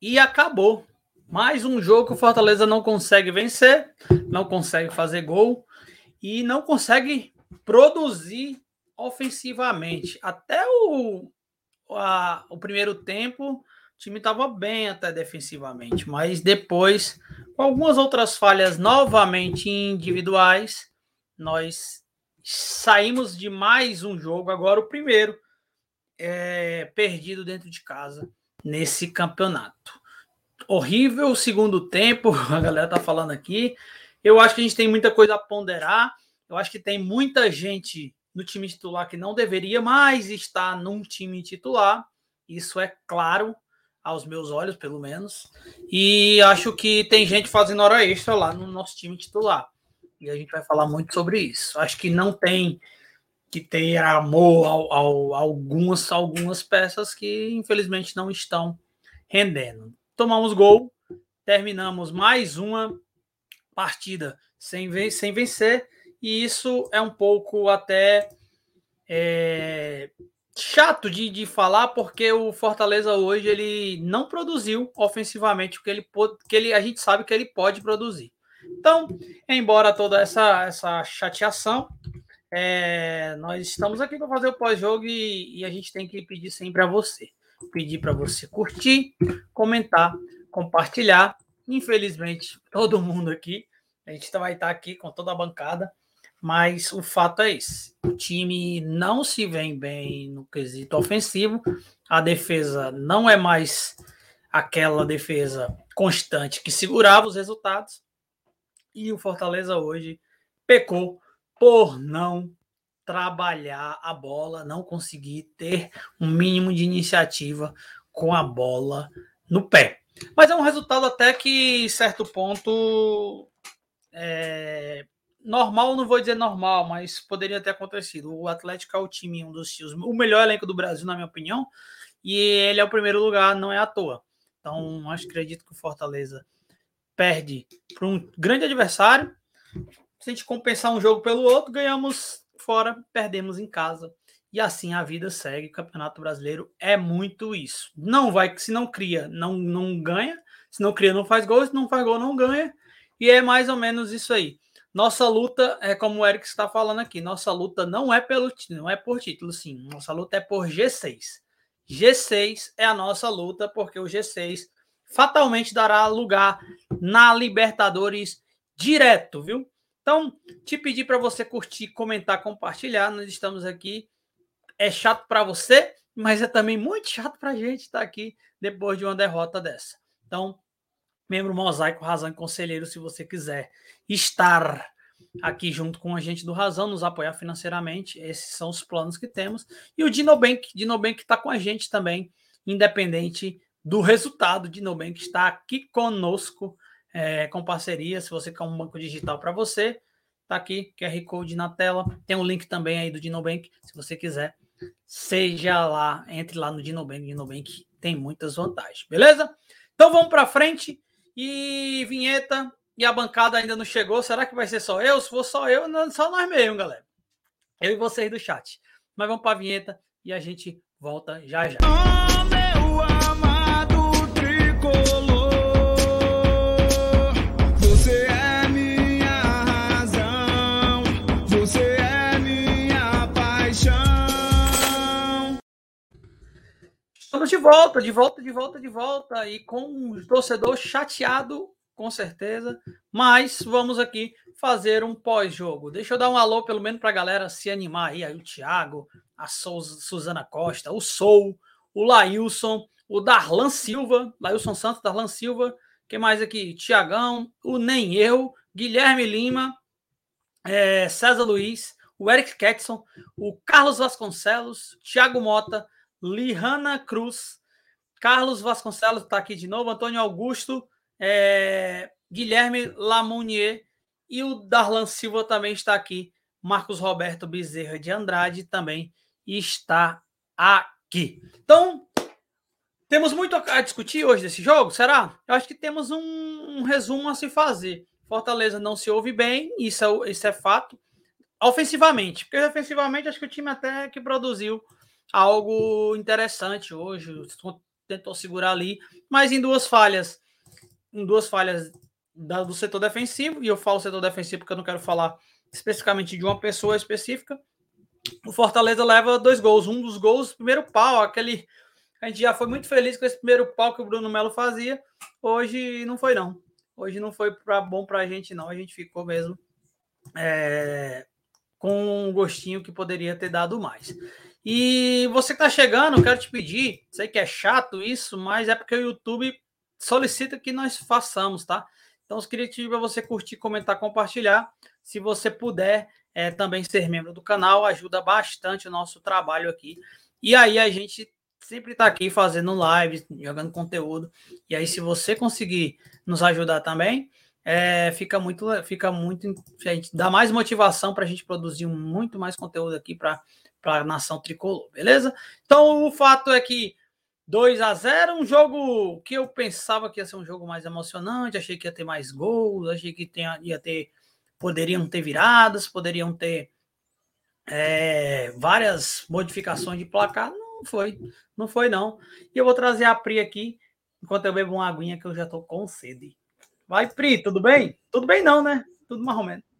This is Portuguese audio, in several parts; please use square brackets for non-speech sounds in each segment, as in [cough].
e acabou. Mais um jogo que o Fortaleza não consegue vencer, não consegue fazer gol e não consegue produzir ofensivamente. Até o, a, o primeiro tempo, o time estava bem até defensivamente, mas depois, com algumas outras falhas novamente individuais, nós saímos de mais um jogo, agora o primeiro, é, perdido dentro de casa nesse campeonato. Horrível segundo tempo, [laughs] a galera tá falando aqui. Eu acho que a gente tem muita coisa a ponderar. Eu acho que tem muita gente no time titular que não deveria mais estar num time titular. Isso é claro aos meus olhos, pelo menos. E acho que tem gente fazendo hora extra lá no nosso time titular. E a gente vai falar muito sobre isso. Acho que não tem que ter amor ao, algumas, algumas peças que infelizmente não estão rendendo. Tomamos gol, terminamos mais uma partida sem, sem vencer, e isso é um pouco até é, chato de, de falar, porque o Fortaleza hoje ele não produziu ofensivamente o que ele, que ele a gente sabe que ele pode produzir. Então, embora toda essa, essa chateação, é, nós estamos aqui para fazer o pós-jogo e, e, a gente tem que pedir sempre a você. Pedir para você curtir, comentar, compartilhar. Infelizmente, todo mundo aqui, a gente vai estar aqui com toda a bancada, mas o fato é esse: o time não se vem bem no quesito ofensivo, a defesa não é mais aquela defesa constante que segurava os resultados, e o Fortaleza hoje pecou por não trabalhar a bola, não conseguir ter um mínimo de iniciativa com a bola no pé. Mas é um resultado até que, certo ponto, é, normal, não vou dizer normal, mas poderia ter acontecido. O Atlético é o time, um dos tios, o melhor elenco do Brasil, na minha opinião, e ele é o primeiro lugar, não é à toa. Então, acho acredito que o Fortaleza perde para um grande adversário, se a gente compensar um jogo pelo outro, ganhamos fora, perdemos em casa. E assim a vida segue. O Campeonato Brasileiro é muito isso. Não vai, se não cria, não, não ganha. Se não cria, não faz gol. Se não faz gol, não ganha. E é mais ou menos isso aí. Nossa luta é como o Eric está falando aqui. Nossa luta não é pelo não é por título, sim. Nossa luta é por G6. G6 é a nossa luta porque o G6 fatalmente dará lugar na Libertadores direto, viu? Então, te pedir para você curtir, comentar, compartilhar. Nós estamos aqui. É chato para você, mas é também muito chato para a gente estar tá aqui depois de uma derrota dessa. Então, membro Mosaico Razão e Conselheiro, se você quiser estar aqui junto com a gente do Razão, nos apoiar financeiramente, esses são os planos que temos. E o Dinobank, Dinobank está com a gente também, independente do resultado. Dinobank está aqui conosco é, com parceria. Se você quer um banco digital para você, tá aqui, QR Code na tela. Tem um link também aí do Dinobank, se você quiser. Seja lá, entre lá no Dinobank. Dinobank tem muitas vantagens, beleza? Então vamos para frente e vinheta. E a bancada ainda não chegou. Será que vai ser só eu? Se for só eu, não, só nós mesmo, galera. Eu e vocês do chat. Mas vamos para a vinheta e a gente volta já já. Estamos de volta, de volta, de volta, de volta. E com o torcedor chateado, com certeza. Mas vamos aqui fazer um pós-jogo. Deixa eu dar um alô, pelo menos, para a galera se animar aí. Aí o Thiago, a Souza, Suzana Costa, o Sou, o Lailson, o Darlan Silva, Lailson Santos, Darlan Silva. Quem mais aqui? Tiagão, o Nem Eu, Guilherme Lima, é, César Luiz, o Eric Ketson, o Carlos Vasconcelos, Thiago Mota, Lihana Cruz, Carlos Vasconcelos está aqui de novo, Antônio Augusto, é, Guilherme Lamounier e o Darlan Silva também está aqui. Marcos Roberto Bezerra de Andrade também está aqui. Então, temos muito a discutir hoje desse jogo, será? Eu acho que temos um, um resumo a se fazer. Fortaleza não se ouve bem, isso é, isso é fato. Ofensivamente, porque ofensivamente acho que o time até que produziu algo interessante hoje. tentou segurar ali, mas em duas falhas, em duas falhas da, do setor defensivo, e eu falo setor defensivo porque eu não quero falar especificamente de uma pessoa específica. O Fortaleza leva dois gols. Um dos gols, primeiro pau, aquele. A gente já foi muito feliz com esse primeiro pau que o Bruno Melo fazia. Hoje não foi, não. Hoje não foi pra, bom para a gente, não. A gente ficou mesmo é, com um gostinho que poderia ter dado mais. E você que está chegando, quero te pedir, sei que é chato isso, mas é porque o YouTube solicita que nós façamos, tá? Então, eu queria pedir para você curtir, comentar, compartilhar. Se você puder é, também ser membro do canal, ajuda bastante o nosso trabalho aqui. E aí a gente sempre está aqui fazendo lives, jogando conteúdo. E aí, se você conseguir nos ajudar também, é, fica muito, fica muito, a gente dá mais motivação para a gente produzir muito mais conteúdo aqui para para a nação tricolor, beleza? Então o fato é que 2 a 0 um jogo que eu pensava que ia ser um jogo mais emocionante, achei que ia ter mais gols, achei que tenha, ia ter poderiam ter viradas, poderiam ter é, várias modificações de placar, não foi, não foi não. E eu vou trazer a Pri aqui, enquanto eu bebo uma aguinha que eu já tô com sede. Vai, Pri, tudo bem? Tudo bem não, né? Tudo mais ou menos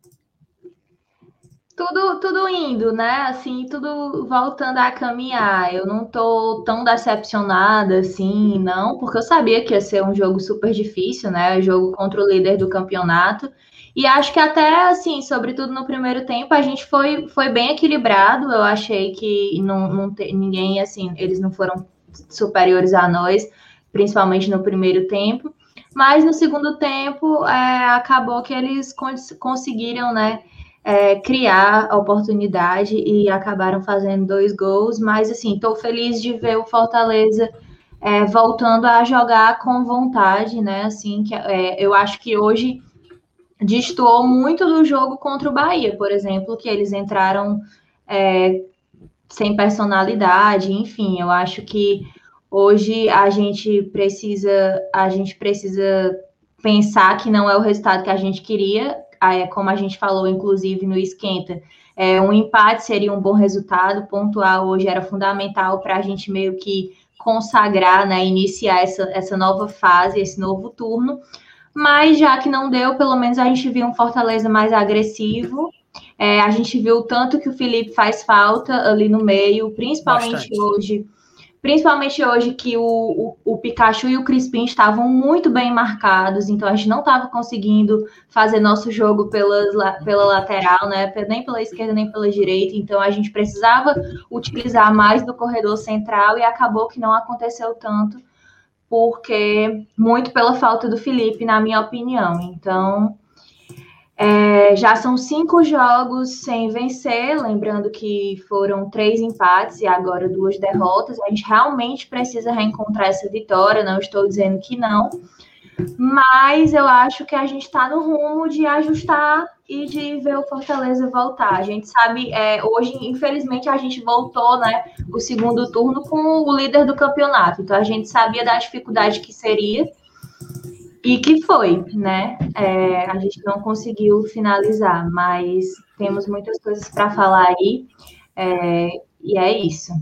tudo, tudo indo, né? Assim, tudo voltando a caminhar. Eu não tô tão decepcionada assim, não, porque eu sabia que ia ser um jogo super difícil, né? Jogo contra o líder do campeonato. E acho que até assim, sobretudo no primeiro tempo, a gente foi, foi bem equilibrado. Eu achei que não, não te, ninguém, assim, eles não foram superiores a nós, principalmente no primeiro tempo. Mas no segundo tempo, é, acabou que eles cons conseguiram, né? É, criar a oportunidade e acabaram fazendo dois gols. Mas, assim, estou feliz de ver o Fortaleza é, voltando a jogar com vontade, né? Assim, que, é, eu acho que hoje destoou muito do jogo contra o Bahia, por exemplo, que eles entraram é, sem personalidade, enfim, eu acho que hoje a gente precisa a gente precisa pensar que não é o resultado que a gente queria, é, como a gente falou, inclusive, no Esquenta, é, um empate seria um bom resultado, pontuar hoje era fundamental para a gente meio que consagrar, né, iniciar essa, essa nova fase, esse novo turno, mas já que não deu, pelo menos a gente viu um Fortaleza mais agressivo, é, a gente viu tanto que o Felipe faz falta ali no meio, principalmente Bastante. hoje Principalmente hoje que o, o, o, Pikachu e o Crispim estavam muito bem marcados, então a gente não estava conseguindo fazer nosso jogo pela, pela lateral, né? Nem pela esquerda, nem pela direita. Então a gente precisava utilizar mais do corredor central e acabou que não aconteceu tanto, porque muito pela falta do Felipe, na minha opinião. Então é, já são cinco jogos sem vencer, lembrando que foram três empates e agora duas derrotas. A gente realmente precisa reencontrar essa vitória, não estou dizendo que não, mas eu acho que a gente está no rumo de ajustar e de ver o Fortaleza voltar. A gente sabe, é, hoje, infelizmente, a gente voltou né, o segundo turno com o líder do campeonato, então a gente sabia da dificuldade que seria e que foi, né? É, a gente não conseguiu finalizar, mas temos muitas coisas para falar aí, é, e é isso.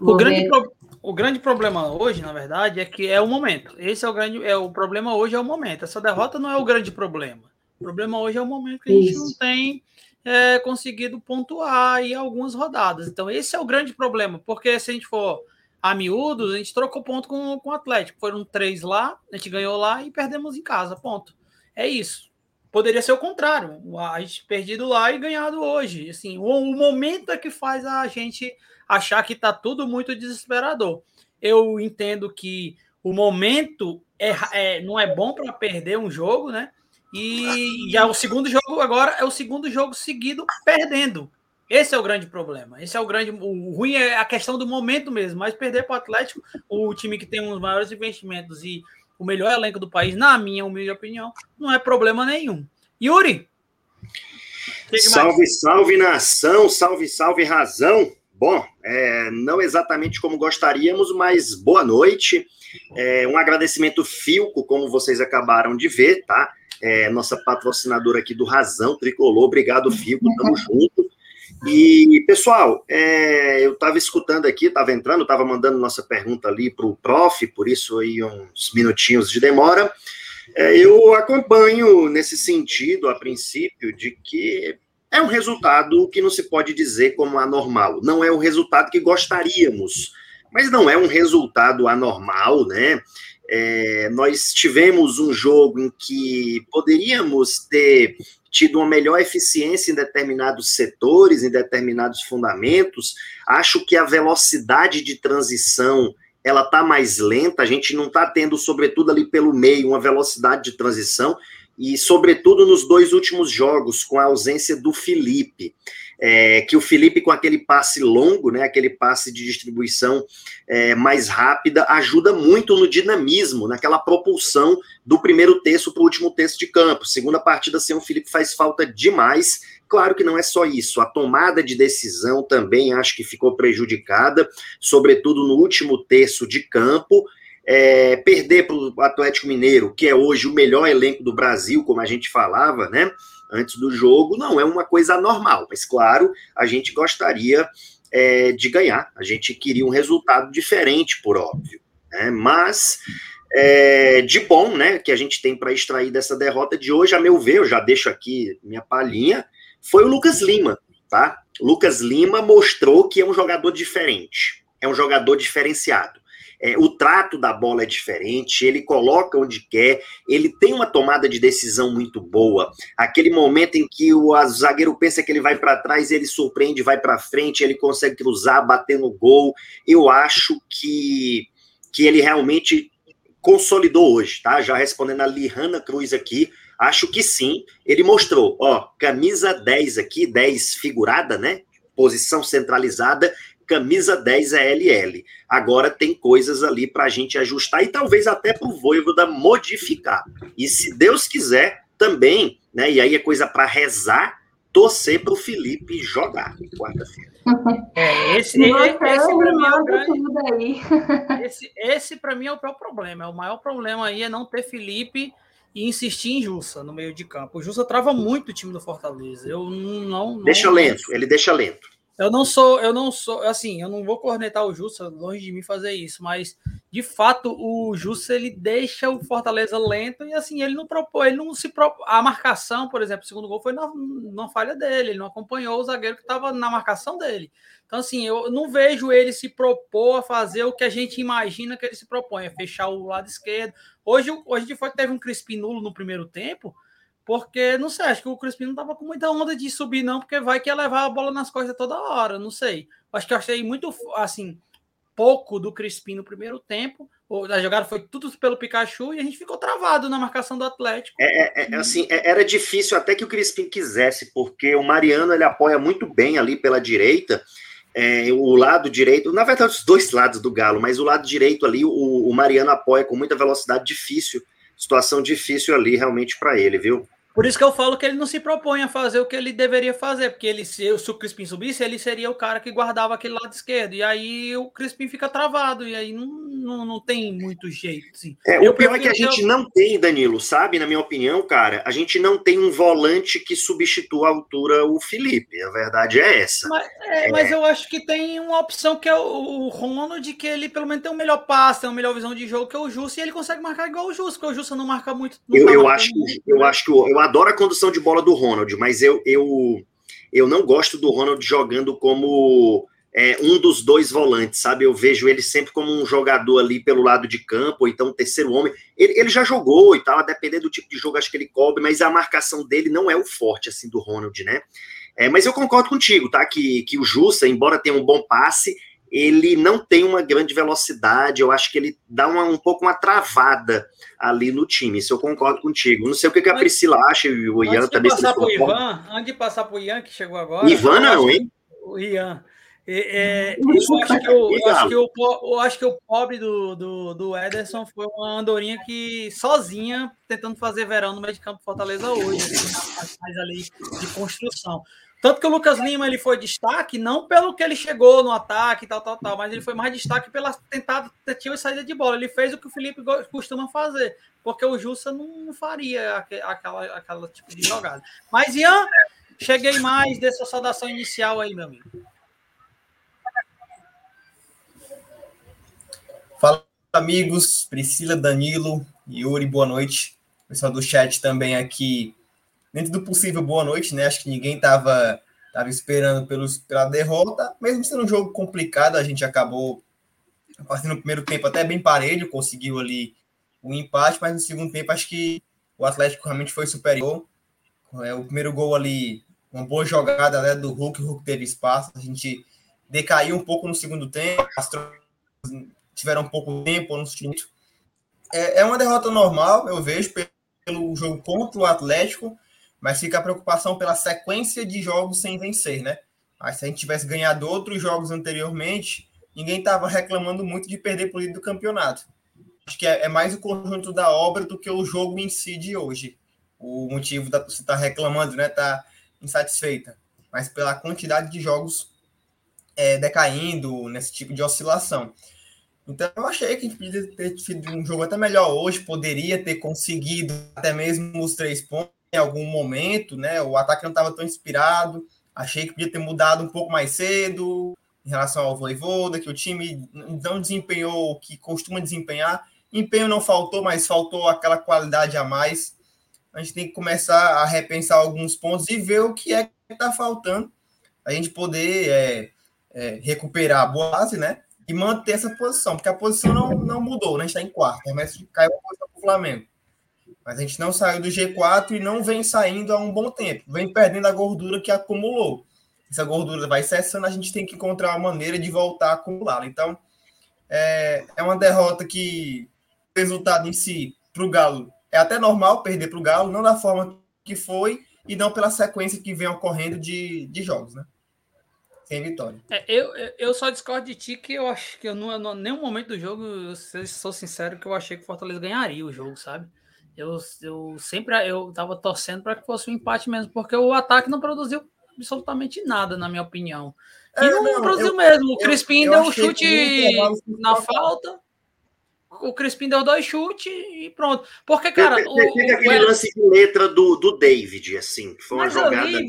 o grande, pro, o grande problema hoje, na verdade, é que é o momento. Esse é o grande, é o problema hoje é o momento. Essa derrota não é o grande problema. O problema hoje é o momento que a gente isso. não tem é, conseguido pontuar em algumas rodadas. Então, esse é o grande problema, porque se a gente for a miúdos, a gente trocou ponto com, com o Atlético. Foram três lá, a gente ganhou lá e perdemos em casa. Ponto. É isso. Poderia ser o contrário. A gente perdido lá e ganhado hoje. Assim, o, o momento é que faz a gente achar que está tudo muito desesperador. Eu entendo que o momento é, é não é bom para perder um jogo, né? E já o segundo jogo agora é o segundo jogo seguido perdendo. Esse é o grande problema. Esse é o grande. O ruim é a questão do momento mesmo. Mas perder para o Atlético, o time que tem os maiores investimentos e o melhor elenco do país, na minha humilde opinião, não é problema nenhum. Yuri! Salve, salve nação, salve, salve razão. Bom, é, não exatamente como gostaríamos, mas boa noite. É, um agradecimento Filco, como vocês acabaram de ver, tá? É, nossa patrocinadora aqui do Razão Tricolor. Obrigado, Filco, tamo [laughs] junto. E, pessoal, é, eu estava escutando aqui, estava entrando, estava mandando nossa pergunta ali para o prof, por isso aí uns minutinhos de demora. É, eu acompanho nesse sentido, a princípio, de que é um resultado que não se pode dizer como anormal. Não é o resultado que gostaríamos, mas não é um resultado anormal, né? É, nós tivemos um jogo em que poderíamos ter tido uma melhor eficiência em determinados setores, em determinados fundamentos. Acho que a velocidade de transição ela está mais lenta, a gente não está tendo, sobretudo ali pelo meio, uma velocidade de transição, e sobretudo nos dois últimos jogos, com a ausência do Felipe é, que o Felipe, com aquele passe longo, né, aquele passe de distribuição é, mais rápida, ajuda muito no dinamismo, naquela propulsão do primeiro terço para o último terço de campo. Segunda partida sem o Felipe faz falta demais. Claro que não é só isso, a tomada de decisão também acho que ficou prejudicada, sobretudo no último terço de campo. É, perder para o Atlético Mineiro, que é hoje o melhor elenco do Brasil, como a gente falava, né? Antes do jogo, não é uma coisa normal, mas claro, a gente gostaria é, de ganhar, a gente queria um resultado diferente, por óbvio, né? mas é, de bom, né, que a gente tem para extrair dessa derrota de hoje, a meu ver, eu já deixo aqui minha palhinha, foi o Lucas Lima, tá? Lucas Lima mostrou que é um jogador diferente, é um jogador diferenciado. É, o trato da bola é diferente, ele coloca onde quer, ele tem uma tomada de decisão muito boa. Aquele momento em que o zagueiro pensa que ele vai para trás, ele surpreende, vai para frente, ele consegue cruzar, bater no gol. Eu acho que, que ele realmente consolidou hoje, tá? Já respondendo a Lihana Cruz aqui, acho que sim. Ele mostrou, ó, camisa 10 aqui, 10 figurada, né? Posição centralizada, camisa 10 é LL. Agora tem coisas ali para a gente ajustar e talvez até para o Voivoda modificar. E se Deus quiser, também, né? E aí é coisa para rezar, torcer para o Felipe jogar quarta-feira. É, esse, esse, esse para mim é o grande. [laughs] Esse, esse para mim é o pior problema. O maior problema aí é não ter Felipe e insistir em Jussa no meio de campo. O Jussa trava muito o time do Fortaleza. Eu não. não deixa lento, ele deixa lento. Eu não sou, eu não sou, assim, eu não vou cornetar o Jussa, longe de mim fazer isso, mas de fato o Jussa ele deixa o Fortaleza lento e assim, ele não propõe, ele não se propõe. A marcação, por exemplo, o segundo gol foi na, na falha dele, ele não acompanhou o zagueiro que estava na marcação dele. Então, assim, eu não vejo ele se propor a fazer o que a gente imagina que ele se propõe, é fechar o lado esquerdo. Hoje, hoje de fato, teve um Crispim nulo no primeiro tempo porque, não sei, acho que o Crispim não tava com muita onda de subir, não, porque vai que ia levar a bola nas costas toda hora, não sei. Acho que eu achei muito, assim, pouco do Crispim no primeiro tempo. A jogada foi tudo pelo Pikachu e a gente ficou travado na marcação do Atlético. É, é, é assim, é, era difícil até que o Crispim quisesse, porque o Mariano ele apoia muito bem ali pela direita. É, o lado direito, na verdade, os dois lados do Galo, mas o lado direito ali, o, o Mariano apoia com muita velocidade, difícil, situação difícil ali realmente para ele, viu? Por isso que eu falo que ele não se propõe a fazer o que ele deveria fazer, porque ele, se, se o Crispim subisse, ele seria o cara que guardava aquele lado esquerdo. E aí o Crispim fica travado, e aí não, não, não tem muito jeito. Assim. É, o pior é que a gente eu... não tem, Danilo, sabe? Na minha opinião, cara, a gente não tem um volante que substitua a altura o Felipe. A verdade é essa. Mas, é, é... mas eu acho que tem uma opção que é o, o Ronald, que ele pelo menos tem um melhor passe, tem uma melhor visão de jogo que é o Justo, e ele consegue marcar igual o Justo, porque o Justo não marca muito. Não eu, eu, acho, muito, eu acho que eu adoro a condução de bola do Ronald, mas eu, eu, eu não gosto do Ronald jogando como é, um dos dois volantes, sabe? Eu vejo ele sempre como um jogador ali pelo lado de campo, ou então um terceiro homem. Ele, ele já jogou e tal, a depender do tipo de jogo, acho que ele cobre, mas a marcação dele não é o forte, assim, do Ronald, né? É, mas eu concordo contigo, tá? Que, que o Jussa, embora tenha um bom passe, ele não tem uma grande velocidade, eu acho que ele dá uma, um pouco uma travada ali no time, isso eu concordo contigo. Não sei o que, que a Priscila acha e o Ian também. Passar pro Ivan, antes de passar para o Ian, que chegou agora. Ivan não, hein? O Ian. É, é, eu, acho que eu, eu, acho que eu, eu, acho que o pobre do, do, do Ederson foi uma andorinha que sozinha tentando fazer verão no meio de campo Fortaleza hoje, assim, ali de construção. Tanto que o Lucas Lima ele foi destaque, não pelo que ele chegou no ataque tal, tal, tal, mas ele foi mais destaque pela tentada tentativa e saída de bola. Ele fez o que o Felipe costuma fazer, porque o Jussa não faria aquela, aquela tipo de jogada. Mas Ian, Cheguei mais, dê sua saudação inicial aí, meu amigo. Fala, amigos. Priscila, Danilo, Yuri, boa noite. Pessoal do chat também aqui. Dentro do possível, boa noite, né? Acho que ninguém estava tava esperando pelos, pela derrota. Mesmo sendo um jogo complicado, a gente acabou passando no primeiro tempo até bem parelho, conseguiu ali o um empate, mas no segundo tempo acho que o Atlético realmente foi superior. É, o primeiro gol ali, uma boa jogada né, do Hulk, o Hulk teve espaço, a gente decaiu um pouco no segundo tempo, as tiveram pouco tempo no segundo é, é uma derrota normal, eu vejo, pelo jogo contra o Atlético, mas fica a preocupação pela sequência de jogos sem vencer, né? Mas se a gente tivesse ganhado outros jogos anteriormente, ninguém estava reclamando muito de perder por líder do campeonato. Acho que é, é, mais o conjunto da obra do que o jogo em si de hoje. O motivo da você estar tá reclamando, né? Tá insatisfeita. Mas pela quantidade de jogos é, decaindo nesse tipo de oscilação. Então eu achei que a gente podia ter tido um jogo até melhor hoje, poderia ter conseguido até mesmo os três pontos em algum momento, né? O ataque não estava tão inspirado. Achei que podia ter mudado um pouco mais cedo em relação ao Voivoda, que o time não desempenhou o que costuma desempenhar. Empenho não faltou, mas faltou aquela qualidade a mais. A gente tem que começar a repensar alguns pontos e ver o que é que está faltando. A gente poder é, é, recuperar a base, né? E manter essa posição, porque a posição não, não mudou, né? A gente está em quarto, mas caiu a posição para o Flamengo. Mas a gente não saiu do G4 e não vem saindo há um bom tempo. Vem perdendo a gordura que acumulou. Essa gordura vai cessando, a gente tem que encontrar uma maneira de voltar a acumulá-la. Então, é, é uma derrota que o resultado em si, para o Galo, é até normal perder para o Galo, não da forma que foi e não pela sequência que vem ocorrendo de, de jogos, né? sem vitória. É, eu, eu só discordo de ti que eu acho que eu não, não nenhum momento do jogo, eu sou sincero, que eu achei que o Fortaleza ganharia o jogo, sabe? Eu, eu sempre eu tava torcendo para que fosse um empate mesmo, porque o ataque não produziu absolutamente nada, na minha opinião. E é, não, não, produziu eu, mesmo. O Crispim eu, deu um chute na falta. O Crispim deu dois chutes e pronto. Porque, cara. Teve aquele lance de letra do, do David, assim. Foi uma jogada. Ali,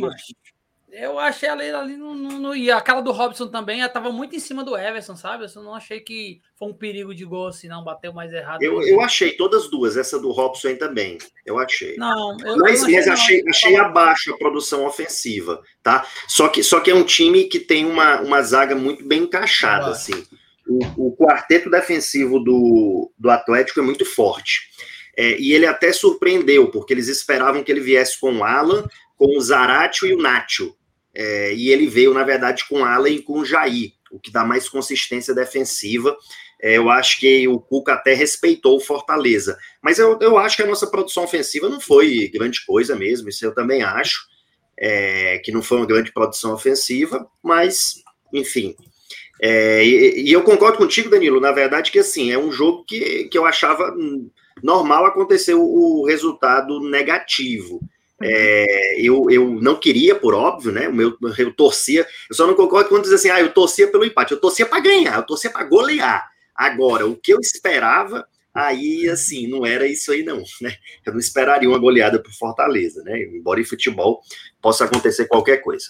eu achei ali, ali no, no, no, E aquela do Robson também estava muito em cima do Everson, sabe? Eu não achei que foi um perigo de gol, assim, não bateu mais errado. Eu, eu achei todas duas, essa do Robson também. Eu achei. Não, eu, mas, eu mas achei, não, achei abaixo a produção ofensiva, tá? Só que, só que é um time que tem uma, uma zaga muito bem encaixada, assim. O, o quarteto defensivo do, do Atlético é muito forte. É, e ele até surpreendeu, porque eles esperavam que ele viesse com o Alan, com o Zaratio e o Nacho. É, e ele veio, na verdade, com Allen e com Jair, o que dá mais consistência defensiva. É, eu acho que o Cuca até respeitou o Fortaleza. Mas eu, eu acho que a nossa produção ofensiva não foi grande coisa mesmo, isso eu também acho. É, que não foi uma grande produção ofensiva, mas, enfim. É, e, e, eu concordo contigo, Danilo, na verdade, que assim, é um jogo que, que eu achava normal acontecer o, o resultado negativo. É, eu, eu não queria, por óbvio, né? O meu, eu torcia, eu só não concordo quando diz assim, ah, eu torcia pelo empate, eu torcia para ganhar, eu torcia para golear. Agora, o que eu esperava, aí assim, não era isso aí, não, né? Eu não esperaria uma goleada por Fortaleza, né? Embora em futebol possa acontecer qualquer coisa.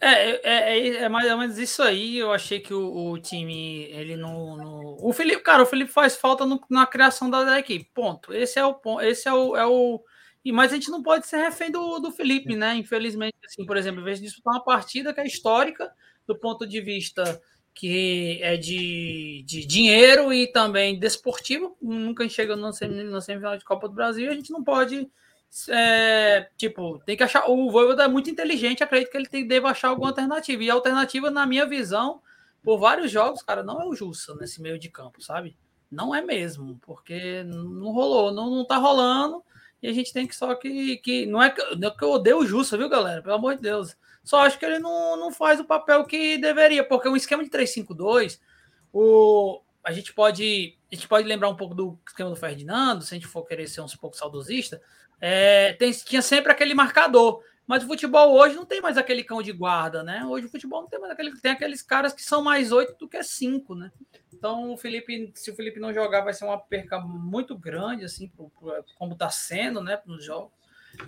É, é, é, é, mais ou menos isso aí. Eu achei que o, o time, ele não, não, O Felipe, cara, o Felipe faz falta no, na criação da equipe. Ponto. Esse é o ponto. Esse é o, é o e, mas a gente não pode ser refém do, do Felipe, né? Infelizmente, assim, por exemplo, em vez de disputar uma partida que é histórica do ponto de vista que é de, de dinheiro e também desportivo, nunca chega na semifinal de Copa do Brasil, a gente não pode é, tipo, tem que achar. O Voivoda é muito inteligente, acredito que ele tem, deve achar alguma alternativa. E a alternativa, na minha visão, por vários jogos, cara, não é o Jussa nesse meio de campo, sabe? Não é mesmo, porque não rolou, não, não tá rolando. E a gente tem que só que. que não, é que não é que eu odeio o Justa, viu, galera? Pelo amor de Deus. Só acho que ele não, não faz o papel que deveria, porque um esquema de 3-5-2, o, a gente pode. A gente pode lembrar um pouco do esquema do Ferdinando, se a gente for querer ser um pouco saudosista. É, tem, tinha sempre aquele marcador. Mas o futebol hoje não tem mais aquele cão de guarda, né? Hoje o futebol não tem mais aquele. Tem aqueles caras que são mais oito do que cinco, né? Então, o Felipe, se o Felipe não jogar, vai ser uma perca muito grande, assim, pro, pro, como está sendo, né, nos jogos.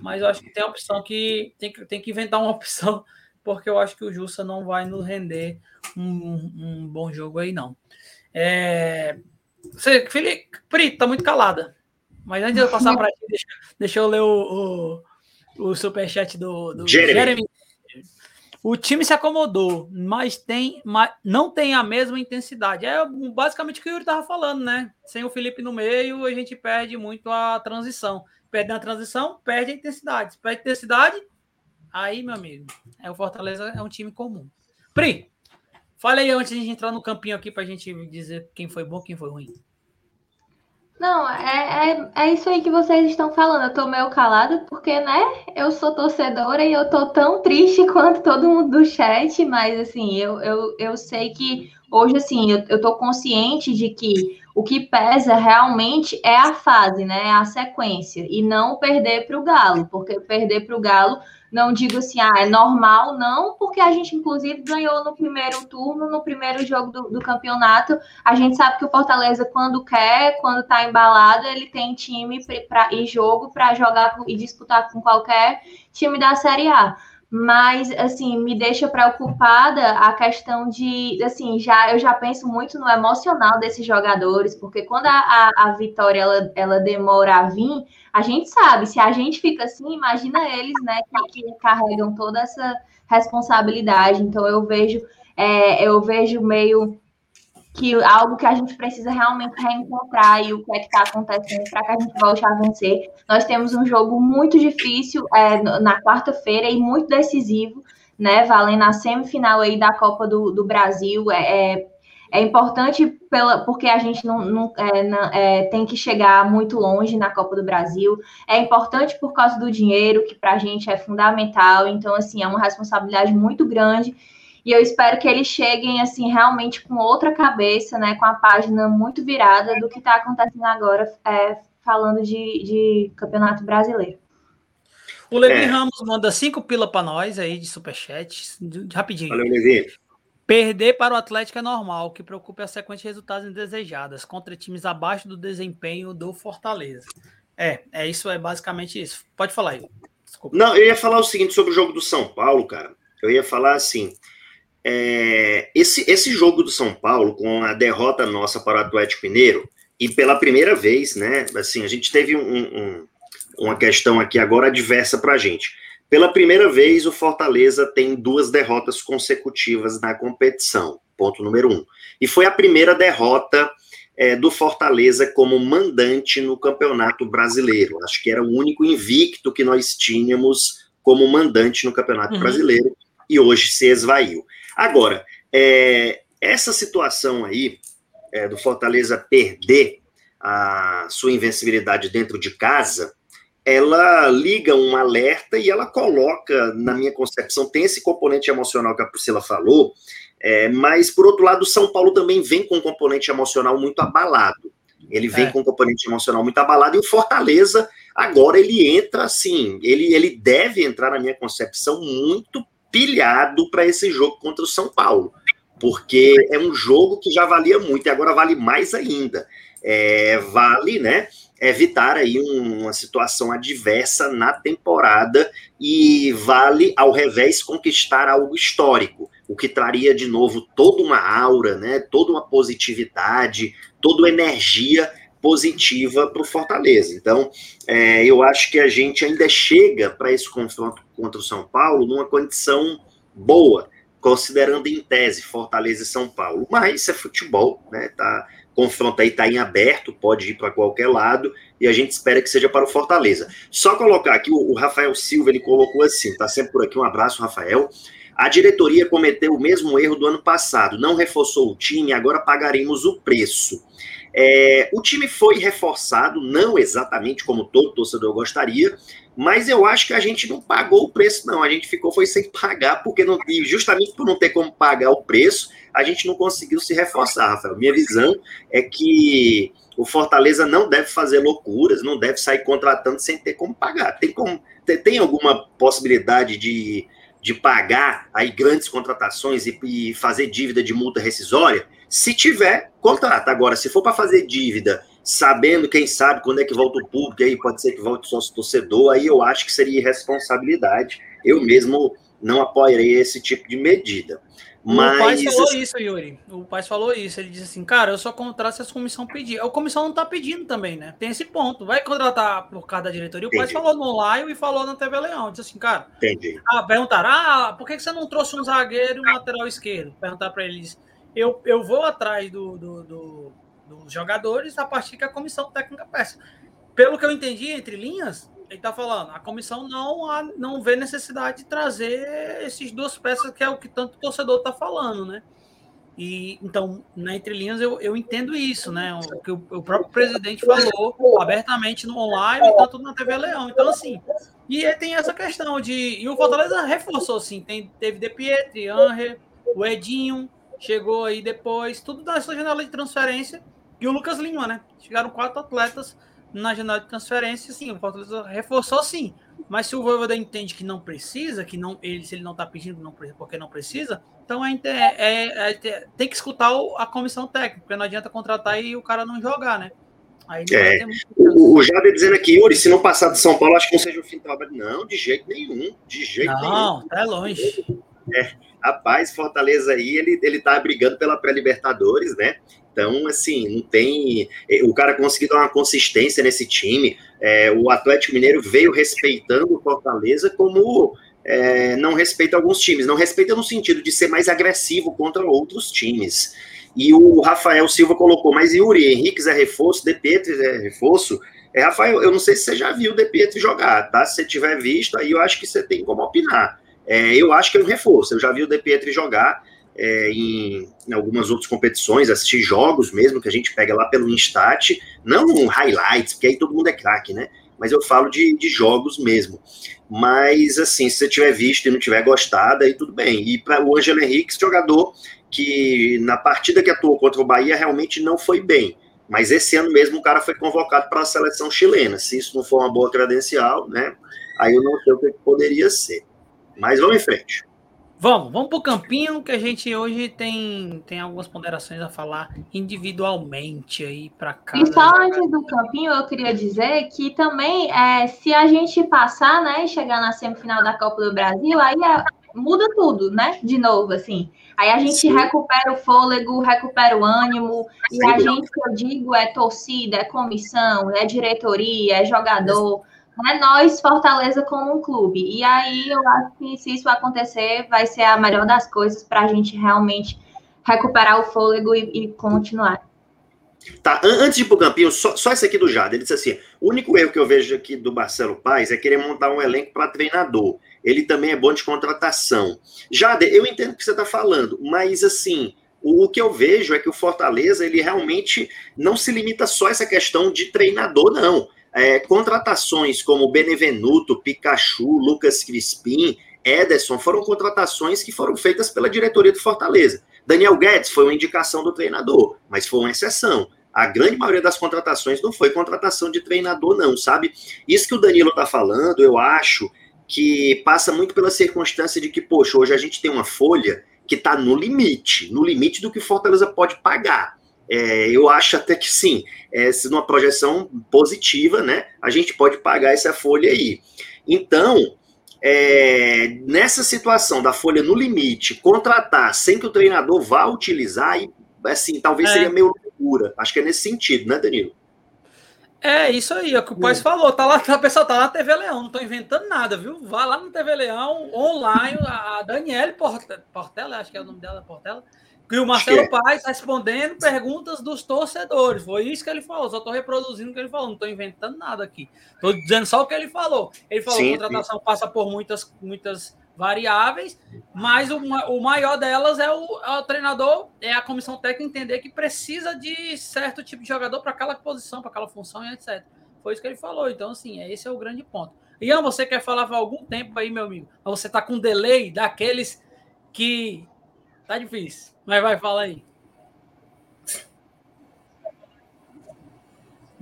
mas eu acho que tem a opção que tem que, tem que inventar uma [laughs] opção, porque eu acho que o Jussa não vai nos render um, um bom jogo aí, não. É, você, Felipe, Pri, tá muito calada. Mas antes de eu passar para ti, [laughs] deixa, deixa, eu ler o, o, o superchat do, do Jeremy. Jeremy. O time se acomodou, mas tem, mas não tem a mesma intensidade. É basicamente o que o Yuri estava falando, né? Sem o Felipe no meio, a gente perde muito a transição. Perde a transição, perde a intensidade. Se perde a intensidade, aí, meu amigo, é o Fortaleza é um time comum. Pri, fala aí antes de entrar no campinho aqui para a gente dizer quem foi bom, quem foi ruim. Não, é, é, é isso aí que vocês estão falando. Eu tô meio calada porque, né, eu sou torcedora e eu tô tão triste [laughs] quanto todo mundo do chat, mas, assim, eu, eu, eu sei que hoje, assim, eu, eu tô consciente de que o que pesa realmente é a fase, né, a sequência, e não perder para o Galo, porque perder para o Galo não digo assim, ah, é normal, não, porque a gente, inclusive, ganhou no primeiro turno, no primeiro jogo do, do campeonato. A gente sabe que o Fortaleza, quando quer, quando tá embalado, ele tem time pra, e jogo para jogar e disputar com qualquer time da Série A mas assim me deixa preocupada a questão de assim já eu já penso muito no emocional desses jogadores porque quando a, a, a, vitória ela, ela demora a vir a gente sabe se a gente fica assim imagina eles né que, que carregam toda essa responsabilidade. Então eu vejo é, eu vejo meio que algo que a gente precisa realmente reencontrar e o que é que está acontecendo para que a gente volte a vencer. Nós temos um jogo muito difícil é, na quarta-feira e muito decisivo, né? Valendo a semifinal aí da Copa do, do Brasil. É, é, é importante pela, porque a gente não, não, é, não é, tem que chegar muito longe na Copa do Brasil. É importante por causa do dinheiro, que para a gente é fundamental. Então, assim, é uma responsabilidade muito grande e eu espero que eles cheguem, assim, realmente com outra cabeça, né? Com a página muito virada do que está acontecendo agora, é, falando de, de Campeonato Brasileiro. O Levi é. Ramos manda cinco pila para nós aí de superchat. Rapidinho. Valeu, Levi. Perder para o Atlético é normal, o que preocupa é a sequência de resultados indesejadas contra times abaixo do desempenho do Fortaleza. É, é isso, é basicamente isso. Pode falar aí. Desculpa. Não, eu ia falar o seguinte sobre o jogo do São Paulo, cara. Eu ia falar assim: é, esse, esse jogo do São Paulo, com a derrota nossa para o Atlético Mineiro, e pela primeira vez, né? Assim, a gente teve um, um, uma questão aqui agora adversa para a gente. Pela primeira vez, o Fortaleza tem duas derrotas consecutivas na competição, ponto número um. E foi a primeira derrota é, do Fortaleza como mandante no Campeonato Brasileiro. Acho que era o único invicto que nós tínhamos como mandante no Campeonato uhum. Brasileiro e hoje se esvaiu. Agora, é, essa situação aí é, do Fortaleza perder a sua invencibilidade dentro de casa, ela liga um alerta e ela coloca, na minha concepção, tem esse componente emocional que a Priscila falou, é, mas, por outro lado, o São Paulo também vem com um componente emocional muito abalado. Ele vem é. com um componente emocional muito abalado e o Fortaleza, agora, ele entra assim, ele, ele deve entrar, na minha concepção, muito pilhado para esse jogo contra o São Paulo, porque é um jogo que já valia muito e agora vale mais ainda. É, vale, né? Evitar aí uma situação adversa na temporada e vale, ao revés, conquistar algo histórico, o que traria de novo toda uma aura, né? Toda uma positividade, toda energia positiva para o Fortaleza. Então, é, eu acho que a gente ainda chega para esse confronto contra o São Paulo numa condição boa, considerando em tese Fortaleza e São Paulo. Mas isso é futebol, né? Tá, confronto aí está em aberto, pode ir para qualquer lado, e a gente espera que seja para o Fortaleza. Só colocar aqui, o, o Rafael Silva, ele colocou assim, tá sempre por aqui, um abraço, Rafael. A diretoria cometeu o mesmo erro do ano passado, não reforçou o time, agora pagaremos o preço. É, o time foi reforçado, não exatamente como todo torcedor gostaria, mas eu acho que a gente não pagou o preço, não. A gente ficou foi sem [laughs] pagar, porque não, justamente por não ter como pagar o preço, a gente não conseguiu se reforçar, Rafael. Minha visão é que o Fortaleza não deve fazer loucuras, não deve sair contratando sem ter como pagar. Tem, como, tem alguma possibilidade de, de pagar aí grandes contratações e, e fazer dívida de multa rescisória? Se tiver, contrata. Agora, se for para fazer dívida sabendo, quem sabe, quando é que volta o público, aí pode ser que volte o sócio torcedor, aí eu acho que seria irresponsabilidade. Eu mesmo não apoiarei esse tipo de medida. Mas... O Paz falou isso, Yuri. O Paz falou isso. Ele disse assim, cara, eu só contrato se a comissão pedir. A comissão não está pedindo também, né? Tem esse ponto. Vai contratar por causa da diretoria. O Paz falou no live e falou na TV Leão. Disse assim, cara. Entendi. Ah, perguntaram, ah, por que você não trouxe um zagueiro e um lateral esquerdo? Perguntar para eles. Eu, eu vou atrás do, do, do, dos jogadores a partir que a comissão técnica peça. Pelo que eu entendi, entre linhas, ele está falando, a comissão não, não vê necessidade de trazer esses duas peças, que é o que tanto o torcedor está falando, né? E então, na entrelinhas, eu, eu entendo isso, né? O que o, o, próprio presidente falou abertamente no online e tanto na TV Leão. Então, assim, e tem essa questão de. E o Fortaleza reforçou, assim, tem, teve De Pietri, Anre, o Edinho, chegou aí depois, tudo da sua janela de transferência, e o Lucas Lima, né? Chegaram quatro atletas na janela de transferência, sim, o Fortaleza reforçou sim. Mas se o Voivoda entende que não precisa, que não ele, se ele não está pedindo não, porque não precisa, então é, é, é, tem que escutar a comissão técnica, porque não adianta contratar e o cara não jogar, né? Aí é, o, o Jader dizendo aqui, Yuri, se não passar de São Paulo, acho que não seja o fim do trabalho. Não, de jeito nenhum, de jeito não, nenhum. Não, tá longe. É, rapaz, Fortaleza aí, ele, ele tá brigando pela pré-Libertadores, né? Então, assim, não tem. Eh, o cara conseguiu dar uma consistência nesse time. É, o Atlético Mineiro veio respeitando o Fortaleza como é, não respeita alguns times. Não respeita no sentido de ser mais agressivo contra outros times. E o Rafael Silva colocou, mas Yuri Henrique é reforço, De Pietri é reforço. É, Rafael, eu não sei se você já viu o De Pietri jogar, tá? Se você tiver visto, aí eu acho que você tem como opinar. É, eu acho que é um reforço. Eu já vi o De Pietri jogar é, em, em, algumas outras competições, assistir jogos mesmo, que a gente pega lá pelo Instat, não highlights, porque aí todo mundo é craque, né? Mas eu falo de, de jogos mesmo. Mas, assim, se você tiver visto e não tiver gostado, aí tudo bem. E para o Ângelo Henrique, jogador que na partida que atuou contra o Bahia realmente não foi bem. Mas esse ano mesmo o cara foi convocado para a seleção chilena. Se isso não for uma boa credencial, né? Aí eu não sei o que poderia ser. Mas vamos em frente. Vamos, vamos para o campinho, que a gente hoje tem, tem algumas ponderações a falar individualmente aí para cá. E só antes do campinho, eu queria dizer que também, é, se a gente passar, né, e chegar na semifinal da Copa do Brasil, aí é, muda tudo, né, de novo, assim. Aí a gente Sim. recupera o fôlego, recupera o ânimo, e a gente, que eu digo, é torcida, é comissão, é diretoria, é jogador é nós, Fortaleza, como um clube. E aí eu acho que se isso acontecer, vai ser a melhor das coisas para a gente realmente recuperar o fôlego e, e continuar. Tá, antes de ir pro Campinho, só, só esse aqui do Jade. Ele disse assim: o único erro que eu vejo aqui do Marcelo Paes é querer montar um elenco para treinador. Ele também é bom de contratação. Jade, eu entendo o que você está falando, mas assim, o, o, que eu vejo é que o Fortaleza ele realmente não se limita só a essa questão de treinador, não. É, contratações como Benevenuto, Pikachu, Lucas Crispim, Ederson foram contratações que foram feitas pela diretoria do Fortaleza. Daniel Guedes foi uma indicação do treinador, mas foi uma exceção. A grande maioria das contratações não foi contratação de treinador, não, sabe? Isso que o Danilo está falando, eu acho que passa muito pela circunstância de que, poxa, hoje a gente tem uma folha que está no limite, no limite do que Fortaleza pode pagar. É, eu acho até que sim, é, numa projeção positiva, né? A gente pode pagar essa folha aí. Então, é, nessa situação da folha no limite, contratar sem que o treinador vá utilizar, e, assim, talvez é. seria meio loucura. Acho que é nesse sentido, né, Danilo? É, isso aí, é o que o é. falou. Tá lá, tá, pessoal tá lá na TV Leão, não tô inventando nada, viu? Vá lá na TV Leão, online, a Daniele Portela, acho que é o nome dela, Portela, e o Marcelo é. Paes respondendo perguntas dos torcedores. Foi isso que ele falou. Só estou reproduzindo o que ele falou. Não estou inventando nada aqui. Estou dizendo só o que ele falou. Ele falou que a contratação sim. passa por muitas, muitas variáveis, mas o, o maior delas é o, é o, treinador, é a comissão técnica entender que precisa de certo tipo de jogador para aquela posição, para aquela função e etc. Foi isso que ele falou. Então, assim, é, esse é o grande ponto. Ian, você quer falar há algum tempo aí, meu amigo? Você está com delay daqueles que Tá difícil. Mas vai, fala aí.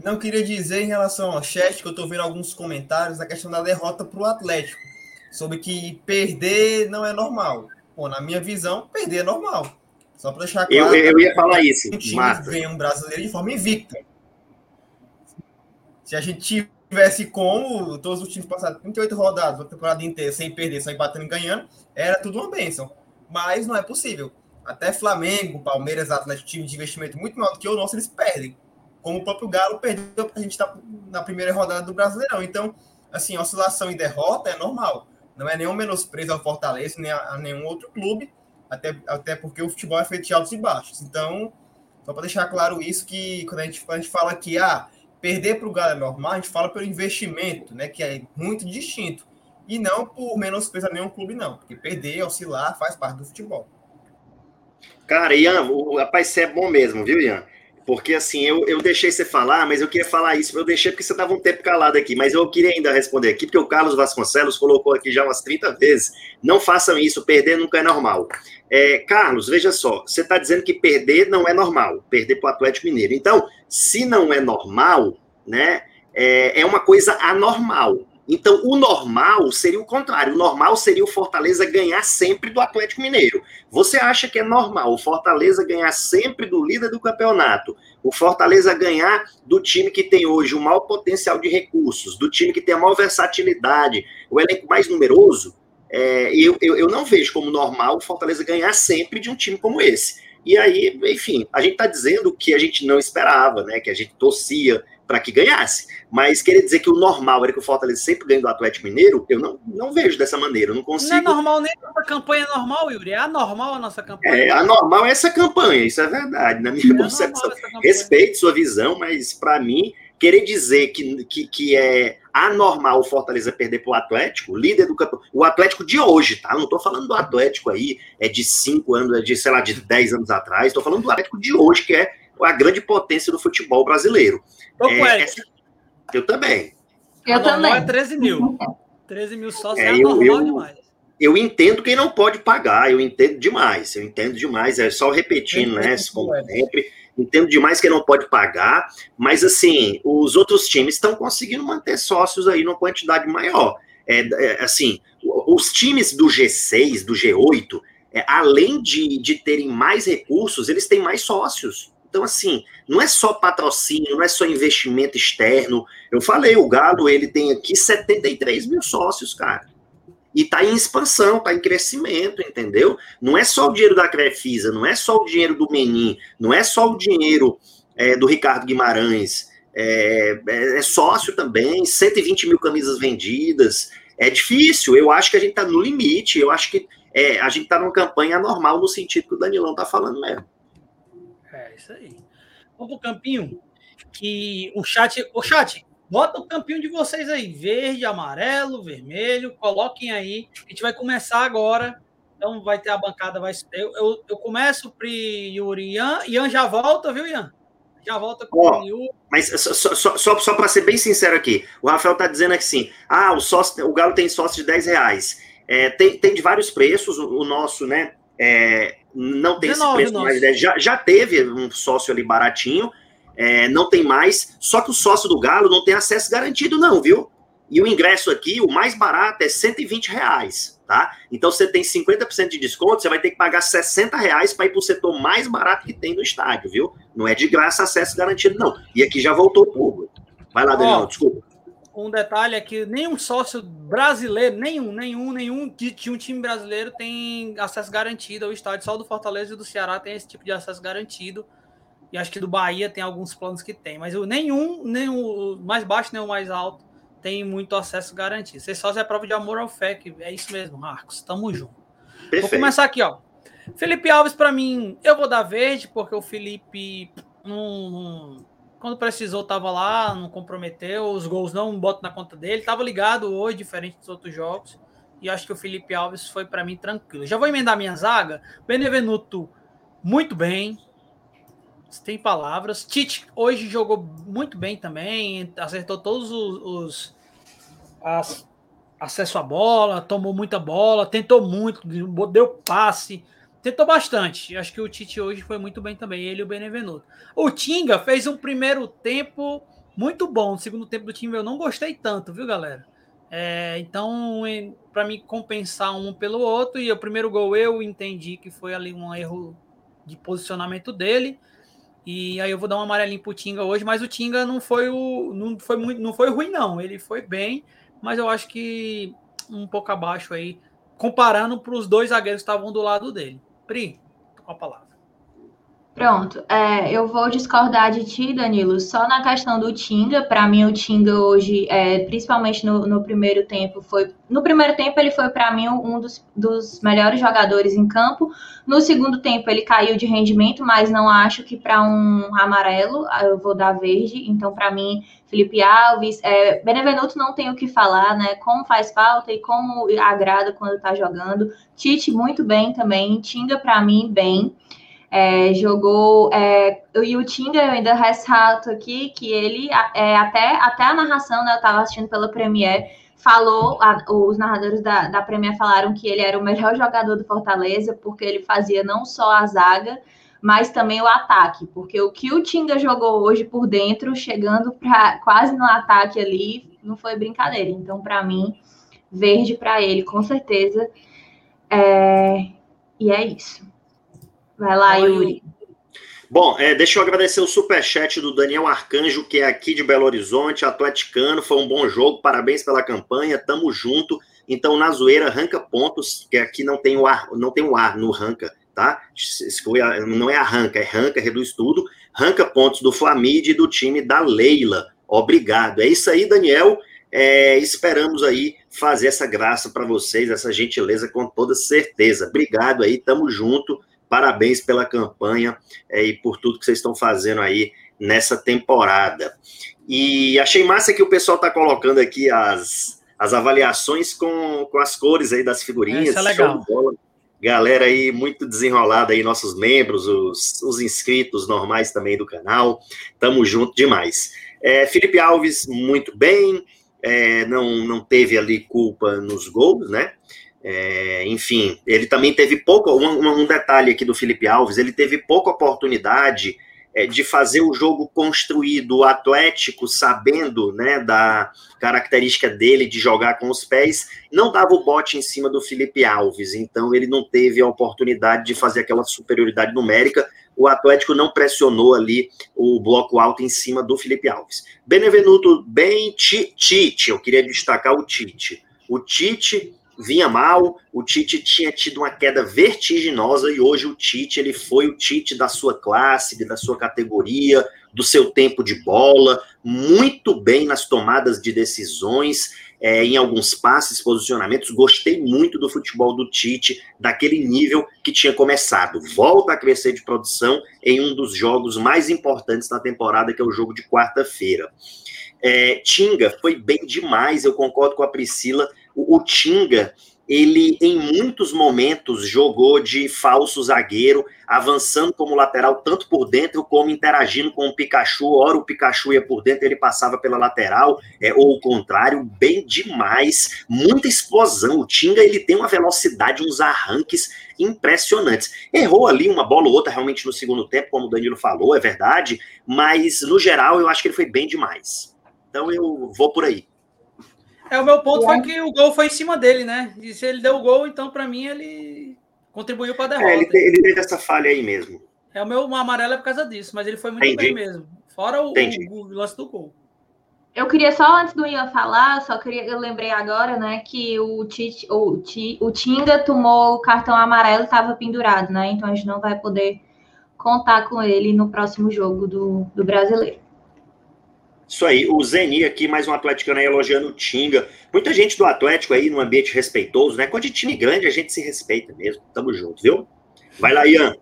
Não queria dizer em relação ao chat que eu tô vendo alguns comentários da questão da derrota para o Atlético. Sobre que perder não é normal. Pô, na minha visão, perder é normal. Só para deixar claro. Eu, eu ia falar isso. O time Marta. ganha um brasileiro de forma invicta. Se a gente tivesse como todos os times passaram 38 rodadas, a temporada inteira, sem perder, só empatando e ganhando, era tudo uma bênção. Mas não é possível. Até Flamengo, Palmeiras, Atlético, time de investimento muito maior do que o nosso, eles perdem. Como o próprio Galo perdeu para a gente tá na primeira rodada do Brasileirão. Então, assim, oscilação e derrota é normal. Não é nenhum menosprezo ao Fortaleza, nem a, a nenhum outro clube, até, até porque o futebol é feito de altos e baixos. Então, só para deixar claro isso, que quando a gente, quando a gente fala que ah, perder para o Galo é normal, a gente fala pelo investimento, né, que é muito distinto. E não por menosprezo a nenhum clube, não. Porque perder, oscilar, faz parte do futebol. Cara, Ian, o, rapaz, você é bom mesmo, viu, Ian? Porque assim, eu, eu deixei você falar, mas eu queria falar isso, eu deixei porque você estava um tempo calado aqui, mas eu queria ainda responder aqui, porque o Carlos Vasconcelos colocou aqui já umas 30 vezes. Não façam isso, perder nunca é normal. É, Carlos, veja só, você está dizendo que perder não é normal, perder para o Atlético Mineiro. Então, se não é normal, né, é, é uma coisa anormal. Então, o normal seria o contrário. O normal seria o Fortaleza ganhar sempre do Atlético Mineiro. Você acha que é normal o Fortaleza ganhar sempre do líder do campeonato? O Fortaleza ganhar do time que tem hoje o maior potencial de recursos, do time que tem a maior versatilidade, o elenco mais numeroso? É, eu, eu, eu não vejo como normal o Fortaleza ganhar sempre de um time como esse. E aí, enfim, a gente está dizendo que a gente não esperava, né? Que a gente torcia para que ganhasse. Mas querer dizer que o normal era que o Fortaleza sempre ganhe do Atlético Mineiro, eu não, não vejo dessa maneira. Eu não consigo. Não é normal nem a campanha é normal, Yuri. É anormal a nossa campanha. É, anormal é essa campanha, isso é verdade. Na minha é concepção. Respeito sua visão, mas para mim, querer dizer que, que, que é anormal o Fortaleza perder para o Atlético, líder do campeonato, o Atlético de hoje, tá? Não estou falando do Atlético aí, é de cinco anos, é de, sei lá, de 10 anos atrás, estou falando do Atlético de hoje, que é a grande potência do futebol brasileiro. Tô é, essa... Eu também. Eu a também. é 13 mil. 13 mil sócios é, é eu, eu, demais. Eu entendo quem não pode pagar, eu entendo demais, eu entendo demais, é só repetindo, né? Como sempre, entendo demais que não pode pagar, mas assim, os outros times estão conseguindo manter sócios aí numa quantidade maior. É, é, assim, os times do G6, do G8, é, além de, de terem mais recursos, eles têm mais sócios. Então, assim, não é só patrocínio, não é só investimento externo. Eu falei, o Galo, ele tem aqui 73 mil sócios, cara. E está em expansão, está em crescimento, entendeu? Não é só o dinheiro da Crefisa, não é só o dinheiro do Menin, não é só o dinheiro é, do Ricardo Guimarães, é, é, é, sócio também, 120 mil camisas vendidas. É difícil, eu acho que a gente está no limite, eu acho que é, a gente está numa campanha normal no sentido que o Danilão está falando mesmo. Isso aí. Vamos pro campinho. Que o chat. O chat, bota o campinho de vocês aí. Verde, amarelo, vermelho. Coloquem aí. A gente vai começar agora. Então vai ter a bancada. Vai, eu, eu, eu começo pri Yuri Ian. Ian já volta, viu, Ian? Já volta com oh, o Yuri. Mas só, só, só, só para ser bem sincero aqui, o Rafael tá dizendo aqui assim: ah, o, sócio, o Galo tem sócio de 10 reais. É, tem, tem de vários preços, o, o nosso, né? É, não tem 19, esse preço mais. Né? Já, já teve um sócio ali baratinho, é, não tem mais. Só que o sócio do Galo não tem acesso garantido, não, viu? E o ingresso aqui, o mais barato, é 120 reais, tá? Então você tem 50% de desconto, você vai ter que pagar 60 reais para ir para o setor mais barato que tem no estádio, viu? Não é de graça acesso garantido, não. E aqui já voltou o público. Vai lá, Daniel, desculpa um detalhe é que nenhum sócio brasileiro, nenhum, nenhum, nenhum de, de, um time brasileiro tem acesso garantido ao estádio. Só do Fortaleza e do Ceará tem esse tipo de acesso garantido. E acho que do Bahia tem alguns planos que tem. Mas nenhum, nem o mais baixo, nem o mais alto, tem muito acesso garantido. Ser sócio é prova de amor ao fé, que é isso mesmo, Marcos. Tamo junto. Perfeito. Vou começar aqui, ó. Felipe Alves, para mim, eu vou dar verde, porque o Felipe não, não quando precisou, estava lá, não comprometeu, os gols não botam na conta dele. Estava ligado hoje, diferente dos outros jogos. E acho que o Felipe Alves foi para mim tranquilo. Já vou emendar minha zaga. Benevenuto, muito bem. Tem palavras. Tite hoje jogou muito bem também. Acertou todos os, os as, acesso à bola, tomou muita bola, tentou muito, deu passe tentou bastante. Acho que o Tite hoje foi muito bem também, ele e o Benevenuto. O Tinga fez um primeiro tempo muito bom. O segundo tempo do time eu não gostei tanto, viu, galera? É, então, para me compensar um pelo outro, e o primeiro gol eu entendi que foi ali um erro de posicionamento dele. E aí eu vou dar um amarelinho pro Tinga hoje, mas o Tinga não foi o não foi muito, não foi ruim não, ele foi bem, mas eu acho que um pouco abaixo aí, comparando para os dois zagueiros que estavam do lado dele. Pri, com a palavra. Pronto, é, eu vou discordar de ti, Danilo, só na questão do Tinga. Para mim, o Tinga hoje, é, principalmente no, no, primeiro tempo, foi. No primeiro tempo, ele foi, para mim, um dos, dos, melhores jogadores em campo. No segundo tempo, ele caiu de rendimento, mas não acho que para um amarelo ah, eu vou dar verde. Então, para mim, Felipe Alves, é, Benevenuto não tem o que falar, né? Como faz falta e como agrada quando está jogando. Tite, muito bem também. Tinga, para mim, bem. É, jogou. É, e o Tinga, eu ainda ressalto aqui que ele, é, até, até a narração, né, eu estava assistindo pela Premier, falou, a, os narradores da, da Premier falaram que ele era o melhor jogador do Fortaleza, porque ele fazia não só a zaga, mas também o ataque, porque o que o Tinga jogou hoje por dentro, chegando pra, quase no ataque ali, não foi brincadeira. Então, para mim, verde para ele, com certeza. É, e é isso. Vai lá, Yuri. Bom, é, deixa eu agradecer o superchat do Daniel Arcanjo, que é aqui de Belo Horizonte, atleticano, foi um bom jogo, parabéns pela campanha, tamo junto. Então, na zoeira, arranca pontos, que aqui não tem o ar, não tem o ar no ranca, tá? Não é arranca, é ranca, reduz tudo. Ranca pontos do Flamide e do time da Leila. Obrigado. É isso aí, Daniel. É, esperamos aí fazer essa graça para vocês, essa gentileza com toda certeza. Obrigado aí, tamo junto. Parabéns pela campanha é, e por tudo que vocês estão fazendo aí nessa temporada. E achei massa que o pessoal está colocando aqui as, as avaliações com, com as cores aí das figurinhas. Isso é legal. Galera aí muito desenrolada aí, nossos membros, os, os inscritos normais também do canal. Tamo junto demais. É, Felipe Alves, muito bem. É, não, não teve ali culpa nos gols, né? É, enfim, ele também teve pouco. Um, um, detalhe aqui do Felipe Alves: ele teve pouca oportunidade é, de fazer o jogo construído, o Atlético, sabendo né, da característica dele de jogar com os pés, não dava o bote em cima do Felipe Alves, então ele não teve a oportunidade de fazer aquela superioridade numérica. O Atlético não pressionou ali o bloco alto em cima do Felipe Alves. Benevenuto bem, Tite, eu queria destacar o Tite. O Tite vinha mal, o Tite tinha tido uma queda vertiginosa e hoje o Tite ele foi o Tite da sua classe, da sua categoria, do seu tempo de bola, muito bem nas tomadas de decisões, é, em alguns passes, posicionamentos. Gostei muito do futebol do Tite, daquele nível que tinha começado. Volta a crescer de produção em um dos jogos mais importantes da temporada, que é o jogo de quarta-feira. É, Tinga foi bem demais, eu concordo com a Priscila o, Tinga, ele em muitos momentos jogou de falso zagueiro, avançando como lateral, tanto por dentro como interagindo com o Pikachu. Ora o Pikachu ia por dentro, ele passava pela lateral, é, ou o contrário, bem demais. Muita explosão. O Tinga ele tem uma velocidade, uns arranques impressionantes. Errou ali uma bola ou outra realmente no segundo tempo, como o Danilo falou, é verdade, mas no geral eu acho que ele foi bem demais. Então eu vou por aí. É, o meu ponto foi que o gol foi em cima dele, né? E se ele deu o gol, então para mim ele contribuiu para a derrota. É, ele, ele teve essa falha aí mesmo. É, o meu amarelo é por causa disso, mas ele foi muito Entendi. bem mesmo. Fora o, o, o, lance do gol. Eu queria só, antes do Ian falar, só queria, eu lembrei agora, né, que o, Tite, o, o Tinga tomou o cartão amarelo e estava pendurado, né? Então a gente não vai poder contar com ele no próximo jogo do, do brasileiro. Isso aí, o Zeni aqui, mais um atleticano aí elogiando o Tinga. Muita gente do Atlético aí, num ambiente respeitoso, né? Quando de time grande, a gente se respeita mesmo. Tamo junto, viu? Vai lá, Ian.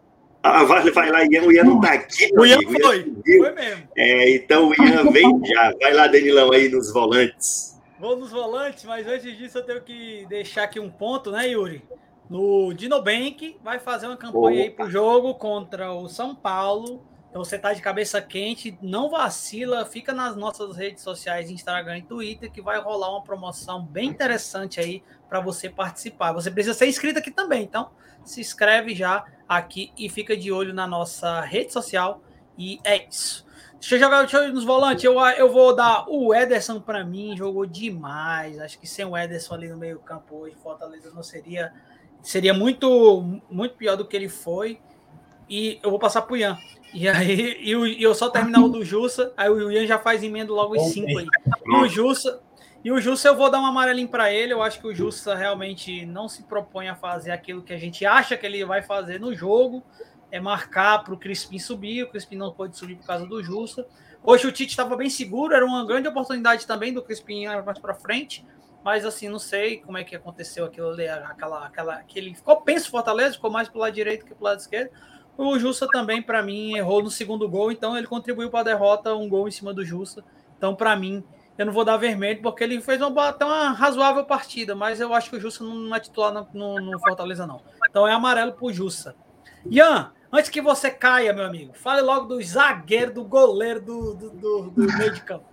Ah, vai, vai lá, Ian. O Ian não tá aqui. O Ian amigo. foi. O Ian foi mesmo. É, então o Ian vem já. Vai lá, Danilão, aí nos volantes. Vou nos volantes, mas antes disso eu tenho que deixar aqui um ponto, né, Yuri? No Dinobank vai fazer uma campanha Opa. aí pro jogo contra o São Paulo então você tá de cabeça quente, não vacila, fica nas nossas redes sociais, Instagram e Twitter, que vai rolar uma promoção bem interessante aí para você participar. Você precisa ser inscrito aqui também, então se inscreve já aqui e fica de olho na nossa rede social. E é isso. Deixa eu jogar deixa eu nos volantes. Eu, eu vou dar o Ederson para mim, jogou demais. Acho que sem o Ederson ali no meio-campo hoje, Fortaleza não seria seria muito muito pior do que ele foi. E eu vou passar para o Ian. E aí, e, o, eu só terminar o do Jussa, aí o Ian já faz emenda logo os cinco aí. E o Jussa, e o Jussa eu vou dar um amarelinho para ele. Eu acho que o Jussa realmente não se propõe a fazer aquilo que a gente acha que ele vai fazer no jogo. É marcar para o Crispim subir. O Crispim não pode subir por causa do Jussa. Hoje o Tite estava bem seguro, era uma grande oportunidade também do Crispim mais para frente. Mas assim, não sei como é que aconteceu aquilo ali, aquela, aquela, que ele ficou penso Fortaleza, ficou mais pro lado direito que pro lado esquerdo. O Jussa também, para mim, errou no segundo gol, então ele contribuiu para a derrota, um gol em cima do Jussa. Então, para mim, eu não vou dar vermelho, porque ele fez uma, até uma razoável partida, mas eu acho que o Jussa não é titular no, no, no Fortaleza, não. Então é amarelo pro Jussa. Ian, antes que você caia, meu amigo, fale logo do zagueiro, do goleiro do, do, do, do meio de campo.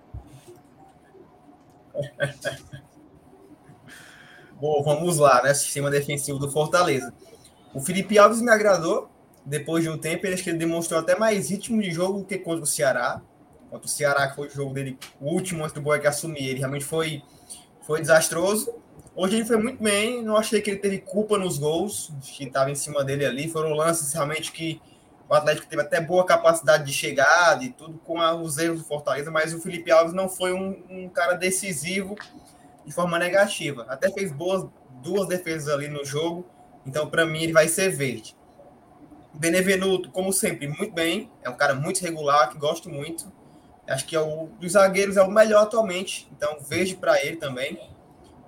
[laughs] Bom, vamos lá, né? Sistema defensivo do Fortaleza. O Felipe Alves me agradou. Depois de um tempo, ele, acho que ele demonstrou até mais ritmo de jogo do que contra o Ceará. Contra o Ceará, que foi o jogo dele, o último antes do Boeck assumir. Ele realmente foi, foi desastroso. Hoje ele foi muito bem. Não achei que ele teve culpa nos gols que estava em cima dele ali. Foram lances realmente que o Atlético teve até boa capacidade de chegada e tudo com os erros do Fortaleza, mas o Felipe Alves não foi um, um cara decisivo de forma negativa. Até fez boas duas defesas ali no jogo, então para mim ele vai ser verde. Benevenuto, como sempre, muito bem, é um cara muito regular, que gosto muito. Acho que é o dos zagueiros é o melhor atualmente, então verde para ele também.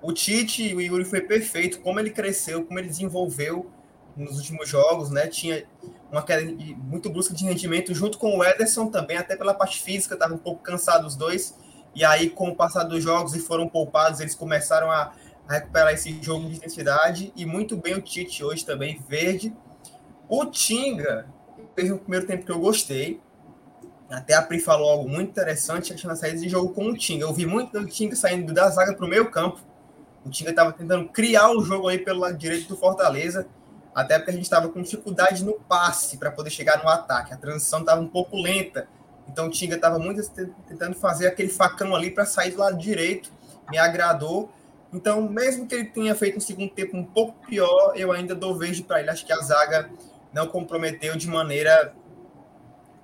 O Tite, o Yuri foi perfeito, como ele cresceu, como ele desenvolveu nos últimos jogos, né? Tinha uma queda muito brusca de rendimento junto com o Ederson também, até pela parte física, estava um pouco cansado os dois e aí, com o passar dos jogos e foram poupados, eles começaram a, recuperar esse jogo de intensidade. E muito bem o Tite hoje também, verde. O Tinga fez um primeiro tempo que eu gostei. Até a Pri falou algo muito interessante, achando a saída de jogo com o Tinga. Eu vi muito o Tinga saindo da zaga para o meio campo. O Tinga estava tentando criar o jogo aí pelo lado direito do Fortaleza, até porque a gente estava com dificuldade no passe para poder chegar no ataque. A transição estava um pouco lenta. Então o Tinga estava muito tentando fazer aquele facão ali para sair do lado direito. Me agradou. Então, mesmo que ele tenha feito um segundo tempo um pouco pior, eu ainda dou verde para ele. Acho que a zaga não comprometeu de maneira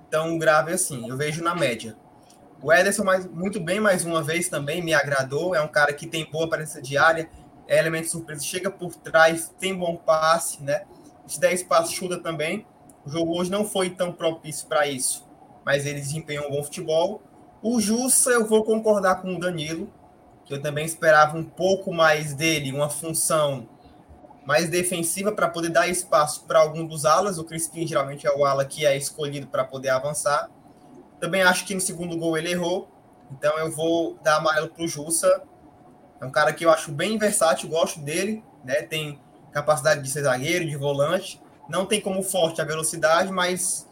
tão grave assim. Eu vejo na média. O Ederson, mais, muito bem, mais uma vez também, me agradou. É um cara que tem boa presença diária, é elemento surpresa, chega por trás, tem bom passe, né? Se der espaço, chuta também. O jogo hoje não foi tão propício para isso mas ele desempenhou um bom futebol. O Jussa, eu vou concordar com o Danilo, que eu também esperava um pouco mais dele, uma função mais defensiva para poder dar espaço para algum dos alas. O Crispim geralmente é o ala que é escolhido para poder avançar. Também acho que no segundo gol ele errou, então eu vou dar amarelo para o Jussa. É um cara que eu acho bem versátil, gosto dele, né? Tem capacidade de ser zagueiro, de volante. Não tem como forte a velocidade, mas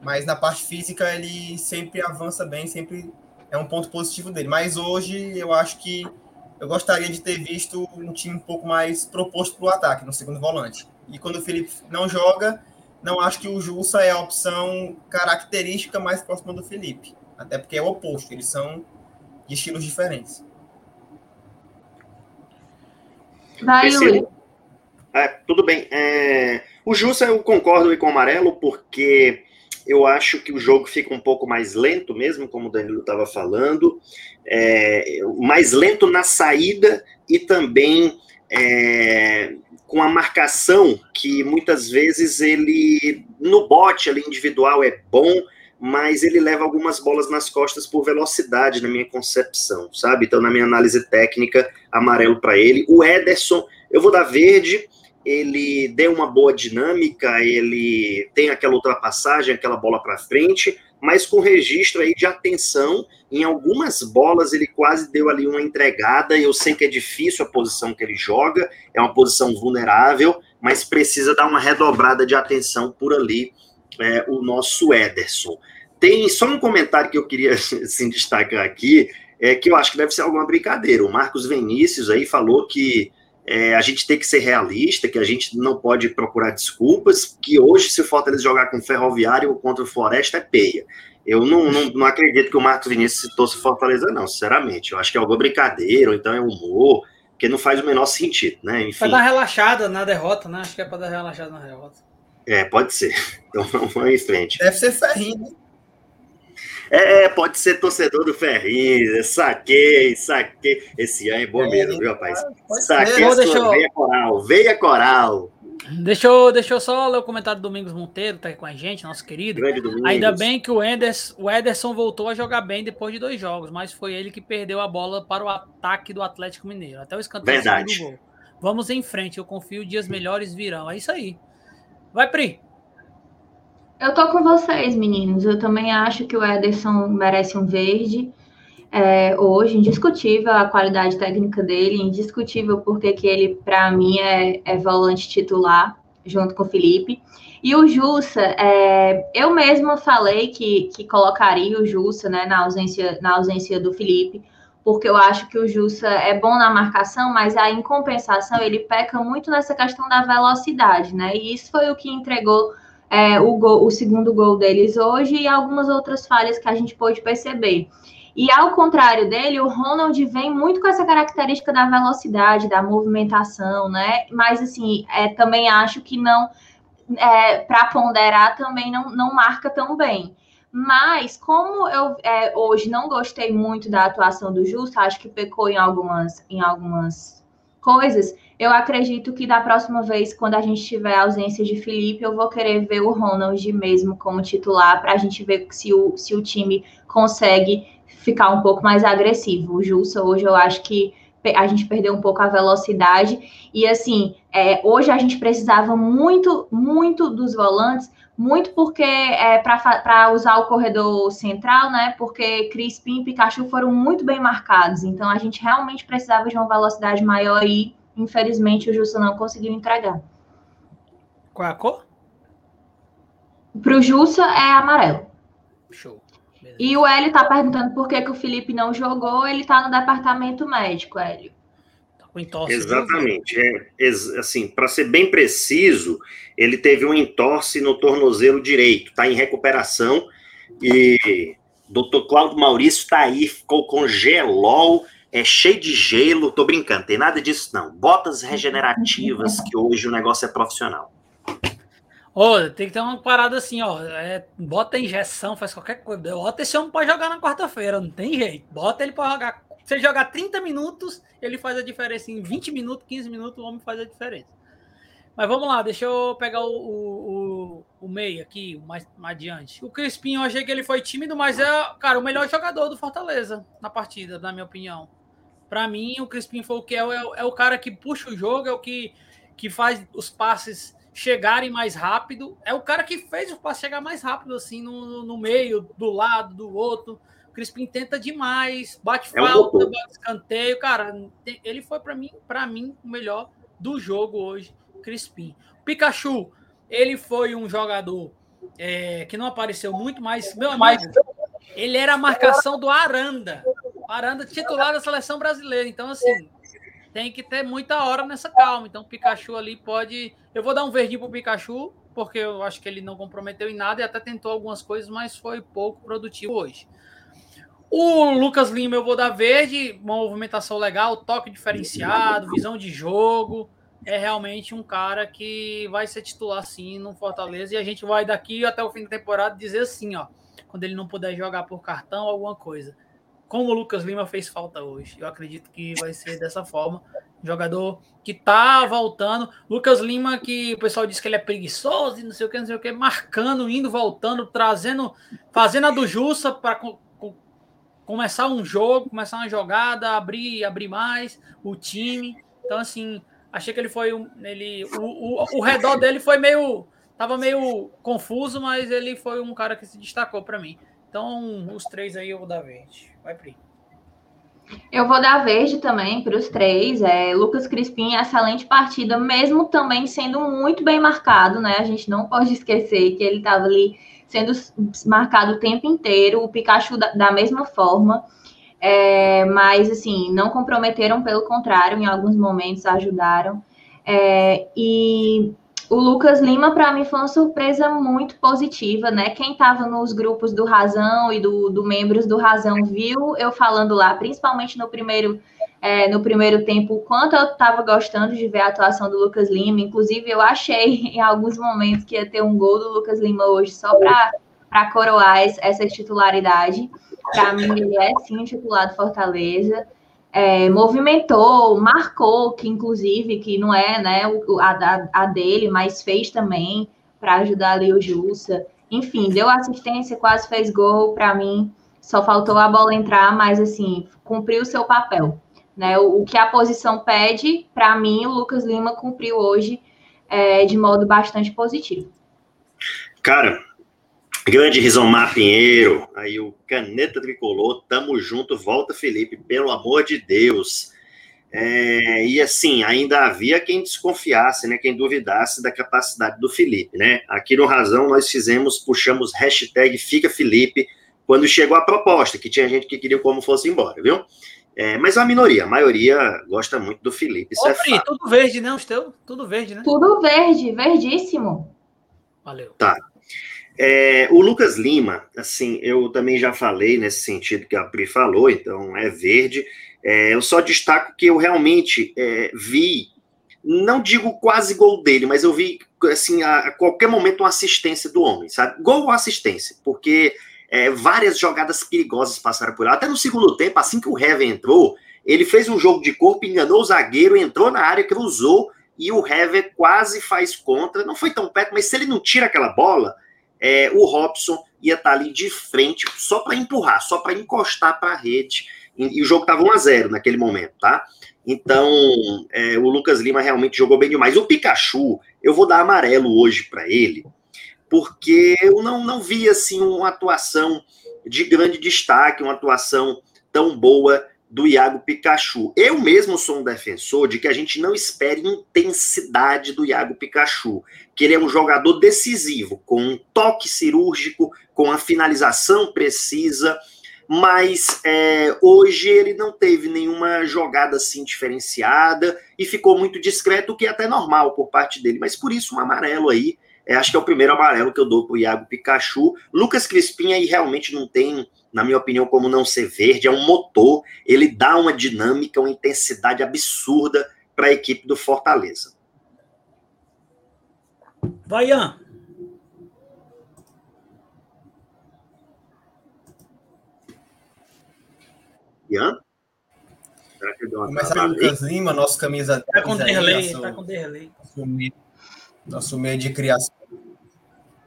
mas na parte física ele sempre avança bem, sempre é um ponto positivo dele. Mas hoje eu acho que eu gostaria de ter visto um time um pouco mais proposto para o ataque, no segundo volante. E quando o Felipe não joga, não acho que o Jussa é a opção característica mais próxima do Felipe. Até porque é o oposto, eles são de estilos diferentes. Vai. É, tudo bem. É, o Jussa eu concordo com o amarelo, porque eu acho que o jogo fica um pouco mais lento, mesmo como o Danilo estava falando, é, mais lento na saída e também é, com a marcação que muitas vezes ele no bote ali individual é bom, mas ele leva algumas bolas nas costas por velocidade, na minha concepção, sabe? Então, na minha análise técnica, amarelo para ele. O Ederson, eu vou dar verde ele deu uma boa dinâmica, ele tem aquela ultrapassagem, aquela bola para frente, mas com registro aí de atenção, em algumas bolas ele quase deu ali uma entregada, eu sei que é difícil a posição que ele joga, é uma posição vulnerável, mas precisa dar uma redobrada de atenção por ali, é, o nosso Ederson. Tem só um comentário que eu queria [laughs] assim, destacar aqui, é que eu acho que deve ser alguma brincadeira. O Marcos Vinícius aí falou que é, a gente tem que ser realista, que a gente não pode procurar desculpas, que hoje, se o Fortaleza jogar com o Ferroviário ou contra o Floresta, é peia. Eu não, não, não acredito que o Marcos Vinícius citou se Fortaleza, não, sinceramente. Eu acho que é alguma brincadeira, ou então é humor, porque não faz o menor sentido, né? Enfim. Pra dar relaxada na derrota, né? Acho que é para dar relaxada na derrota. É, pode ser. [laughs] Então vamos em frente. Deve ser Ferrinho. Né? É, pode ser torcedor do Ferrinho. Saquei, saquei. Esse ano é bom é, mesmo, viu, rapaz? Saquei a sua veia coral. Veia coral. Deixa eu, deixa eu só ler o comentário do Domingos Monteiro, tá aí com a gente, nosso querido. Ainda bem que o Ederson, o Ederson voltou a jogar bem depois de dois jogos, mas foi ele que perdeu a bola para o ataque do Atlético Mineiro. Até o escanteio do gol. Vamos em frente, eu confio, dias melhores virão. É isso aí. Vai, Pri. Eu tô com vocês, meninos. Eu também acho que o Ederson merece um verde. É, hoje, indiscutível a qualidade técnica dele, indiscutível porque que ele, para mim, é, é, volante titular, junto com o Felipe. E o Jussa, é, eu mesma falei que, que colocaria o Jussa né, na, ausência, na ausência do Felipe, porque eu acho que o Jussa é bom na marcação, mas aí, em compensação, ele peca muito nessa questão da velocidade, né? E isso foi o que entregou é, o, gol, o segundo gol deles hoje e algumas outras falhas que a gente pôde perceber. E ao contrário dele, o Ronald vem muito com essa característica da velocidade, da movimentação, né? Mas assim, é, também acho que não, é, para ponderar, também não, não marca tão bem. Mas, como eu é, hoje não gostei muito da atuação do Justo, acho que pecou em algumas, em algumas coisas, eu acredito que da próxima vez, quando a gente tiver a ausência de Felipe, eu vou querer ver o Ronald mesmo como titular, para a gente ver se o, se o time consegue ficar um pouco mais agressivo. O Jussa, hoje, eu acho que a gente perdeu um pouco a velocidade. E assim, é, hoje a gente precisava muito, muito dos volantes muito porque é, para usar o corredor central, né? Porque Crispim e Pikachu foram muito bem marcados. Então a gente realmente precisava de uma velocidade maior e, infelizmente, o Justo não conseguiu entregar. Qual é a cor? Para o Jussa é amarelo. Show. Beleza. E o Hélio está perguntando por que, que o Felipe não jogou. Ele está no departamento médico, Hélio. Entorse Exatamente. É, assim, para ser bem preciso, ele teve um entorse no tornozelo direito, está em recuperação. E Dr. Cláudio Maurício está aí, ficou com gelol, é cheio de gelo. Tô brincando, tem nada disso não. Botas regenerativas, que hoje o negócio é profissional. Ô, oh, tem que ter uma parada assim, ó. É, bota injeção, faz qualquer coisa. Bota esse homem para jogar na quarta-feira, não tem jeito. Bota ele para jogar você jogar 30 minutos, ele faz a diferença. Em 20 minutos, 15 minutos, o homem faz a diferença. Mas vamos lá, deixa eu pegar o, o, o, meio aqui, mais, mais adiante. O Crispim, eu achei que ele foi tímido, mas é, cara, o melhor jogador do Fortaleza na partida, na minha opinião. Para mim, o Crispim foi o que é, é, é, o cara que puxa o jogo, é o que, que faz os passes chegarem mais rápido. É o cara que fez o passe chegar mais rápido, assim, no, no meio, do lado, do outro. Crispim tenta demais, bate é falta, um bate escanteio, cara. Ele foi para mim, para mim, o melhor do jogo hoje, Crispim. Pikachu, ele foi um jogador é, que não apareceu muito, mas meu amigo, ele era a marcação do Aranda, Aranda titular da seleção brasileira. Então assim, tem que ter muita hora nessa calma. Então, Pikachu ali pode. Eu vou dar um verdinho pro Pikachu, porque eu acho que ele não comprometeu em nada e até tentou algumas coisas, mas foi pouco produtivo hoje. O Lucas Lima eu vou dar verde, uma movimentação legal, toque diferenciado, visão de jogo. É realmente um cara que vai ser titular sim no Fortaleza e a gente vai daqui até o fim da temporada dizer assim, ó, quando ele não puder jogar por cartão alguma coisa. Como o Lucas Lima fez falta hoje. Eu acredito que vai ser dessa forma. Jogador que tá voltando. Lucas Lima, que o pessoal diz que ele é preguiçoso e não sei o que, não sei o que, marcando, indo, voltando, trazendo, fazendo a do Jussa para começar um jogo, começar uma jogada, abrir, abrir mais o time. Então, assim, achei que ele foi um. Ele, o, o, o redor dele foi meio. Tava meio confuso, mas ele foi um cara que se destacou para mim. Então, os três aí eu vou dar verde. Vai, Pri. Eu vou dar verde também para os três. É, Lucas Crispim, excelente partida, mesmo também sendo muito bem marcado, né? A gente não pode esquecer que ele estava ali sendo marcado o tempo inteiro, o Pikachu da, da mesma forma. É, mas, assim, não comprometeram, pelo contrário, em alguns momentos ajudaram. É, e o Lucas Lima, para mim, foi uma surpresa muito positiva, né? Quem estava nos grupos do Razão e do, do, membros do Razão viu eu falando lá, principalmente no primeiro é, no primeiro tempo o quanto eu estava gostando de ver a atuação do Lucas Lima. Inclusive, eu achei [laughs] em alguns momentos que ia ter um gol do Lucas Lima hoje só para coroar essa titularidade. Para mim, ele é sim titular do Fortaleza. É, movimentou, marcou, que inclusive, que não é né, a, a dele, mas fez também para ajudar ali o Jussa. Enfim, deu assistência, quase fez gol para mim. Só faltou a bola entrar, mas assim, cumpriu o seu papel. Né? O, o que a posição pede, para mim, o Lucas Lima cumpriu hoje é, de modo bastante positivo. Cara, grande Rizomar Pinheiro, aí o Caneta Tricolor, tamo junto, volta Felipe, pelo amor de Deus. É, e assim, ainda havia quem desconfiasse, né, quem duvidasse da capacidade do Felipe, né? Aqui no Razão nós fizemos, puxamos hashtag Fica Felipe quando chegou a proposta, que tinha gente que queria como fosse embora, viu? É, mas a minoria, a maioria gosta muito do Felipe. Isso Ô, é Fri, tudo verde, né? Os teus? Tudo verde, né? Tudo verde, verdíssimo. Valeu. Tá. É, o Lucas Lima, assim, eu também já falei nesse sentido que a Pri falou, então é verde. É, eu só destaco que eu realmente é, vi, não digo quase gol dele, mas eu vi, assim, a, a, qualquer momento uma assistência do homem, sabe? Gol ou assistência, porque é, várias jogadas perigosas passaram por lá. Até no segundo tempo, assim que o Hever entrou, ele fez um jogo de corpo, enganou o zagueiro, entrou na área, cruzou, e o Hever quase faz contra. Não foi tão perto, mas se ele não tira aquela bola, é, o Robson ia estar ali de frente, só para empurrar, só para encostar para a rede e, o jogo estava 1 a 0 naquele momento, tá? Então, é, o Lucas Lima realmente jogou bem demais. O Pikachu, eu vou dar amarelo hoje para ele, porque eu não, não vi assim uma atuação de grande destaque, uma atuação tão boa do Iago Pikachu. Eu mesmo sou um defensor de que a gente não espere intensidade do Iago Pikachu, que ele é um jogador decisivo, com um toque cirúrgico, com a finalização precisa, mas é, hoje ele não teve nenhuma jogada assim diferenciada e ficou muito discreto, o que é até normal por parte dele, mas por isso um amarelo aí. É, acho que é o primeiro amarelo que eu dou para o Iago Pikachu. Lucas Crispim aí realmente não tem, na minha opinião, como não ser verde, é um motor, ele dá uma dinâmica, uma intensidade absurda para a equipe do Fortaleza. Vai, Ian. Ian? Será que deu uma Começa pelo Lucas Lima, nosso camisa 10. Tá com delay, nosso, tá com delay. Nosso meio, de criação.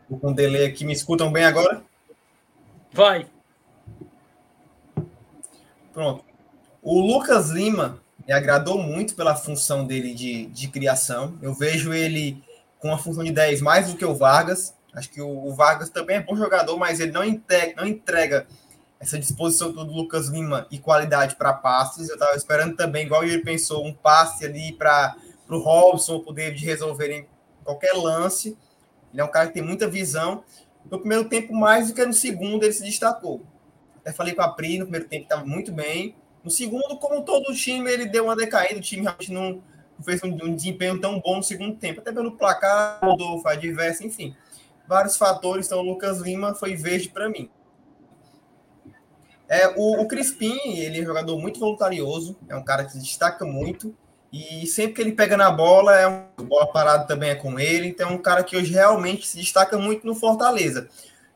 Tô com delay aqui, me escutam bem agora? Vai. Pronto. O Lucas Lima me agradou muito pela função dele de, de criação. Eu vejo ele com a função de 10 mais do que o Vargas. Acho que o, o Vargas também é bom jogador, mas ele não entrega, não entrega essa disposição do Lucas Lima e qualidade para passes. Eu estava esperando também, igual ele pensou, um passe ali para o Robson poder de resolver em qualquer lance. Ele é um cara que tem muita visão. No primeiro tempo, mais do que no segundo, ele se destacou. Até falei com a Pri, no primeiro tempo estava muito bem. No segundo, como todo o time, ele deu uma decaída. O time realmente não fez um, um desempenho tão bom no segundo tempo. Até pelo placar, mudou, faz diverso, enfim. Vários fatores. Então, o Lucas Lima foi verde para mim. É, o, o Crispim, ele é um jogador muito voluntarioso, é um cara que se destaca muito, e sempre que ele pega na bola, é bola parada também é com ele, então é um cara que hoje realmente se destaca muito no Fortaleza.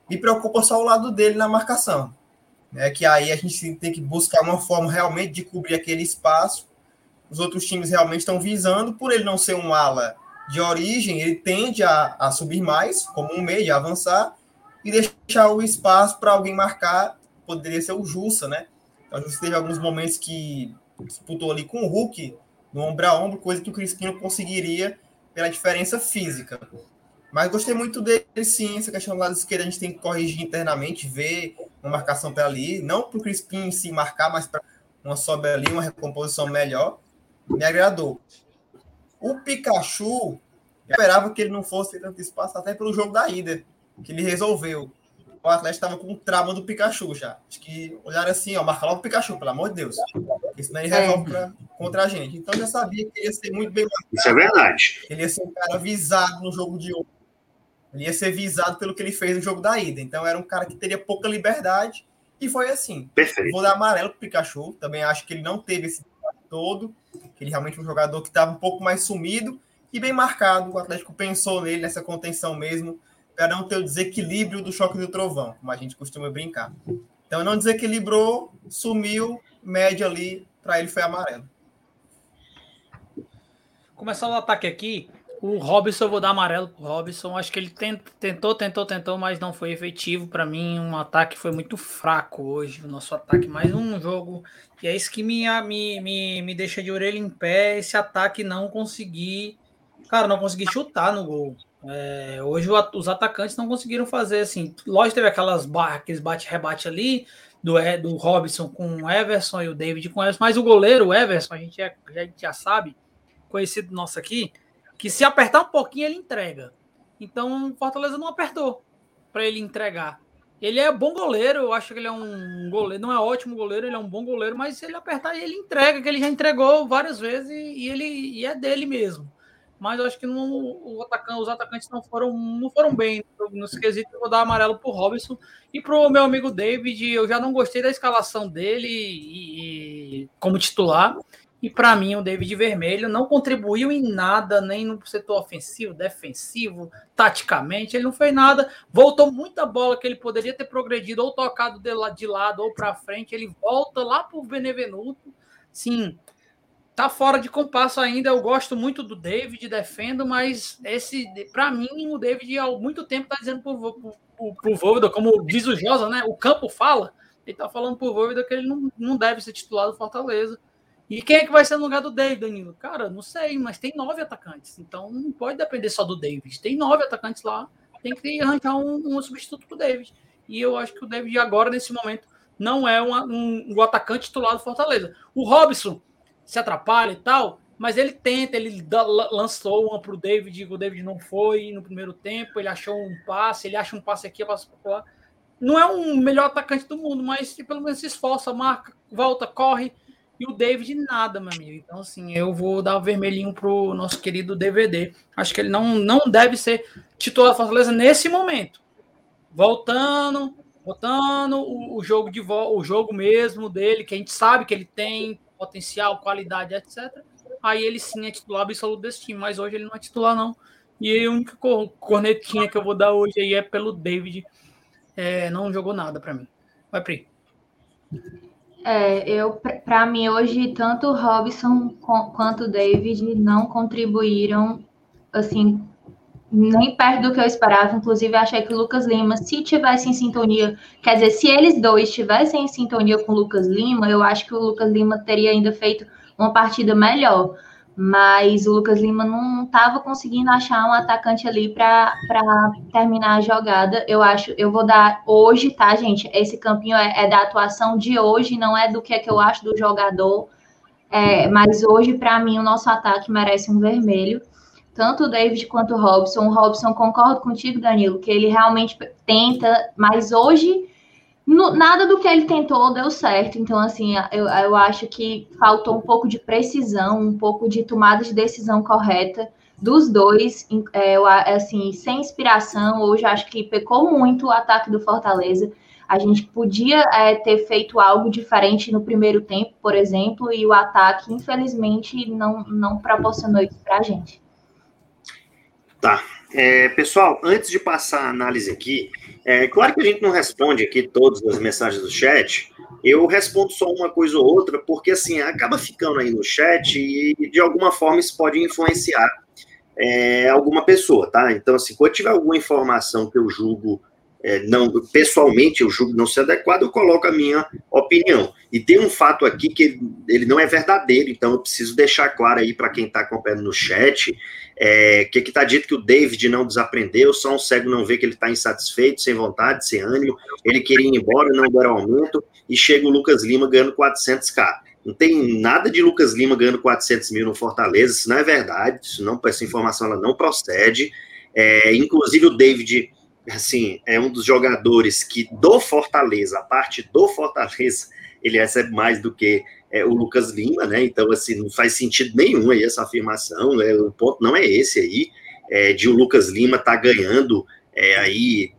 Me preocupa só o lado dele na marcação, né? Que aí a gente tem que buscar uma forma realmente de cobrir aquele espaço. Os outros times realmente estão visando, por ele não ser um ala de origem, ele tende a, a subir mais, como um meio, a avançar, e deixar o espaço para alguém marcar poderia ser o Jussa, né? Então, a Jussa teve alguns momentos que disputou ali com o Hulk no ombro a ombro, coisa que o Crispim não conseguiria pela diferença física. Mas gostei muito dele, sim. Essa questão do lado esquerdo a gente tem que corrigir internamente, ver uma marcação para ali. Não para o Crispim em si marcar, mas para uma sobe ali, uma recomposição melhor. Me agradou. O Pikachu, eu esperava que ele não fosse ter tanto espaço, até pelo jogo da ida, que ele resolveu o Atlético estava com o trauma do Pikachu já. Acho que olharam assim, ó, marca logo o Pikachu, pelo amor de Deus. Porque senão ele resolve é. pra, contra a gente. Então já sabia que ele ia ser muito bem marcado. Isso é verdade. Ele ia ser um cara visado no jogo de hoje. Ele ia ser visado pelo que ele fez no jogo da ida. Então era um cara que teria pouca liberdade. E foi assim. Perfeito. Vou dar amarelo pro Pikachu. Também acho que ele não teve esse todo. Ele realmente é um jogador que estava um pouco mais sumido e bem marcado. O Atlético pensou nele nessa contenção mesmo, para não ter o desequilíbrio do choque do trovão, como a gente costuma brincar. Então não desequilibrou, sumiu, média ali, para ele foi amarelo. Começar o ataque aqui, o Robson, eu vou dar amarelo pro Robson. Acho que ele tentou, tentou, tentou, mas não foi efetivo. Para mim, um ataque foi muito fraco hoje. O nosso ataque, mais um jogo. E é isso que me, me, me, me deixa de orelha em pé. Esse ataque não conseguir. Cara, não conseguir chutar no gol. É, hoje os atacantes não conseguiram fazer assim. Lógico, teve aquelas aqueles bate-rebate ali do, do Robson com o Everson e o David com o Everson, mas o goleiro, o Everson, a gente já, já, já sabe, conhecido nosso aqui, que se apertar um pouquinho ele entrega. Então o Fortaleza não apertou para ele entregar. Ele é bom goleiro, eu acho que ele é um goleiro, não é ótimo goleiro, ele é um bom goleiro, mas se ele apertar ele entrega, que ele já entregou várias vezes e, ele e é dele mesmo. Mas eu acho que não, atacante, os atacantes não foram, não foram bem no esquisito. Eu vou dar amarelo para o Robson e para o meu amigo David. Eu já não gostei da escalação dele e, e como titular. E para mim, o David Vermelho não contribuiu em nada, nem no setor ofensivo, defensivo, taticamente. Ele não fez nada. Voltou muita bola que ele poderia ter progredido ou tocado de lado ou para frente. Ele volta lá para o Benevenuto. Sim, tá fora de compasso ainda. Eu gosto muito do David, defendo, mas esse, para mim, o David há muito tempo tá dizendo pro, pro, pro, como diz o Josa, né? O campo fala. Ele tá falando pro Voivoda que ele não, não deve ser titular do Fortaleza e quem é que vai ser no lugar do David, Danilo? Cara, não sei, mas tem nove atacantes. Então não pode depender só do David. Tem nove atacantes lá. Tem que arranjar um, um substituto pro David. E eu acho que o David agora, nesse momento, não é uma, um, um atacante titular do Fortaleza. O Robson se atrapalha e tal, mas ele tenta, ele dá, lançou uma pro David, o David não foi no primeiro tempo, ele achou um passe, ele acha um passe aqui, passa para lá. Não é um melhor atacante do mundo, mas pelo menos se esforça, marca, volta, corre e o David nada, meu amigo. Então, assim, eu vou dar o vermelhinho pro nosso querido DVD. Acho que ele não, não deve ser titular da Fortaleza nesse momento. Voltando, voltando o, o jogo de o jogo mesmo dele, que a gente sabe que ele tem potencial, qualidade, etc. Aí ele sim é titular absoluto desse time, mas hoje ele não é titular, não. E a única cornetinha que eu vou dar hoje aí é pelo David. É, não jogou nada para mim. Vai, Pri. É, eu para mim hoje tanto Robson quanto David não contribuíram assim nem perto do que eu esperava. Inclusive achei que o Lucas Lima, se tivesse em sintonia, quer dizer, se eles dois estivessem em sintonia com o Lucas Lima, eu acho que o Lucas Lima teria ainda feito uma partida melhor mas o Lucas Lima não estava conseguindo achar um atacante ali para terminar a jogada. Eu acho, eu vou dar hoje, tá, gente? Esse campinho é, é da atuação de hoje, não é do que é que eu acho do jogador. É, mas hoje, para mim, o nosso ataque merece um vermelho. Tanto o David quanto o Robson. O Robson, concordo contigo, Danilo, que ele realmente tenta, mas hoje no, nada do que ele tentou deu certo. Então, assim, eu, eu acho que faltou um pouco de precisão, um pouco de tomada de decisão correta dos dois. É, assim, sem inspiração, hoje acho que pecou muito o ataque do Fortaleza. A gente podia é, ter feito algo diferente no primeiro tempo, por exemplo, e o ataque, infelizmente, não, não proporcionou isso para a gente. Tá. É, pessoal, antes de passar a análise aqui, é claro que a gente não responde aqui todas as mensagens do chat. Eu respondo só uma coisa ou outra, porque assim, acaba ficando aí no chat e de alguma forma isso pode influenciar é, alguma pessoa, tá? Então, assim, quando tiver alguma informação que eu julgo é, não, pessoalmente eu julgo não ser adequado, eu coloco a minha opinião. E tem um fato aqui que ele não é verdadeiro, então eu preciso deixar claro aí para quem está acompanhando no chat, é, que está dito que o David não desaprendeu, só um cego não vê que ele está insatisfeito, sem vontade, sem ânimo, ele queria ir embora, não deram aumento, e chega o Lucas Lima ganhando 400k. Não tem nada de Lucas Lima ganhando 400 mil no Fortaleza, isso não é verdade, isso não, essa informação ela não procede. É, inclusive o David assim, é um dos jogadores que do Fortaleza, a parte do Fortaleza, ele recebe mais do que é, o Lucas Lima, né? Então, assim, não faz sentido nenhum aí essa afirmação, né? O ponto não é esse aí, é, de o Lucas Lima estar tá ganhando é, aí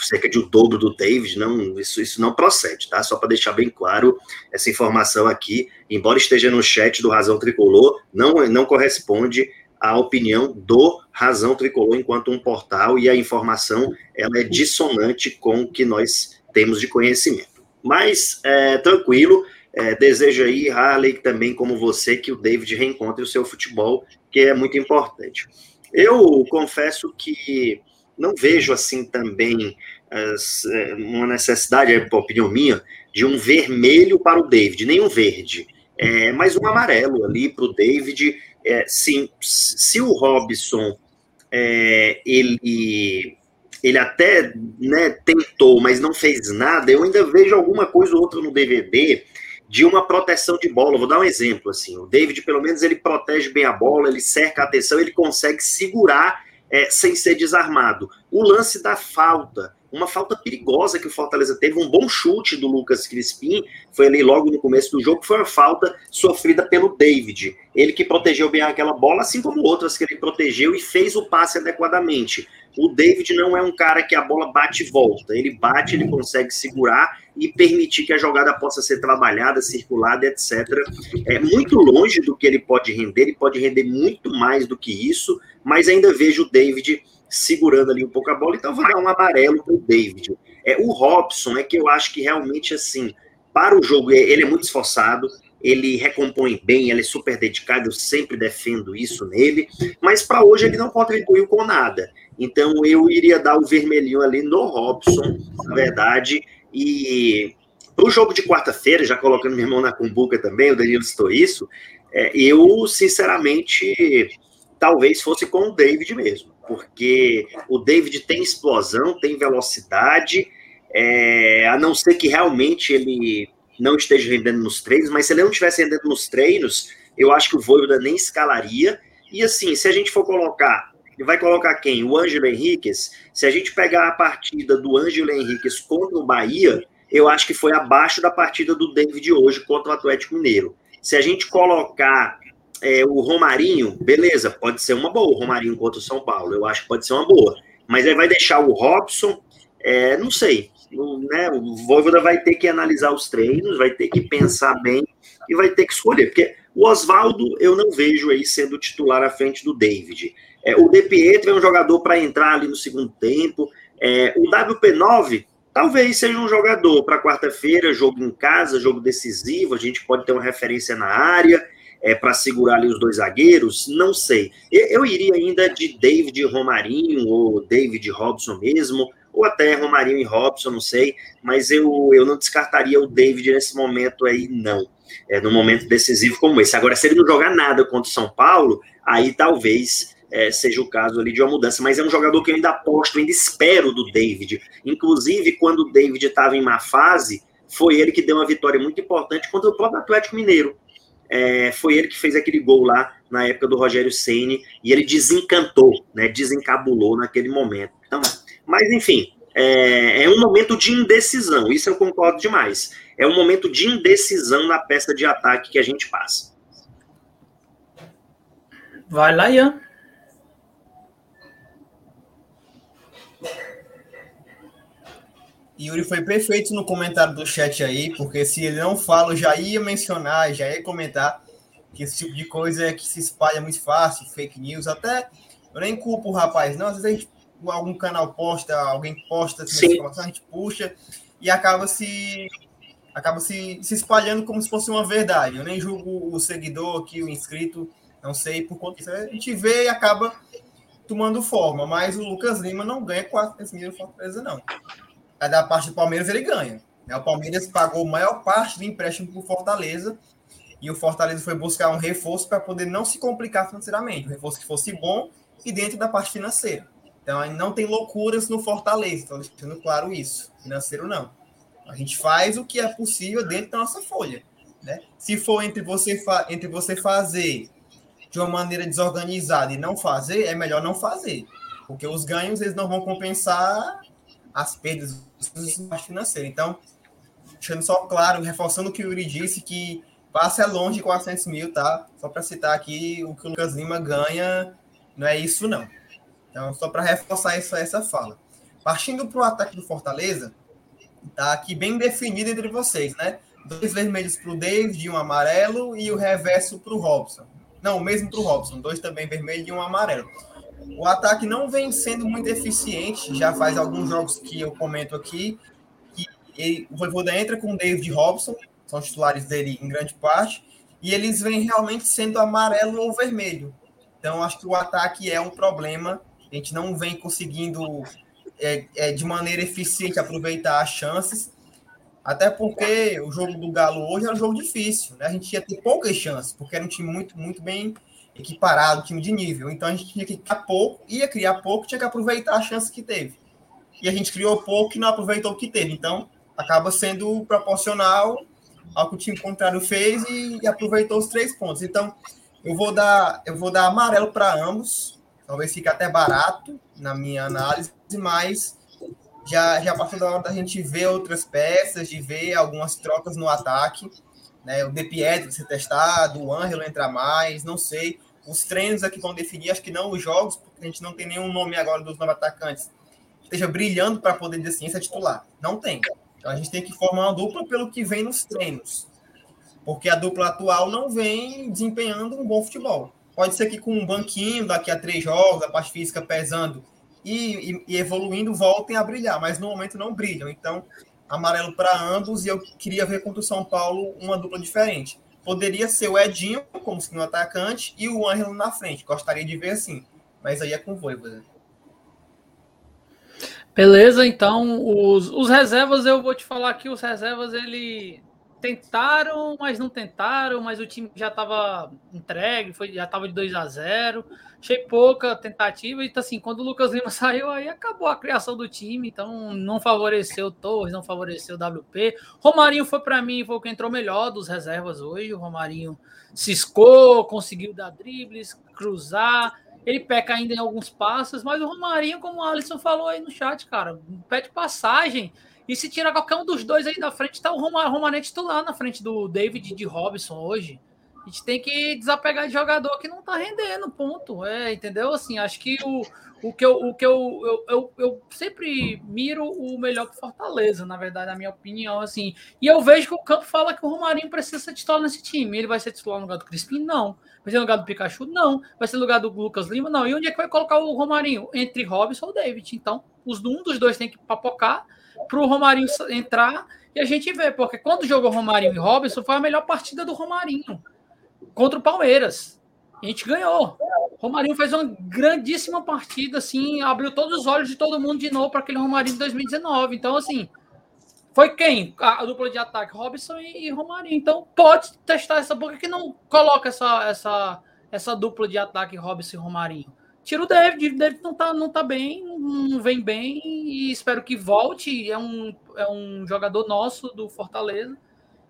cerca de o dobro do David, não, isso, isso não procede, tá? Só para deixar bem claro essa informação aqui, embora esteja no chat do Razão Tricolor, não, não corresponde à opinião do Razão Tricolor enquanto um portal e a informação ela é dissonante com o que nós temos de conhecimento. Mas é, tranquilo, é, desejo aí, Harley, também como você, que o David reencontre o seu futebol, que é muito importante. Eu confesso que não vejo assim também as, é, uma necessidade, é opinião minha, de um vermelho para o David, nem um verde, é, mas um amarelo ali para o David. É, sim, se o Robson é, ele ele até né, tentou, mas não fez nada, eu ainda vejo alguma coisa ou outra no DVD de uma proteção de bola. Vou dar um exemplo assim. O David, pelo menos, ele protege bem a bola, ele cerca a atenção, ele consegue segurar é, sem ser desarmado. O lance da falta, uma falta perigosa que o Fortaleza teve, um bom chute do Lucas Crispim, foi ali logo no começo do jogo, foi uma falta sofrida pelo David. Ele que protegeu bem aquela bola, assim como outras que ele protegeu e fez o passe adequadamente. O David não é um cara que a bola bate e volta. Ele bate, ele consegue segurar e permitir que a jogada possa ser trabalhada, circulada, etc. É muito longe do que ele pode render, ele pode render muito mais do que isso, mas ainda vejo o David segurando ali um pouco a bola, então vou dar um amarelo para o David. É, o Robson é que eu acho que realmente, assim, para o jogo, ele é muito esforçado, ele recompõe bem, ele é super dedicado, eu sempre defendo isso nele, mas para hoje ele não contribuiu com nada. Então eu iria dar o vermelhinho ali no Robson, na verdade, e para o jogo de quarta-feira, já colocando minha mão na cumbuca também, o Danilo citou isso, é, eu, sinceramente, talvez fosse com o David mesmo porque o David tem explosão, tem velocidade, é, a não ser que realmente ele não esteja rendendo nos treinos, mas se ele não estivesse rendendo nos treinos, eu acho que o Voivoda nem escalaria. E assim, se a gente for colocar, vai colocar quem? O Ângelo Henriquez. Se a gente pegar a partida do Ângelo Henriquez contra o Bahia, eu acho que foi abaixo da partida do David hoje contra o Atlético Mineiro. Se a gente colocar é, o Romarinho, beleza, pode ser uma boa o Romarinho contra o São Paulo, eu acho que pode ser uma boa. Mas aí vai deixar o Robson, é, não sei, o, né, o Voivoda vai ter que analisar os treinos, vai ter que pensar bem e vai ter que escolher, porque o Oswaldo eu não vejo aí sendo titular à frente do David. É, o De Pietro é um jogador para entrar ali no segundo tempo. É, o WP9 talvez seja um jogador para quarta-feira, jogo em casa, jogo decisivo, a gente pode ter uma referência na área é, para segurar ali os dois zagueiros, não sei. Eu, eu, iria ainda de David Romarinho, ou David Robson mesmo, ou até Romarinho e Robson, não sei, mas eu, eu não descartaria o David nesse momento aí, não. É, no momento decisivo como esse. Agora, se ele não jogar nada contra o São Paulo, aí talvez é, seja o caso ali de uma mudança. Mas é um jogador que eu ainda aposto, ainda espero do David. Inclusive, quando o David estava em má fase, foi ele que deu uma vitória muito importante contra o próprio Atlético Mineiro é, foi ele que fez aquele gol lá na época do Rogério Ceni e ele desencantou, né, desencabulou naquele momento. Então, mas enfim, é, é, um momento de indecisão, isso eu concordo demais. É um momento de indecisão na peça de ataque que a gente passa. Vai lá, Ian. Yuri foi perfeito no comentário do chat aí, porque se ele não fala, eu já ia mencionar, já ia comentar que esse tipo de coisa é que se espalha muito fácil, fake news, até eu nem culpo o rapaz, não, às vezes a gente, algum canal posta, alguém posta informação, a gente puxa e acaba se acaba se, se espalhando como se fosse uma verdade. Eu nem julgo o seguidor aqui, o inscrito, não sei por quanto a gente vê e acaba tomando forma, mas o Lucas Lima não ganha 400 mil Fortaleza, não da parte do Palmeiras ele ganha. Né? O Palmeiras pagou a maior parte do empréstimo para o Fortaleza e o Fortaleza foi buscar um reforço para poder não se complicar financeiramente, um reforço que fosse bom e dentro da parte financeira. Então, não tem loucuras no Fortaleza, estou deixando claro isso. Financeiro não. A gente faz o que é possível dentro da nossa folha. Né? Se for entre você, entre você fazer de uma maneira desorganizada e não fazer, é melhor não fazer. Porque os ganhos eles não vão compensar as perdas financeiro. Então, deixando só claro, reforçando o que o Yuri disse, que passa longe de 400 mil, tá? Só para citar aqui, o que o Lucas Lima ganha não é isso, não. Então, só para reforçar essa, essa fala. Partindo para o ataque do Fortaleza, tá aqui bem definido entre vocês, né? Dois vermelhos para o David um amarelo, e o reverso para o Robson. Não, o mesmo para o Robson, dois também vermelhos e um amarelo. O ataque não vem sendo muito eficiente, já faz alguns jogos que eu comento aqui, que ele, o Voivoda entra com o David Robson, são os titulares dele em grande parte, e eles vêm realmente sendo amarelo ou vermelho. Então, acho que o ataque é um problema, a gente não vem conseguindo é, é, de maneira eficiente aproveitar as chances, até porque o jogo do Galo hoje era um jogo difícil, né? A gente ia ter poucas chances, porque era um time muito, muito bem equiparado, time de nível. Então a gente tinha que criar pouco, ia criar pouco, tinha que aproveitar a chance que teve. E a gente criou pouco e não aproveitou o que teve. Então acaba sendo proporcional ao que o time contrário fez e, e aproveitou os três pontos. Então eu vou dar, eu vou dar amarelo para ambos. Talvez fique até barato na minha análise, mas já, já passou da hora da gente ver outras peças, de ver algumas trocas no ataque né? O De Pietro ser testado, o Ângelo entrar mais, não sei. Os treinos aqui vão definir, acho que não os jogos, porque a gente não tem nenhum nome agora dos novos atacantes esteja brilhando para poder dizer assim, esse é titular. Não tem. Então a gente tem que formar uma dupla pelo que vem nos treinos. Porque a dupla atual não vem desempenhando um bom futebol. Pode ser que com um banquinho daqui a três jogos, a parte física pesando e, e, e evoluindo, voltem a brilhar, mas no momento não brilham. Então, amarelo para ambos e eu queria ver contra o São Paulo uma dupla diferente. Poderia ser o Edinho como segundo atacante e o Ângelo na frente. Gostaria de ver assim, mas aí é com o Voivoda. Beleza, então os, os reservas eu vou te falar que os reservas ele tentaram, mas não tentaram, mas o time já estava entregue, foi, já estava de 2 a 0 Achei pouca tentativa, e assim, quando o Lucas Lima [laughs] saiu, aí acabou a criação do time, então não favoreceu o Torres, não favoreceu o WP. Romarinho foi para mim, foi o que entrou melhor dos reservas hoje. O Romarinho ciscou, conseguiu dar dribles, cruzar. Ele peca ainda em alguns passos, mas o Romarinho, como o Alisson falou aí no chat, cara, pede passagem. E se tirar qualquer um dos dois aí da frente, tá o Romarinho titular na frente do David de Robson hoje. A gente tem que desapegar de jogador que não tá rendendo, ponto. É, entendeu? Assim, acho que o, o que, eu, o que eu, eu, eu, eu sempre miro o melhor pro Fortaleza, na verdade, na minha opinião, assim. E eu vejo que o campo fala que o Romarinho precisa ser titular nesse time. Ele vai ser titular no lugar do Crispim? Não. Vai ser no lugar do Pikachu? Não. Vai ser no lugar do Lucas Lima? Não. E onde é que vai colocar o Romarinho? Entre Robson ou David. Então, os, um dos dois tem que papocar pro Romarinho entrar e a gente vê, porque quando jogou Romarinho e Robson, foi a melhor partida do Romarinho contra o Palmeiras. A gente ganhou. Romarinho fez uma grandíssima partida, assim, abriu todos os olhos de todo mundo de novo para aquele Romarinho de 2019. Então, assim, foi quem? A, dupla de ataque, Robson e, e, Romarinho. Então, pode testar essa boca que não coloca essa, essa, essa dupla de ataque, Robson e Romarinho. Tira o David, o David não tá, não tá bem, não vem bem e espero que volte. É um, é um jogador nosso do Fortaleza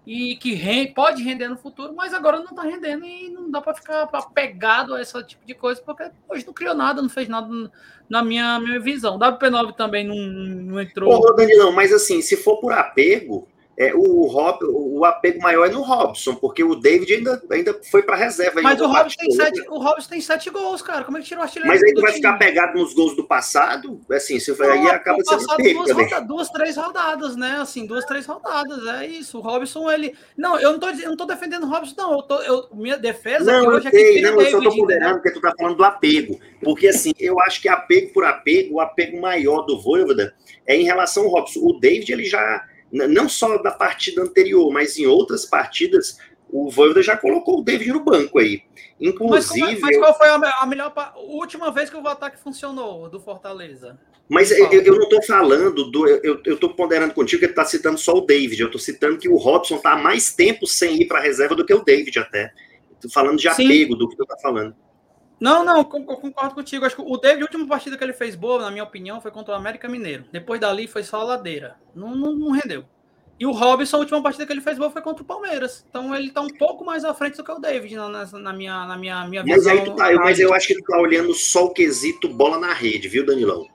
e que pode render no futuro, mas agora não está rendendo e não dá para ficar apegado a esse tipo de coisa, porque hoje não criou nada, não fez nada na minha, minha visão. O WP9 também não, não entrou. Pô, Danilão, mas assim, se for por apego, é, o, Rob, o apego maior é no Robson, porque o David ainda, ainda foi para reserva. Mas o Robson, tem sete, o Robson tem sete gols, cara. Como é que tirou o artilheiro? Mas aí tu vai time? ficar pegado nos gols do passado? Assim, se não, aí acaba sendo duas, roda, duas, três rodadas, né? Assim, duas, três rodadas. É isso. O Robson, ele. Não, eu não tô, eu não tô defendendo o Robson, não. Eu tô, eu, minha defesa não, hoje é que Não, eu só tô ponderando porque tu tá falando do apego. Porque, assim, eu acho que apego por apego, o apego maior do Voivoda é em relação ao Robson. O David, ele já não só da partida anterior, mas em outras partidas, o Voivoda já colocou o David no banco aí. Inclusive. Mas, mas qual foi a, a melhor a última vez que o ataque funcionou do Fortaleza? Mas eu, eu, não estou falando do. Eu estou ponderando contigo que ele está citando só o David. Eu estou citando que o Robson está há mais tempo sem ir para a reserva do que o David até. Estou falando de apego Sim. do que tu está falando. Não, não, concordo contigo. Acho que o David, a última partida que ele fez boa, na minha opinião, foi contra o América Mineiro. Depois dali foi só a ladeira. Não, não, não, rendeu. E o Robson, a última partida que ele fez boa foi contra o Palmeiras. Então ele tá um pouco mais à frente do que o David na, na, minha, na minha, minha visão. Mas, aí tá, mas eu acho que ele tá olhando só o quesito bola na rede, viu, Danilão?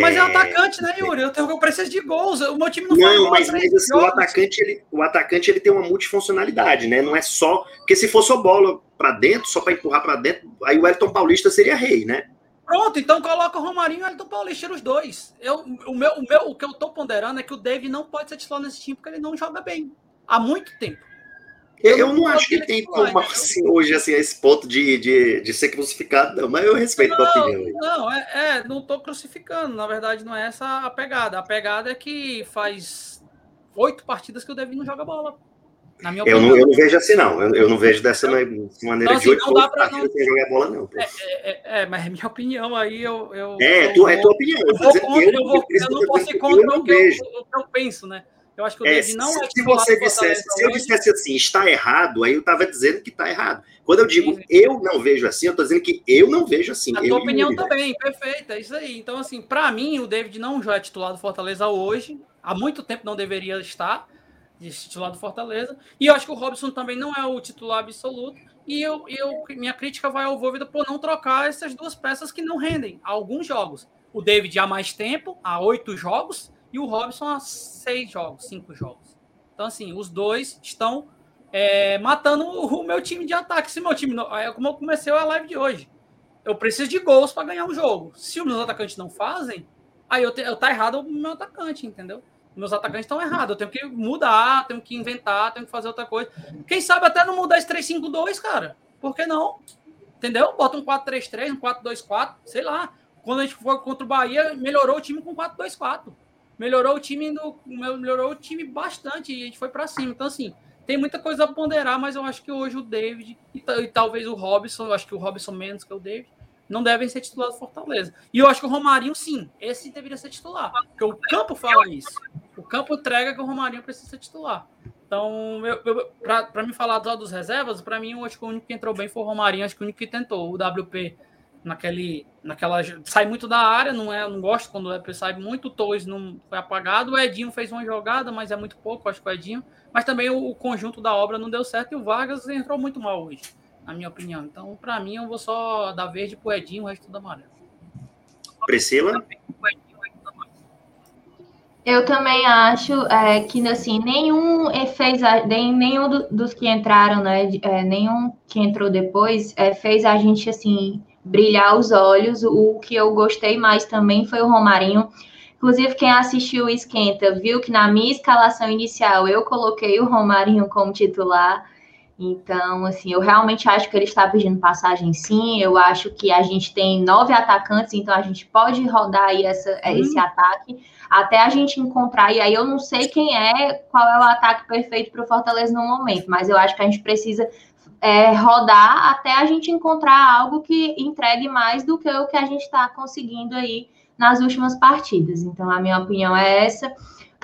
Mas é, é atacante, né, Yuri? Eu, tenho, eu preciso de gols. O meu time não, não mas, mas assim, o atacante, ele, o atacante ele tem uma multifuncionalidade, né? Não é só. Porque se fosse a bola para dentro, só para empurrar para dentro, aí o Elton Paulista seria rei, né? Pronto, então coloca o Romarinho e o Elton Paulista, os dois. Eu, o, meu, o, meu, o que eu tô ponderando é que o David não pode ser titular nesse time porque ele não joga bem. Há muito tempo. Eu, eu não, acho que tem como assim, hoje assim, esse ponto de, de, de ser crucificado, não, mas eu respeito não, a tua opinião. Não, é, é, não tô crucificando, na verdade não é essa a pegada. A pegada é que faz oito partidas que o David não joga bola. Na minha eu, não, eu não vejo assim, não. Eu, eu não vejo dessa então, maneira então, assim, de oito não pra, não... sem jogar bola, não. É, é, é, é, mas é minha opinião aí. Eu, eu, é, eu, tu, é tua opinião. Eu, vou contra, eu, vou, eu não posso ir contra o que, que eu penso, né? Eu acho que o é, David não se, é se você dissesse, se eu dissesse assim, está errado, aí eu estava dizendo que está errado. Quando eu digo Sim. eu não vejo assim, eu estou dizendo que eu não vejo assim. A tua opinião também, perfeita, é isso aí. Então, assim, para mim, o David não já é titular do Fortaleza hoje, há muito tempo não deveria estar de titular do Fortaleza. E eu acho que o Robson também não é o titular absoluto. E eu, eu minha crítica vai ao Vôvida por não trocar essas duas peças que não rendem alguns jogos. O David há mais tempo, há oito jogos, e o Robson há seis jogos, cinco jogos. Então, assim, os dois estão é, matando o meu time de ataque. Se meu time, é como eu comecei a live de hoje, eu preciso de gols para ganhar um jogo. Se os meus atacantes não fazem, aí eu, te, eu tá errado o meu atacante, entendeu? Meus atacantes estão errados. Eu tenho que mudar, tenho que inventar, tenho que fazer outra coisa. Quem sabe até não mudar esse 3-5-2, cara. Por que não? Entendeu? Bota um 4-3-3, um 4-2-4, sei lá. Quando a gente foi contra o Bahia, melhorou o time com 4-2-4. Melhorou o time do, melhorou o time bastante e a gente foi para cima. Então assim, tem muita coisa a ponderar, mas eu acho que hoje o David e, e talvez o Robson, eu acho que o Robson menos que o David, não devem ser titulares do Fortaleza. E eu acho que o Romarinho, sim, esse deveria ser titular. Porque o campo fala isso. O campo entrega que o Romarinho precisa ser titular. Então, para me falar dos reservas, para mim, eu acho que o único que entrou bem foi o Romarinho, acho que o único que tentou. O WP naquele, naquela. sai muito da área, não é, não gosto quando o WP sai muito. O Torres não foi apagado. O Edinho fez uma jogada, mas é muito pouco, acho que o Edinho. Mas também o, o conjunto da obra não deu certo e o Vargas entrou muito mal hoje na minha opinião. Então, para mim, eu vou só dar verde pro Edinho, o resto tudo amarelo. Priscila? Eu também acho é, que assim nenhum fez a, nem, nenhum do, dos que entraram, né? É, nenhum que entrou depois é, fez a gente assim brilhar os olhos. O que eu gostei mais também foi o Romarinho. Inclusive, quem assistiu o Esquenta viu que na minha escalação inicial eu coloquei o Romarinho como titular. Então, assim, eu realmente acho que ele está pedindo passagem sim. Eu acho que a gente tem nove atacantes, então a gente pode rodar aí essa, hum. esse ataque até a gente encontrar. E aí eu não sei quem é, qual é o ataque perfeito para o Fortaleza no momento, mas eu acho que a gente precisa é, rodar até a gente encontrar algo que entregue mais do que o que a gente está conseguindo aí nas últimas partidas. Então, a minha opinião é essa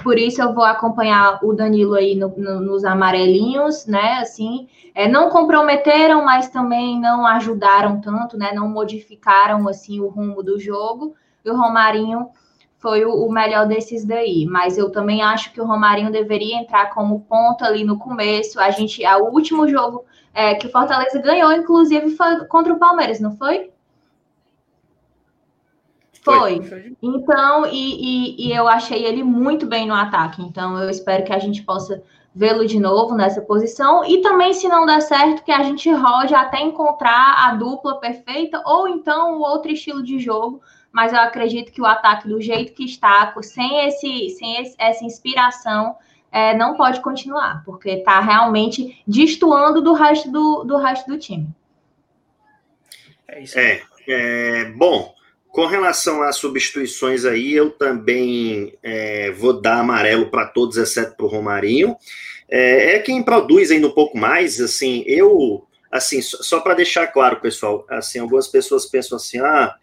por isso eu vou acompanhar o Danilo aí no, no, nos amarelinhos, né? Assim, é, não comprometeram, mas também não ajudaram tanto, né? Não modificaram assim o rumo do jogo. E o Romarinho foi o, o melhor desses daí. Mas eu também acho que o Romarinho deveria entrar como ponto ali no começo. A gente, o último jogo é, que o Fortaleza ganhou, inclusive, foi contra o Palmeiras, não foi? Foi. Então, e, e, e, eu achei ele muito bem no ataque. Então, eu espero que a gente possa vê-lo de novo nessa posição. E também, se não der certo, que a gente rode até encontrar a dupla perfeita ou então o outro estilo de jogo. Mas eu acredito que o ataque, do jeito que está, sem, esse, sem esse, essa inspiração, é, não pode continuar, porque está realmente destoando do resto do, do resto do time. É isso. É, é, bom, com relação às substituições aí, eu também é, vou dar amarelo para todos, exceto para o Romarinho. É, é, quem produz ainda um pouco mais, assim, eu, assim, só para deixar claro, pessoal, assim, algumas pessoas pensam assim, ah,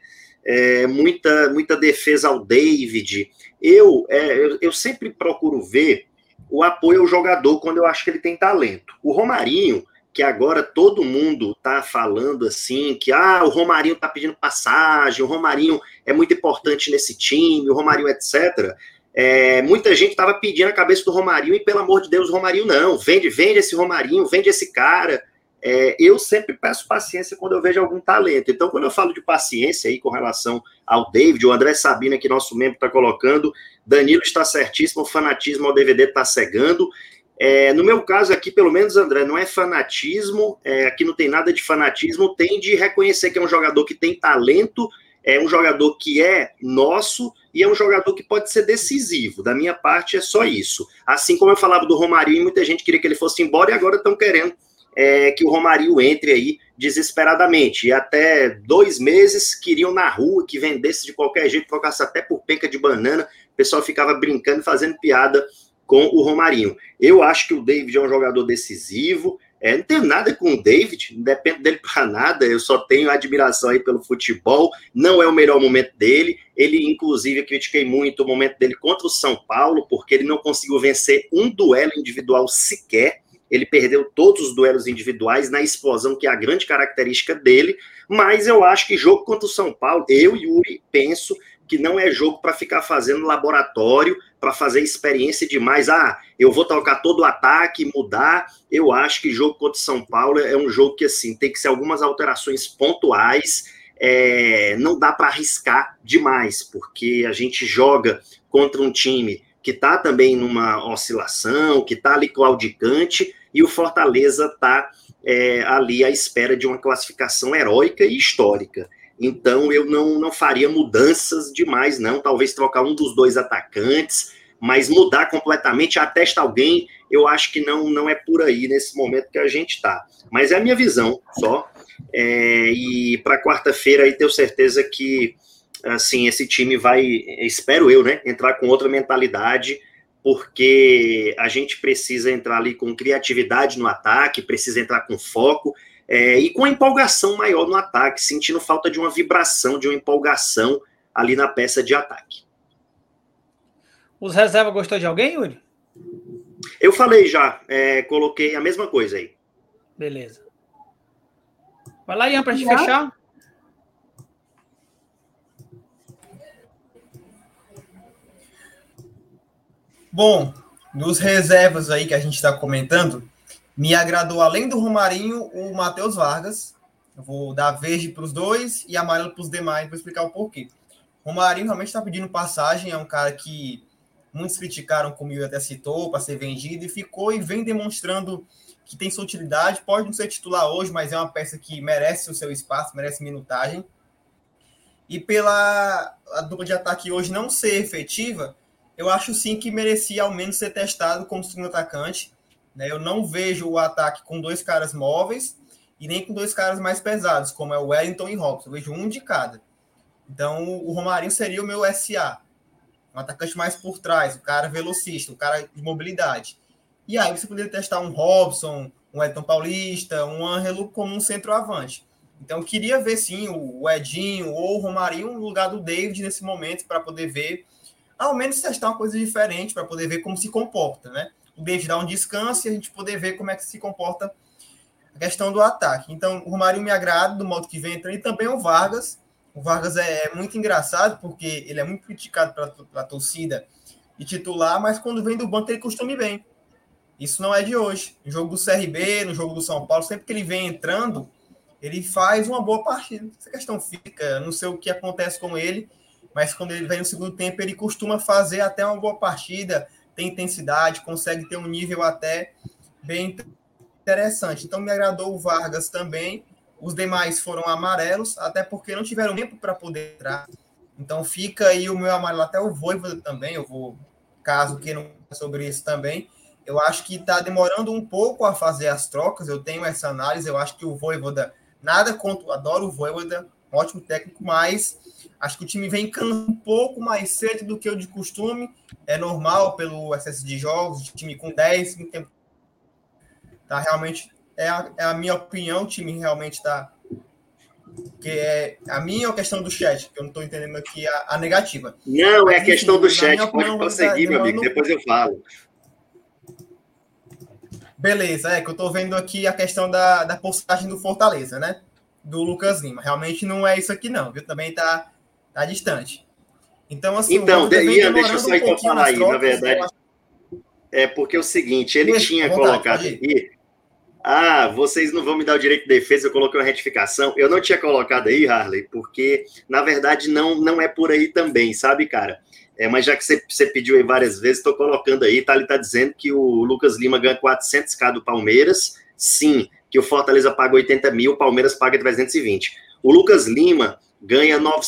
é, muita, muita defesa ao David. Eu, é, eu, eu sempre procuro ver o apoio ao jogador quando eu acho que ele tem talento. O Romarinho, que agora todo mundo está falando assim, que ah, o Romarinho está pedindo passagem, o Romarinho é muito importante nesse time, o Romarinho, etc. É, muita gente estava pedindo a cabeça do Romarinho e, pelo amor de Deus, Romarinho não, vende, vende esse Romarinho, vende esse cara. É, eu sempre peço paciência quando eu vejo algum talento. Então, quando eu falo de paciência aí com relação ao David, o André Sabina, que nosso membro está colocando, Danilo está certíssimo, o fanatismo ao DVD está cegando. É, no meu caso aqui, pelo menos, André, não é fanatismo, é, aqui não tem nada de fanatismo, tem de reconhecer que é um jogador que tem talento, é um jogador que é nosso e é um jogador que pode ser decisivo. Da minha parte, é só isso. Assim como eu falava do Romarinho, muita gente queria que ele fosse embora e agora estão querendo é, que o Romarinho entre aí desesperadamente. E até dois meses queriam na rua que vendesse de qualquer jeito, trocasse até por penca de banana. O pessoal ficava brincando, fazendo piada com o Romarinho. Eu acho que o David é um jogador decisivo. É, não tenho nada com o David, não dependo dele para nada, eu só tenho admiração aí pelo futebol, não é o melhor momento dele. Ele, inclusive, eu critiquei muito o momento dele contra o São Paulo, porque ele não conseguiu vencer um duelo individual sequer. Ele perdeu todos os duelos individuais na explosão, que é a grande característica dele. Mas eu acho que jogo contra o São Paulo, eu, Yuri, penso que não é jogo para ficar fazendo laboratório, para fazer experiência demais. Ah, eu vou tocar todo o ataque, mudar. Eu acho que jogo contra São Paulo é um jogo que assim tem que ser algumas alterações pontuais. É, não dá para arriscar demais, porque a gente joga contra um time que está também numa oscilação, que está ali claudicante, e o Fortaleza está é, ali à espera de uma classificação heróica e histórica. Então eu não, não faria mudanças demais, não. Talvez trocar um dos dois atacantes, mas mudar completamente, atesta alguém, eu acho que não, não é por aí nesse momento que a gente está. Mas é a minha visão só. É, e para quarta-feira aí tenho certeza que assim esse time vai, espero eu, né, entrar com outra mentalidade, porque a gente precisa entrar ali com criatividade no ataque, precisa entrar com foco é, e com a empolgação maior no ataque, sentindo falta de uma vibração, de uma empolgação ali na peça de ataque. Os reservas gostou de alguém, Yuri? Eu falei já, é, coloquei a mesma coisa aí. Beleza. Vai lá, Ian, para gente fechar. Bom, dos reservas aí que a gente está comentando, me agradou, além do Romarinho, o Matheus Vargas. Eu vou dar verde para os dois e amarelo para os demais, vou explicar o porquê. Romarinho realmente está pedindo passagem, é um cara que muitos criticaram, como eu até citou, para ser vendido, e ficou e vem demonstrando que tem sua utilidade. Pode não ser titular hoje, mas é uma peça que merece o seu espaço, merece minutagem. E pela a dupla de ataque hoje não ser efetiva, eu acho sim que merecia ao menos ser testado como segundo atacante. Né? Eu não vejo o ataque com dois caras móveis e nem com dois caras mais pesados, como é o Wellington e Robson. Eu vejo um de cada. Então, o Romarinho seria o meu SA. Um atacante mais por trás, o cara velocista, o cara de mobilidade. E aí você poderia testar um Robson, um Edson Paulista, um Angelo como um centroavante. Então, queria ver sim o Edinho ou o Romarinho no lugar do David nesse momento para poder ver, ao menos testar uma coisa diferente, para poder ver como se comporta, né? O David dar um descanso e a gente poder ver como é que se comporta a questão do ataque. Então, o Romário me agrada do modo que vem entrando, e também o Vargas. O Vargas é, é muito engraçado, porque ele é muito criticado pela, torcida e titular, mas quando vem do banco ele costuma bem. Isso não é de hoje. No jogo do CRB, no jogo do São Paulo, sempre que ele vem entrando, ele faz uma boa partida. Essa questão fica, não sei o que acontece com ele, mas quando ele vem no segundo tempo, ele costuma fazer até uma boa partida, tem intensidade, consegue ter um nível até bem interessante. Então me agradou o Vargas também. Os demais foram amarelos, até porque não tiveram tempo para poder entrar. Então fica aí o meu amarelo até o Voivoda também. Eu vou, caso queiram sobre isso também. Eu acho que está demorando um pouco a fazer as trocas. Eu tenho essa análise. Eu acho que o Voivoda, nada contra, adoro o Voivoda, ótimo técnico, mas Acho que o time vem um pouco mais cedo do que o de costume. É normal pelo excesso de jogos, de time com 10, com tempo. Tá realmente. É a, é a minha opinião, o time realmente está. Que é a minha ou a questão do chat, que eu não estou entendendo aqui a, a, negativa. Não, Mas, é a questão enfim, do chat. Pode prosseguir, meu amigo, depois eu falo. Beleza, é que eu estou vendo aqui a questão da, da postagem do Fortaleza, né? Do Lucas Lima. Realmente não é isso aqui, não, viu? Também tá Tá distante. Então, assim. Então, Ian, deixa eu só um então falar aí, na verdade. É porque é o seguinte, ele deixa, tinha vontade, colocado aqui. Ah, vocês não vão me dar o direito de defesa, eu coloquei uma retificação. Eu não tinha colocado aí, Harley, porque, na verdade, não, não é por aí também, sabe, cara? É, mas já que você, você pediu aí várias vezes, estou colocando aí, tá? Ele está dizendo que o Lucas Lima ganha 400k do Palmeiras. Sim, que o Fortaleza paga 80 mil, o Palmeiras paga 320. O Lucas Lima ganha nove,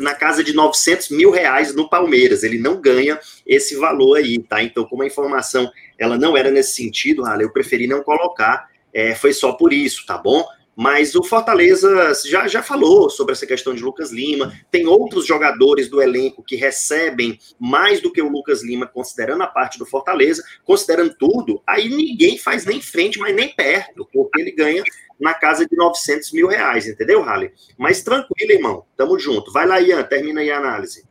na casa de 900 mil reais no Palmeiras. Ele não ganha esse valor aí, tá? Então, como a informação ela não era nesse sentido, eu preferi não colocar. É, foi só por isso, tá bom? Mas o Fortaleza já, já falou sobre essa questão de Lucas Lima. Tem outros jogadores do elenco que recebem mais do que o Lucas Lima, considerando a parte do Fortaleza, considerando tudo. Aí ninguém faz nem frente, mas nem perto, porque ele ganha na casa de 900 mil reais, entendeu, Raleigh? Mas tranquilo, irmão. Tamo junto. Vai lá, Ian, termina aí a análise.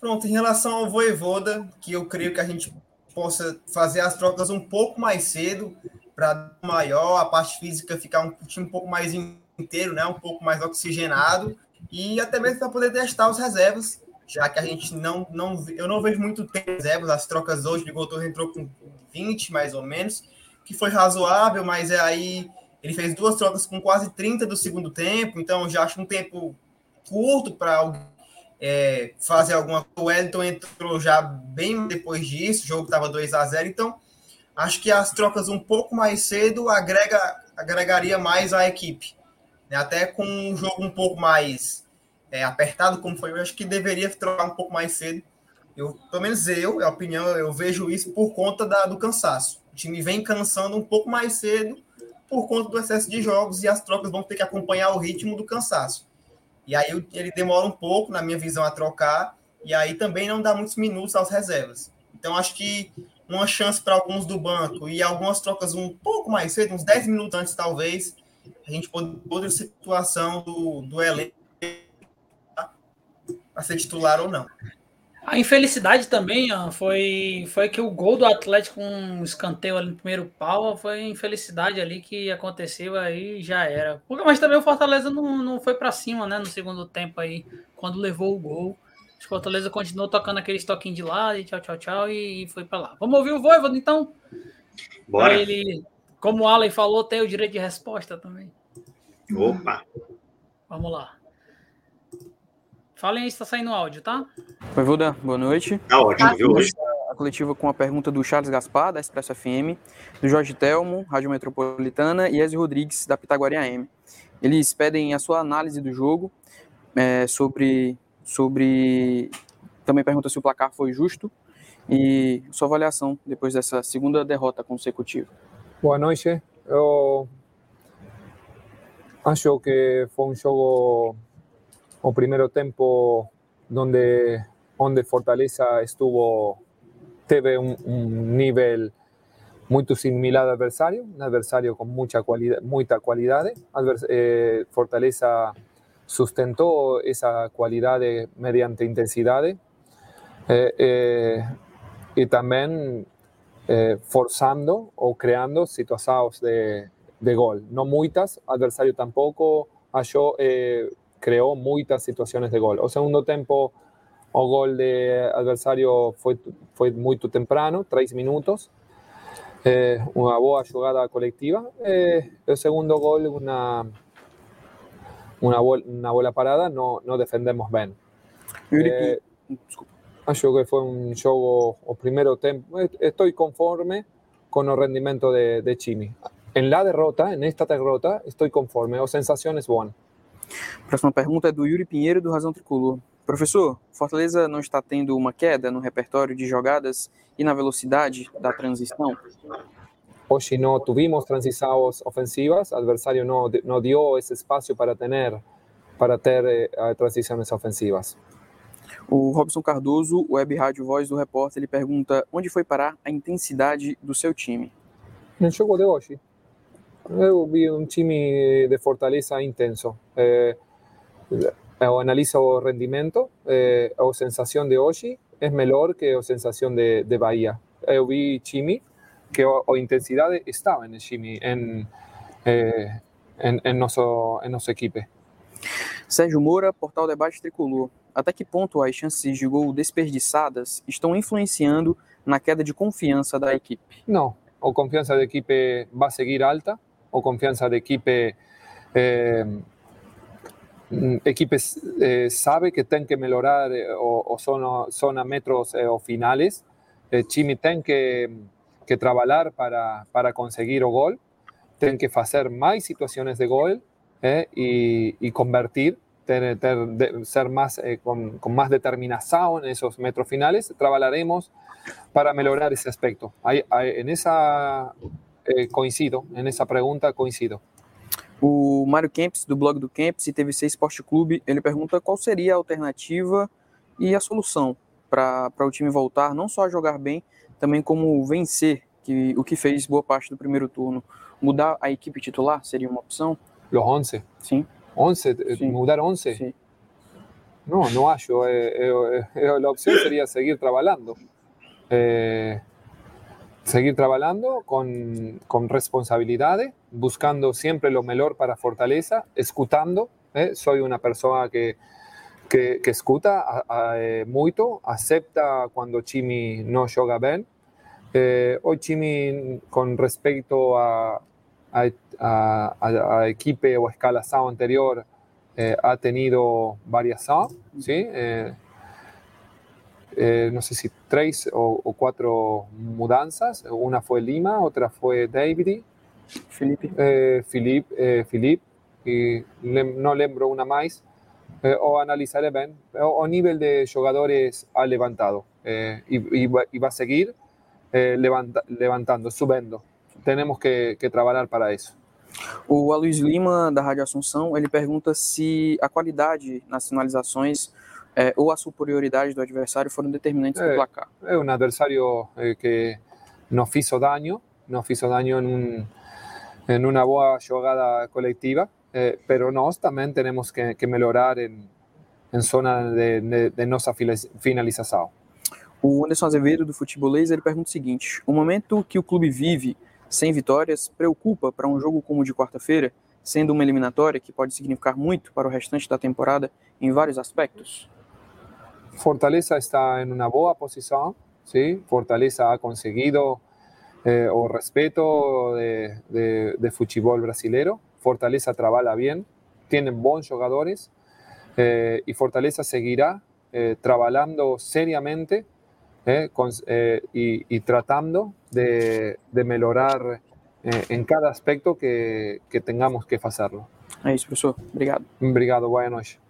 Pronto, em relação ao Voivoda, que eu creio que a gente possa fazer as trocas um pouco mais cedo para maior, a parte física ficar um time um pouco mais inteiro, né, um pouco mais oxigenado. E até mesmo para poder testar os reservas, já que a gente não não eu não vejo muito tempo reservas, as trocas hoje de Gotor entrou com 20 mais ou menos, que foi razoável, mas é aí ele fez duas trocas com quase 30 do segundo tempo, então já acho um tempo curto para é, fazer alguma coisa. O Wellington entrou já bem depois disso, o jogo estava 2 a 0 então acho que as trocas um pouco mais cedo agrega, agregaria mais a equipe. Né? Até com um jogo um pouco mais é, apertado, como foi, eu acho que deveria trocar um pouco mais cedo. Eu, pelo menos eu, a opinião, eu vejo isso por conta da, do cansaço. O time vem cansando um pouco mais cedo por conta do excesso de jogos e as trocas vão ter que acompanhar o ritmo do cansaço. E aí ele demora um pouco, na minha visão, a trocar, e aí também não dá muitos minutos às reservas. Então, acho que uma chance para alguns do banco e algumas trocas um pouco mais cedo, uns 10 minutos antes, talvez, a gente pode outra situação do, do elenco para ser titular ou não. A infelicidade também ó, foi, foi que o gol do Atlético com um escanteio ali no primeiro pau foi infelicidade ali que aconteceu aí já era. Mas também o Fortaleza não, não foi para cima, né, no segundo tempo aí, quando levou o gol. O Fortaleza continuou tocando aquele toquinho de lá, e tchau, tchau, tchau, e foi para lá. Vamos ouvir o Voivoda, então? Bora. Ele, como o Alan falou, tem o direito de resposta também. Opa! Vamos lá. Falem aí se tá saindo áudio, tá? Oi, Voda, boa noite. Tá ótimo, viu? A coletiva com a pergunta do Charles Gaspar, da Expresso FM, do Jorge Telmo, Rádio Metropolitana, e Ezio Rodrigues, da Pitaguaria AM. Eles pedem a sua análise do jogo, é, sobre, sobre. Também pergunta se o placar foi justo e sua avaliação depois dessa segunda derrota consecutiva. Boa noite. Eu acho que foi um jogo o primeiro tiempo donde onde Fortaleza estuvo teve un, nivel muy similar ao adversário, um adversário com muita qualidade, muita qualidade. Advers, eh, Fortaleza sustentou essa qualidade mediante intensidade eh, eh, e também eh, forçando ou criando situações de, de gol. Não muitas, adversário tampouco achou creó muchas situaciones de gol. O segundo tiempo, o gol de adversario fue, fue muy temprano, tres minutos. Eh, una boa jugada colectiva. Eh, el segundo gol, una, una, una bola parada, no, no defendemos bien. Eh, acho que fue un juego, o primero tiempo, estoy conforme con el rendimiento de, de Chimi. En la derrota, en esta derrota, estoy conforme, o sensaciones buenas. Próxima pergunta é do Yuri Pinheiro, do Razão Tricolor. Professor, Fortaleza não está tendo uma queda no repertório de jogadas e na velocidade da transição? Hoje não tivemos transições ofensivas, o adversário não, não deu esse espaço para ter, para ter eh, transições ofensivas. O Robson Cardoso, web rádio Voz do Repórter, ele pergunta onde foi parar a intensidade do seu time? No jogo de hoje. Eu vi um time de Fortaleza intenso. Eh, eu analizo o rendimento, eh, a sensação de hoje é melhor que a sensação de, de Bahia. Eu vi time que a, a intensidade estava no time, em, eh, em, em, nosso, em nossa equipe. Sérgio Moura, Portal Debate Tricolor. Até que ponto as chances de gol desperdiçadas estão influenciando na queda de confiança da equipe? Não, a confiança da equipe vai seguir alta confianza de equipe. Eh, equipe eh, sabe que tienen que mejorar eh, o, son, a metros eh, o finales. Chimi tiene que, que trabajar para, para conseguir o gol. tienen que hacer más situaciones de gol eh, y, convertir, ser más, eh, con, más determinación en esos metros finales. Trabajaremos para mejorar ese aspecto. en esa eh, coincido, en esa pregunta coincido. O Mário Kempis, do blog do Kempis e TVC Esporte Clube, ele pergunta qual seria a alternativa e a solução para o time voltar não só a jogar bem, também como vencer, que, o que fez boa parte do primeiro turno. Mudar a equipe titular seria uma opção? Los 11? Sim. 11? Eh, Sim. Mudar 11? Sim. No, no acho. Eh, eh, eh, la opción sería seguir trabajando. Eh, seguir trabajando con, con responsabilidades, buscando siempre lo mejor para Fortaleza, escutando. Eh. Soy una persona que, que, que escuta eh, muito, acepta cuando Chimi no juega bien. Eh, hoy Chimi, con respecto a, a, equipo o escalación anterior, ha tenido variación, ¿sí? Eh, eh, no sé si tres o, o, cuatro mudanzas. Una fue Lima, otra fue David, Felipe, eh, Philip, eh, Philip, y le, no lembro una más. Eh, o analizaré bien, o, o, nivel de jugadores ha levantado eh, y, y, va, y, va, a seguir levanta, levantando, subindo. Temos que, que trabalhar para isso. O Aloysio Lima, da Rádio Assunção, ele pergunta se a qualidade nas finalizações é, ou a superioridade do adversário foram determinantes é, do placar. É um adversário é, que nos fizo daño, nos fizo daño em, um, em uma boa jogada coletiva, eh, pero nós também temos que, que melhorar em, em zona de, de, de nossa finalização. O Anderson Azevedo, do Futebolês, ele pergunta o seguinte: o momento que o clube vive sem vitórias preocupa para um jogo como o de quarta-feira, sendo uma eliminatória que pode significar muito para o restante da temporada em vários aspectos? Fortaleza está en una buena posición, ¿sí? Fortaleza ha conseguido eh, o respeto de, de, de, fútbol brasilero, Fortaleza trabaja bien, tiene buenos jugadores eh, y Fortaleza seguirá eh, trabajando seriamente con, y, y, tratando de, de mejorar en cada aspecto que, que, tengamos que hacerlo. É isso, professor. Obrigado. Obrigado, boa noite.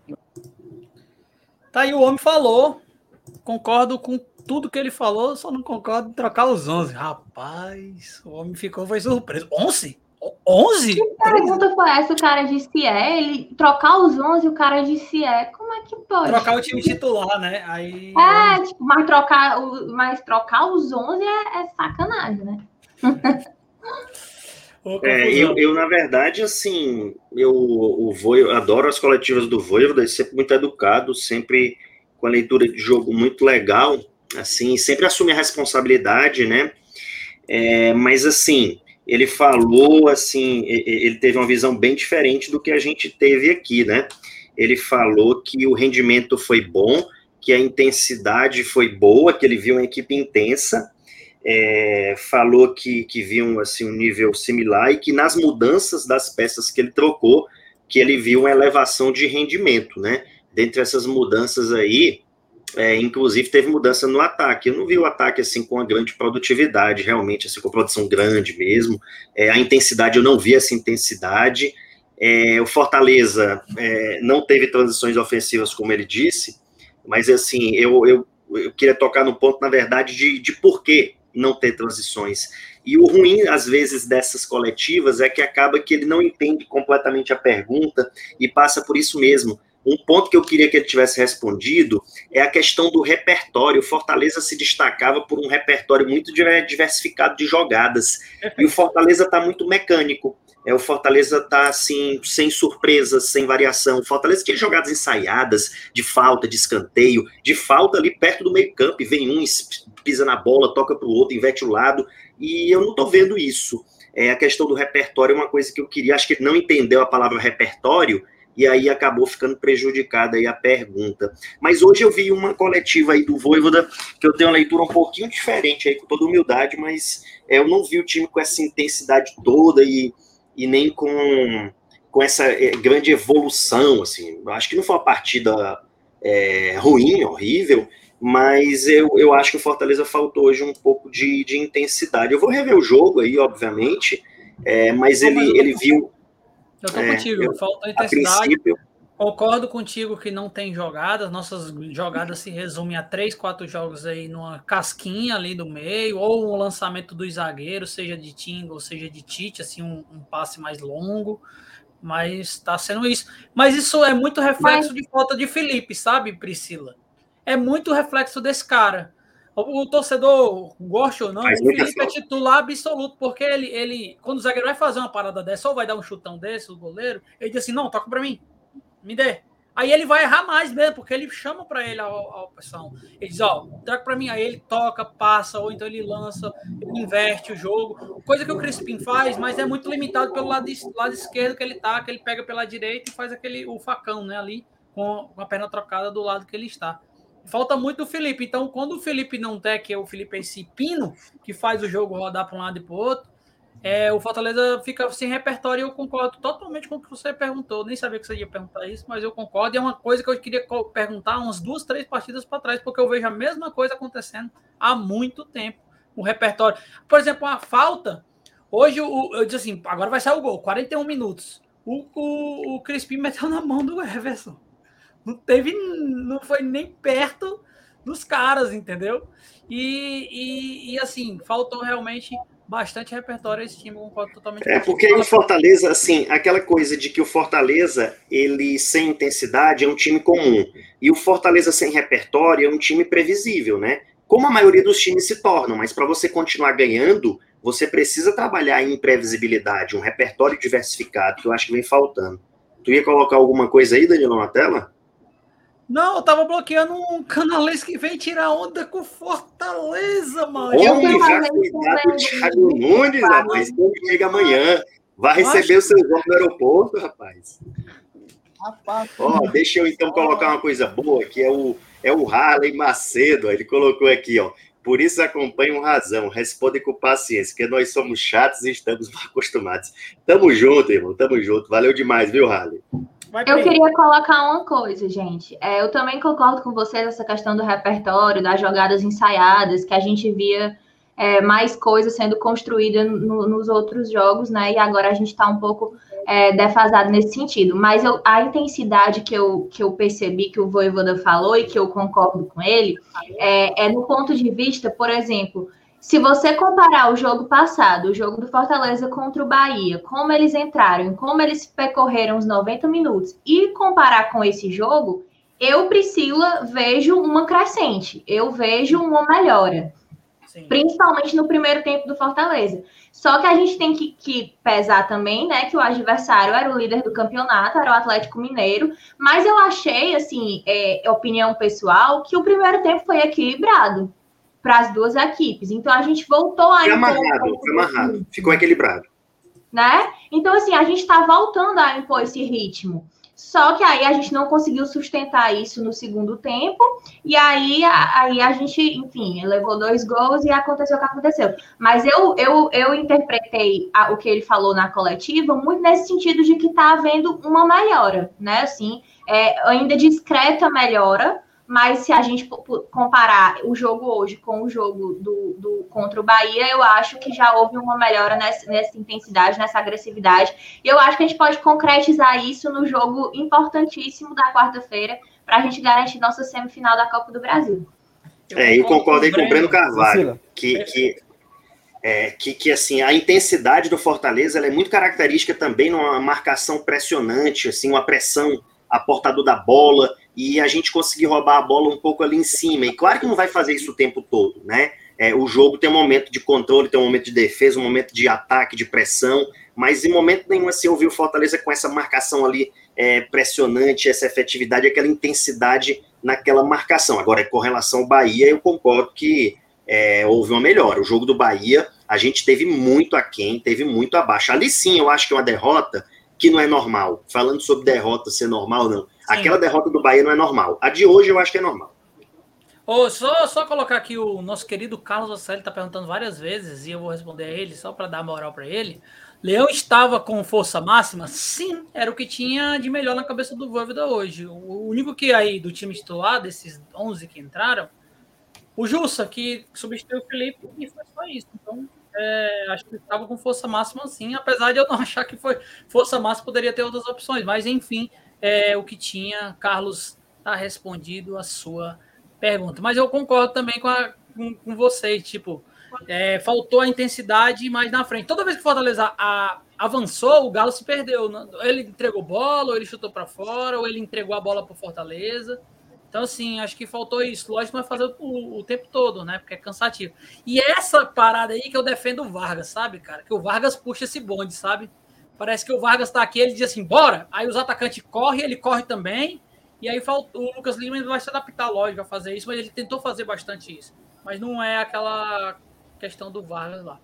Tá aí, o homem falou. Concordo com tudo que ele falou, só não concordo em trocar os 11. Rapaz, o homem ficou, foi surpreso. 11? 11? Que pergunta foi essa? O cara disse é. Ele trocar os 11 o cara disse é. Como é que pode? Trocar o time titular, né? Aí, é, tipo, mas trocar, mas trocar os 11 é, é sacanagem, né? É, [laughs] eu, eu, na verdade, assim, eu, o Voivo, adoro as coletivas do Voivoda, é sempre muito educado, sempre com a leitura de jogo muito legal, assim, sempre assume a responsabilidade, né? É, mas, assim, ele falou, assim, ele teve uma visão bem diferente do que a gente teve aqui, né? Ele falou que o rendimento foi bom, que a intensidade foi boa, que ele viu uma equipe intensa, é, falou que, que viu assim, um nível similar e que nas mudanças das peças que ele trocou, que ele viu uma elevação de rendimento, né? Dentre essas mudanças aí, é, inclusive teve mudança no ataque. Eu não vi o ataque assim com uma grande produtividade, realmente, assim, com produção grande mesmo. É, a intensidade, eu não vi essa intensidade. É, o Fortaleza é, não teve transições ofensivas, como ele disse, mas assim, eu, eu, eu queria tocar no ponto, na verdade, de, de por quê não ter transições. E o ruim, às vezes, dessas coletivas é que acaba que ele não entende completamente a pergunta e passa por isso mesmo. Um ponto que eu queria que ele tivesse respondido é a questão do repertório. O Fortaleza se destacava por um repertório muito diversificado de jogadas. E o Fortaleza está muito mecânico. É, o Fortaleza está assim, sem surpresas, sem variação. O Fortaleza tinha jogadas ensaiadas, de falta, de escanteio, de falta ali perto do meio-campo, vem um, pisa na bola, toca para o outro, inverte o lado. E eu não estou vendo isso. É, a questão do repertório é uma coisa que eu queria, acho que ele não entendeu a palavra repertório, e aí acabou ficando prejudicada aí a pergunta. Mas hoje eu vi uma coletiva aí do Voivoda, que eu tenho uma leitura um pouquinho diferente aí, com toda humildade, mas é, eu não vi o time com essa intensidade toda e e nem com, com essa é, grande evolução, assim. Acho que não foi uma partida é, ruim, horrível, mas eu, eu acho que o Fortaleza faltou hoje um pouco de, de intensidade. Eu vou rever o jogo aí, obviamente, é, mas ele, ele viu. Eu tô é, contigo, eu, falta intensidade. Concordo contigo que não tem jogadas. Nossas jogadas se resumem a três, quatro jogos aí numa casquinha ali do meio, ou um lançamento do zagueiro, seja de Tinga ou seja de Tite, assim, um, um passe mais longo. Mas está sendo isso. Mas isso é muito reflexo mas... de falta de Felipe, sabe, Priscila? É muito reflexo desse cara. O, o torcedor, gosta ou não, Faz o Felipe é titular absoluto, porque ele, ele, quando o zagueiro vai fazer uma parada dessa, ou vai dar um chutão desse, o goleiro, ele diz assim: não, toca para mim me dê. Aí ele vai errar mais mesmo, porque ele chama para ele a, a, opção. Ele diz, ó, traga para mim. Aí ele toca, passa, ou então ele lança, ele inverte o jogo. Coisa que o Crispim faz, mas é muito limitado pelo lado, lado esquerdo que ele tá, que ele pega pela direita e faz aquele o facão, né, ali, com, com a perna trocada do lado que ele está. Falta muito o Felipe. Então, quando o Felipe não tem, que é o Felipe é esse pino, que faz o jogo rodar para um lado e para o outro, é, o Fortaleza fica sem repertório eu concordo totalmente com o que você perguntou. Nem sabia que você ia perguntar isso, mas eu concordo. E é uma coisa que eu queria perguntar umas duas, três partidas para trás, porque eu vejo a mesma coisa acontecendo há muito tempo. O repertório. Por exemplo, a falta. Hoje o, eu disse assim: agora vai sair o gol, 41 minutos. O, o, o Crispim [laughs] meteu na mão do Everson. Não teve, não foi nem perto dos caras, entendeu? E, e, e assim, faltou realmente bastante repertório esse time, concordo totalmente. É, porque o Fortaleza, assim, aquela coisa de que o Fortaleza, ele sem intensidade é um time comum, e o Fortaleza sem repertório é um time previsível, né? Como a maioria dos times se tornam, mas para você continuar ganhando, você precisa trabalhar em imprevisibilidade, um repertório diversificado, que eu acho que vem faltando. Tu ia colocar alguma coisa aí, Danilo, na tela? Não, eu tava bloqueando um canalês que vem tirar onda com Fortaleza, mano. Homem, já cuidado o Thiago Nunes, rapaz. Quando chega amanhã, vai receber o seu voto no aeroporto, rapaz. Rapaz. Ó, deixa eu então colocar uma coisa boa, que é o, é o Harley Macedo. Ele colocou aqui, ó. Por isso acompanham razão, respondem com paciência, porque nós somos chatos e estamos [laughs] mal acostumados. Tamo junto, irmão, tamo junto. Valeu demais, viu, Harley? Eu queria colocar uma coisa, gente. É, eu também concordo com vocês nessa questão do repertório, das jogadas ensaiadas, que a gente via é, mais coisas sendo construída no, nos outros jogos, né? E agora a gente está um pouco é, defasado nesse sentido. Mas eu, a intensidade que eu, que eu percebi que o Voivoda falou e que eu concordo com ele é, é no ponto de vista, por exemplo, se você comparar o jogo passado, o jogo do Fortaleza contra o Bahia, como eles entraram, como eles percorreram os 90 minutos, e comparar com esse jogo, eu, Priscila, vejo uma crescente, eu vejo uma melhora. Sim. Principalmente no primeiro tempo do Fortaleza. Só que a gente tem que, que, pesar também, né, que o adversário era o líder do campeonato, era o Atlético Mineiro. Mas eu achei, assim, é, opinião pessoal, que o primeiro tempo foi equilibrado para as duas equipes. Então a gente voltou a. Foi amarrado, foi amarrado, ficou equilibrado. Né? Então, assim, a gente está voltando a impor esse ritmo. Só que aí a gente não conseguiu sustentar isso no segundo tempo, e aí, aí a gente, enfim, levou dois gols e aconteceu o que aconteceu. Mas eu, eu, eu interpretei a, o que ele falou na coletiva muito nesse sentido de que está havendo uma melhora, né? Assim, é, ainda discreta melhora, mas se a gente comparar o jogo hoje com o jogo do, do, contra o Bahia, eu acho que já houve uma melhora nessa, nessa intensidade, nessa agressividade. E eu acho que a gente pode concretizar isso no jogo importantíssimo da quarta-feira para a gente garantir nossa semifinal da Copa do Brasil. É, eu concordei com o Breno Carvalho, que, que, é, que, que, assim, a intensidade do Fortaleza é muito característica também numa marcação pressionante, assim, uma pressão a portador da bola, e a gente conseguir roubar a bola um pouco ali em cima. E claro que não vai fazer isso o tempo todo, né? É, o jogo tem um momento de controle, tem um momento de defesa, um momento de ataque, de pressão, mas em momento nenhum assim, eu vi o Fortaleza com essa marcação ali é, pressionante, essa efetividade, aquela intensidade naquela marcação. Agora, com relação ao Bahia, eu concordo que é, houve uma melhora. O jogo do Bahia, a gente teve muito aquém, teve muito abaixo. Ali sim, eu acho que é uma derrota que não é normal. Falando sobre derrota ser normal, não. Aquela derrota do Bahia não é normal. A de hoje eu acho que é normal. Oh, só, só colocar aqui o nosso querido Carlos Osselli está perguntando várias vezes e eu vou responder a ele só para dar moral para ele. Leão estava com força máxima? Sim, era o que tinha de melhor na cabeça do Voivoda hoje. O único que aí do time titular, desses 11 que entraram, o Jussa, que substituiu o Felipe, e foi só isso. Então, é, acho que estava com força máxima sim, apesar de eu não [laughs] achar que foi força máxima, poderia ter outras opções, mas enfim, é o que tinha. Carlos está respondido a sua pergunta. Mas eu concordo também com, a, com, com vocês, tipo, é, faltou a intensidade mais na frente. Toda vez que Fortaleza a, avançou, o Galo se perdeu. Ele entregou bola, ou ele chutou para fora, ou ele entregou a bola para o Fortaleza. Então, assim, acho que faltou isso. Lógico, é fazer o, o, tempo todo, né? Porque é cansativo. E essa parada aí que eu defendo o Vargas, sabe, cara? Que o Vargas puxa esse bonde, sabe? Parece que o Vargas tá aqui, ele diz assim, bora! Aí os atacantes correm, ele corre também. E aí faltou, o Lucas Lima vai se adaptar, lógico, a fazer isso, mas ele tentou fazer bastante isso. Mas não é aquela questão do Vargas lá.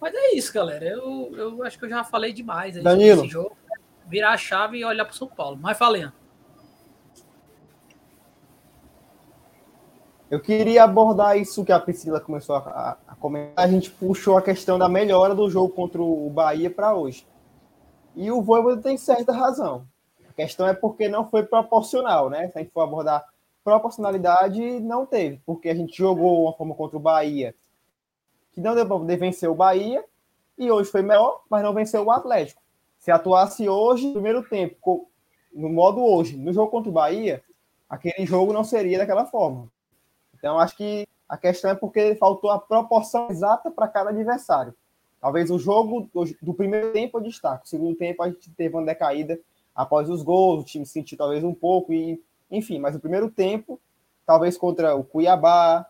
Mas é isso, galera. Eu, eu acho que eu já falei demais aí Danilo. esse jogo. Virar a chave e olhar para São Paulo. Mas falei. Eu queria abordar isso que a Priscila começou a, a, comentar. A gente puxou a questão da melhora do jogo contra o Bahia para hoje. E o Voivoda tem certa razão. A questão é porque não foi proporcional, né? Se a gente for abordar proporcionalidade, não teve, porque a gente jogou uma forma contra o Bahia que não deu para poder vencer o Bahia, e hoje foi melhor, mas não venceu o Atlético. Se atuasse hoje, no primeiro tempo, no modo hoje, no jogo contra o Bahia, aquele jogo não seria daquela forma. Então, acho que a questão é porque faltou a proporção exata para cada adversário. Talvez o jogo do primeiro tempo eu destaco, o segundo tempo a gente teve uma decaída após os gols, o time sentiu talvez um pouco, e enfim, mas o primeiro tempo, talvez contra o Cuiabá,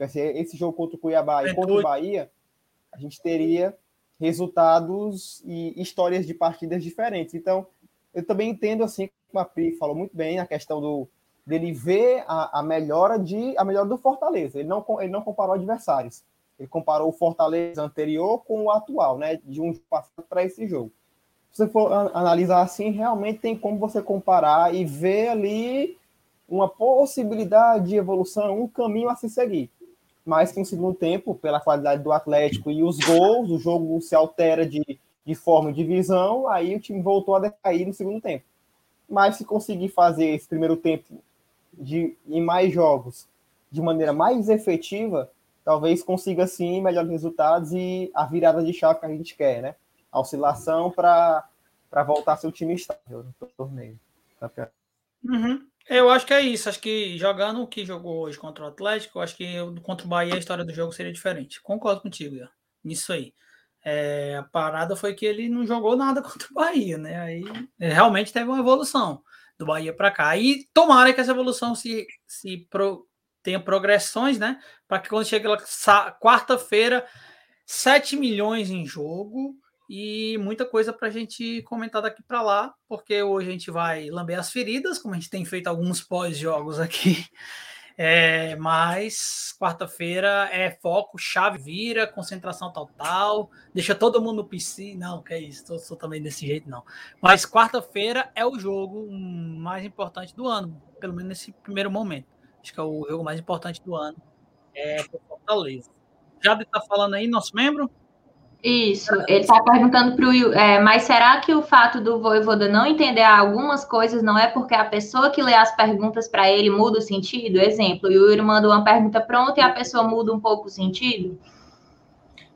esse jogo contra o Cuiabá e contra o Bahia, a gente teria resultados e histórias de partidas diferentes. Então, eu também entendo assim, como a Pri falou muito bem, a questão do dele ver a, a melhora de a melhora do Fortaleza. Ele não ele não comparou adversários. Ele comparou o Fortaleza anterior com o atual, né, de um passado para esse jogo. Se você for analisar assim, realmente tem como você comparar e ver ali uma possibilidade de evolução, um caminho a se seguir mas que no segundo tempo, pela qualidade do Atlético e os gols, o jogo se altera de, de forma de visão, aí o time voltou a decair no segundo tempo. Mas se conseguir fazer esse primeiro tempo de, em mais jogos de maneira mais efetiva, talvez consiga sim melhores resultados e a virada de chave que a gente quer, né? A oscilação para voltar a ser o time estável no torneio. Uhum. Eu acho que é isso. Acho que jogando o que jogou hoje contra o Atlético, acho que contra o Bahia a história do jogo seria diferente. Concordo contigo, Ian, nisso aí. É, a parada foi que ele não jogou nada [laughs] contra o Bahia, né? Aí realmente teve uma evolução do Bahia para cá. E tomara que essa evolução se, se pro, tenha progressões, né? Para que quando chega quarta-feira, 7 milhões em jogo e muita coisa para a gente comentar daqui para lá, porque hoje a gente vai lamber as feridas, como a gente tem feito alguns pós-jogos aqui. [laughs] É, mas quarta-feira é foco, chave vira, concentração total, deixa todo mundo no PC. Não, que é isso, tô, tô também desse jeito, não. Mas quarta-feira é o jogo mais importante do ano, pelo menos nesse primeiro momento. Acho que é o jogo mais importante do ano. É Fortaleza. Já está falando aí, nosso membro? Isso, ele está perguntando para o Will, é, mas será que o fato do Voivoda não entender algumas coisas não é porque a pessoa que lê as perguntas para ele muda o sentido? Exemplo, o Will manda uma pergunta pronta e a pessoa muda um pouco o sentido?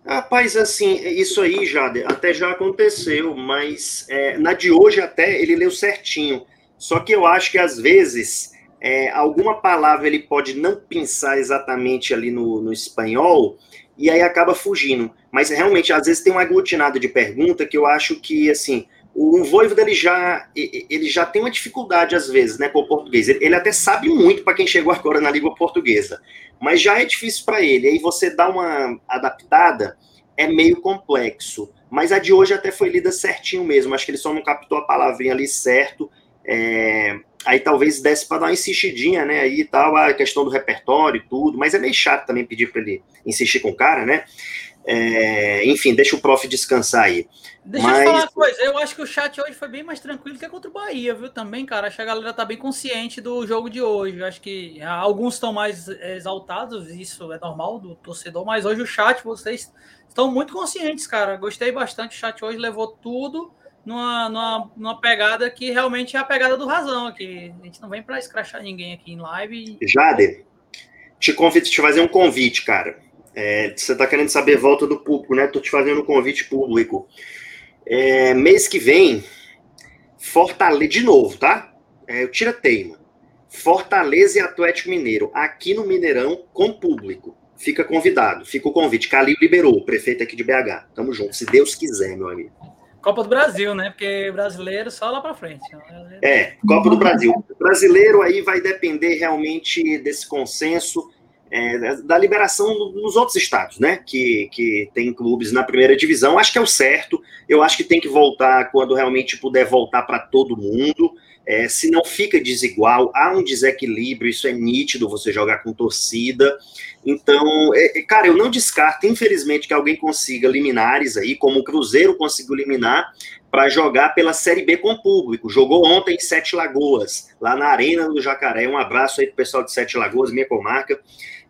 Rapaz, assim, isso aí já até já aconteceu, mas é, na de hoje até ele leu certinho. Só que eu acho que às vezes é, alguma palavra ele pode não pensar exatamente ali no, no espanhol e aí acaba fugindo. Mas realmente, às vezes tem um aglutinado de pergunta que eu acho que, assim, o Voivoda ele já, ele já tem uma dificuldade, às vezes, né, com o português. Ele até sabe muito para quem chegou agora na língua portuguesa, mas já é difícil para ele. Aí você dá uma adaptada, é meio complexo. Mas a de hoje até foi lida certinho mesmo. Acho que ele só não captou a palavrinha ali certo. É, aí talvez desse para dar uma insistidinha, né? Aí tal, a questão do repertório e tudo, mas é meio chato também pedir para ele insistir com o cara, né? É, enfim, deixa o prof descansar aí. Deixa mas... eu falar uma coisa, eu acho que o chat hoje foi bem mais tranquilo que contra o Bahia, viu? Também, cara, acho que a galera tá bem consciente do jogo de hoje. Eu acho que alguns estão mais exaltados, isso é normal do torcedor, mas hoje o chat, vocês estão muito conscientes, cara. Gostei bastante, o chat hoje levou tudo numa, numa, numa, pegada que realmente é a pegada do razão aqui. A gente não vem para escrachar ninguém aqui em live. E... Jade, te convido te fazer um convite, cara. É, você está querendo saber volta do público, né? Tô te fazendo um convite público. É, mês que vem, Fortaleza, de novo, tá? É, eu tira teima. Fortaleza e Atlético Mineiro, aqui no Mineirão, com público. Fica convidado, fica o convite. Calil liberou, prefeito aqui de BH. Tamo junto, se Deus quiser, meu amigo. Copa do Brasil, né? Porque brasileiro só lá para frente. É, Copa do Brasil. brasileiro aí vai depender realmente desse consenso é, da liberação nos outros estados, né? Que, que tem clubes na primeira divisão. Acho que é o certo. Eu acho que tem que voltar quando realmente puder voltar para todo mundo. É, se não fica desigual, há um desequilíbrio, isso é nítido você jogar com torcida. Então, é, é, cara, eu não descarto, infelizmente, que alguém consiga liminares aí, como o Cruzeiro conseguiu liminar, para jogar pela Série B com público. Jogou ontem em Sete Lagoas, lá na Arena do Jacaré. Um abraço aí pro pessoal de Sete Lagoas, minha comarca.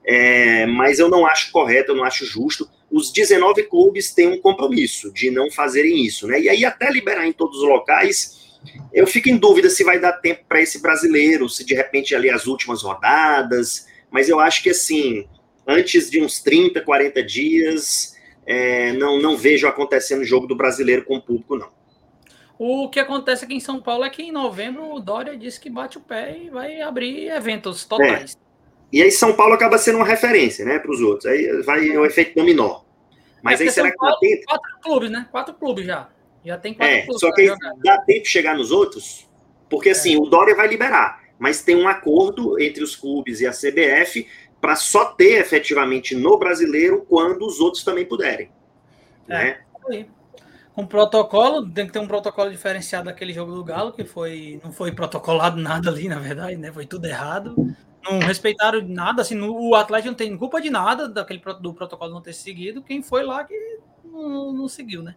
É, mas eu não acho correto, eu não acho justo. Os 19 clubes têm um compromisso de não fazerem isso, né? E aí, até liberar em todos os locais eu fico em dúvida se vai dar tempo para esse brasileiro, se de repente ali as últimas rodadas, mas eu acho que assim, antes de uns 30, 40 dias, é, não, não vejo acontecendo o jogo do brasileiro com o público, não. O que acontece aqui em São Paulo é que em novembro o Dória disse que bate o pé e vai abrir eventos totais. É. E aí São Paulo acaba sendo uma referência, né, para os outros. Aí vai o efeito dominó. Mas é aí será São que dá tempo? Quatro clubes, né? Quatro clubes já. Já tem quatro é, Só que dá tempo de chegar nos outros, porque é. assim, o Dória vai liberar, mas tem um acordo entre os clubes e a CBF para só ter efetivamente no brasileiro quando os outros também puderem. É, né? Um protocolo, tem que ter um protocolo diferenciado daquele jogo do Galo, que foi não foi protocolado nada ali, na verdade, né? Foi tudo errado. Não respeitaram nada, assim, no, o Atlético não tem culpa de nada daquele do protocolo não ter seguido. Quem foi lá que não, não seguiu, né?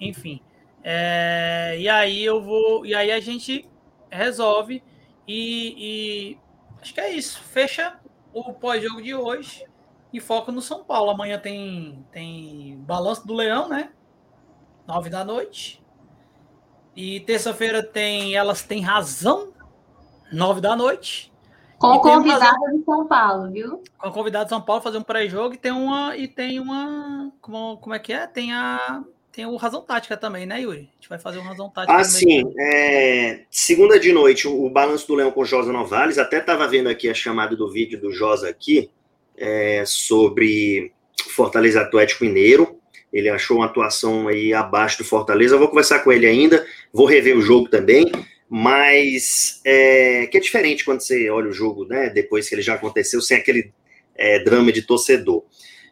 Enfim. É, e aí eu vou. E aí a gente resolve. E, e acho que é isso. Fecha o pós-jogo de hoje e foca no São Paulo. Amanhã tem, tem Balanço do Leão, né? Nove da noite. E terça-feira tem Elas Têm Razão, nove da noite. Com convidado de São Paulo, viu? Com convidado de São Paulo fazer um pré-jogo e tem uma. E tem uma. Como, como é que é? Tem a tem o Razão Tática também, né, Yuri? A gente vai fazer um Razão Tática. Ah, sim. É... Segunda de noite, o Balanço do Leão com Josa Novales. Até estava vendo aqui a chamada do vídeo do Josa aqui, é... sobre Fortaleza Atlético Mineiro. Ele achou uma atuação aí abaixo do Fortaleza. Eu vou conversar com ele ainda, vou rever o jogo também. Mas é, que é diferente quando você olha o jogo, né? Depois que ele já aconteceu, sem aquele é, drama de torcedor.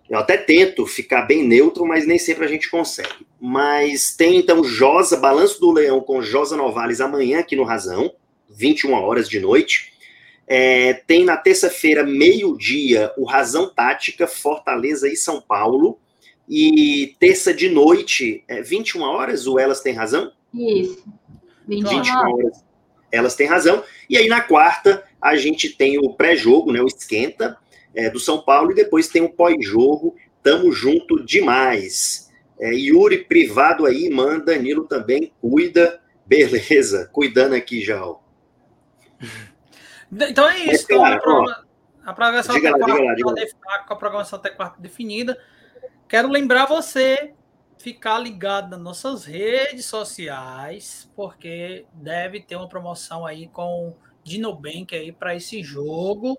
Eu até tento ficar bem neutro, mas nem sempre a gente consegue. Mas tem então Josa, Balanço do Leão com Josa Novales amanhã aqui no Razão, 21 horas de noite. É, tem na terça-feira, meio-dia, o Razão Tática, Fortaleza e São Paulo. E terça de noite, é 21 horas, o Elas Tem Razão? Isso. 21, 21 horas. Elas Têm Razão. E aí na quarta, a gente tem o pré-jogo, né, o Esquenta, é, do São Paulo, e depois tem o pós-jogo, tamo junto demais. É, Yuri privado aí, manda, Danilo também, cuida, beleza, cuidando aqui já. Ó. Então é isso, então, a, a programação até lá, quarta, lá, com a programação até quarta definida. Quero lembrar você ficar ligado nas nossas redes sociais, porque deve ter uma promoção aí com Dinobank aí para esse jogo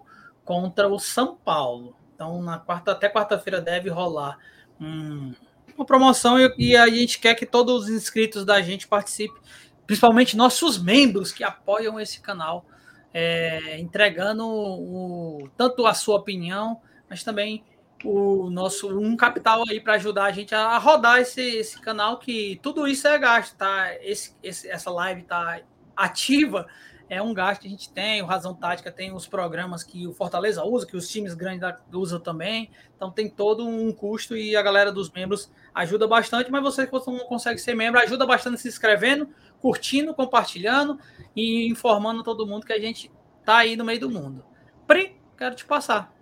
contra o São Paulo. Então, na quarta, até quarta-feira deve rolar um, uma promoção e, e, a gente quer que todos os inscritos da gente participem, principalmente nossos membros que apoiam esse canal, é, entregando o, tanto a sua opinião, mas também o nosso um capital aí para ajudar a gente a rodar esse, esse canal que tudo isso é gasto, tá? Esse, esse, essa live tá ativa é um gasto que a gente tem, o Razão Tática tem os programas que o Fortaleza usa, que os times grandes usam também, então tem todo um custo e a galera dos membros ajuda bastante, mas você que não consegue ser membro, ajuda bastante se inscrevendo, curtindo, compartilhando e informando todo mundo que a gente tá aí no meio do mundo. Pri, quero te passar.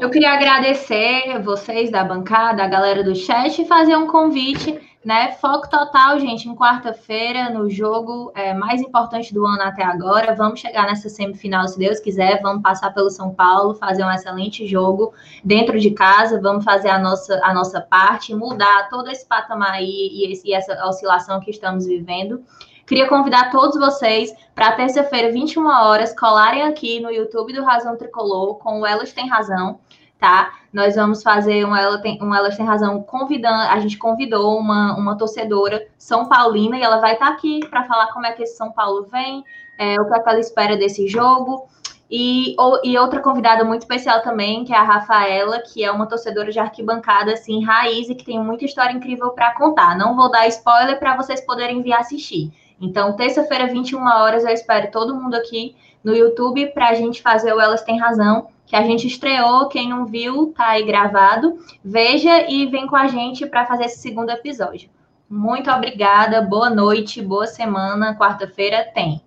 Eu queria agradecer vocês da bancada, a galera do chat, e fazer um convite, né? Foco total, gente, em quarta-feira, no jogo é, mais importante do ano até agora. Vamos chegar nessa semifinal, se Deus quiser. Vamos passar pelo São Paulo, fazer um excelente jogo dentro de casa. Vamos fazer a nossa, a nossa parte, mudar todo esse patamar aí e, esse, e essa oscilação que estamos vivendo. Queria convidar todos vocês para terça-feira, 21 horas, colarem aqui no YouTube do Razão Tricolor com o Elas Tem Razão, tá? Nós vamos fazer um, Ela Tem, um Elas Tem Razão convidando, a gente convidou uma, uma torcedora São Paulina e ela vai estar tá aqui para falar como é que esse São Paulo vem, é, o que, é que ela espera desse jogo. E, e, outra convidada muito especial também, que é a Rafaela, que é uma torcedora de arquibancada, assim, raiz e que tem muita história incrível para contar. Não vou dar spoiler para vocês poderem vir assistir. Então, terça-feira, 21 horas, eu espero todo mundo aqui no YouTube para a gente fazer o Elas Tem Razão, que a gente estreou. Quem não viu, tá aí gravado. Veja e vem com a gente para fazer esse segundo episódio. Muito obrigada, boa noite, boa semana. Quarta-feira tem.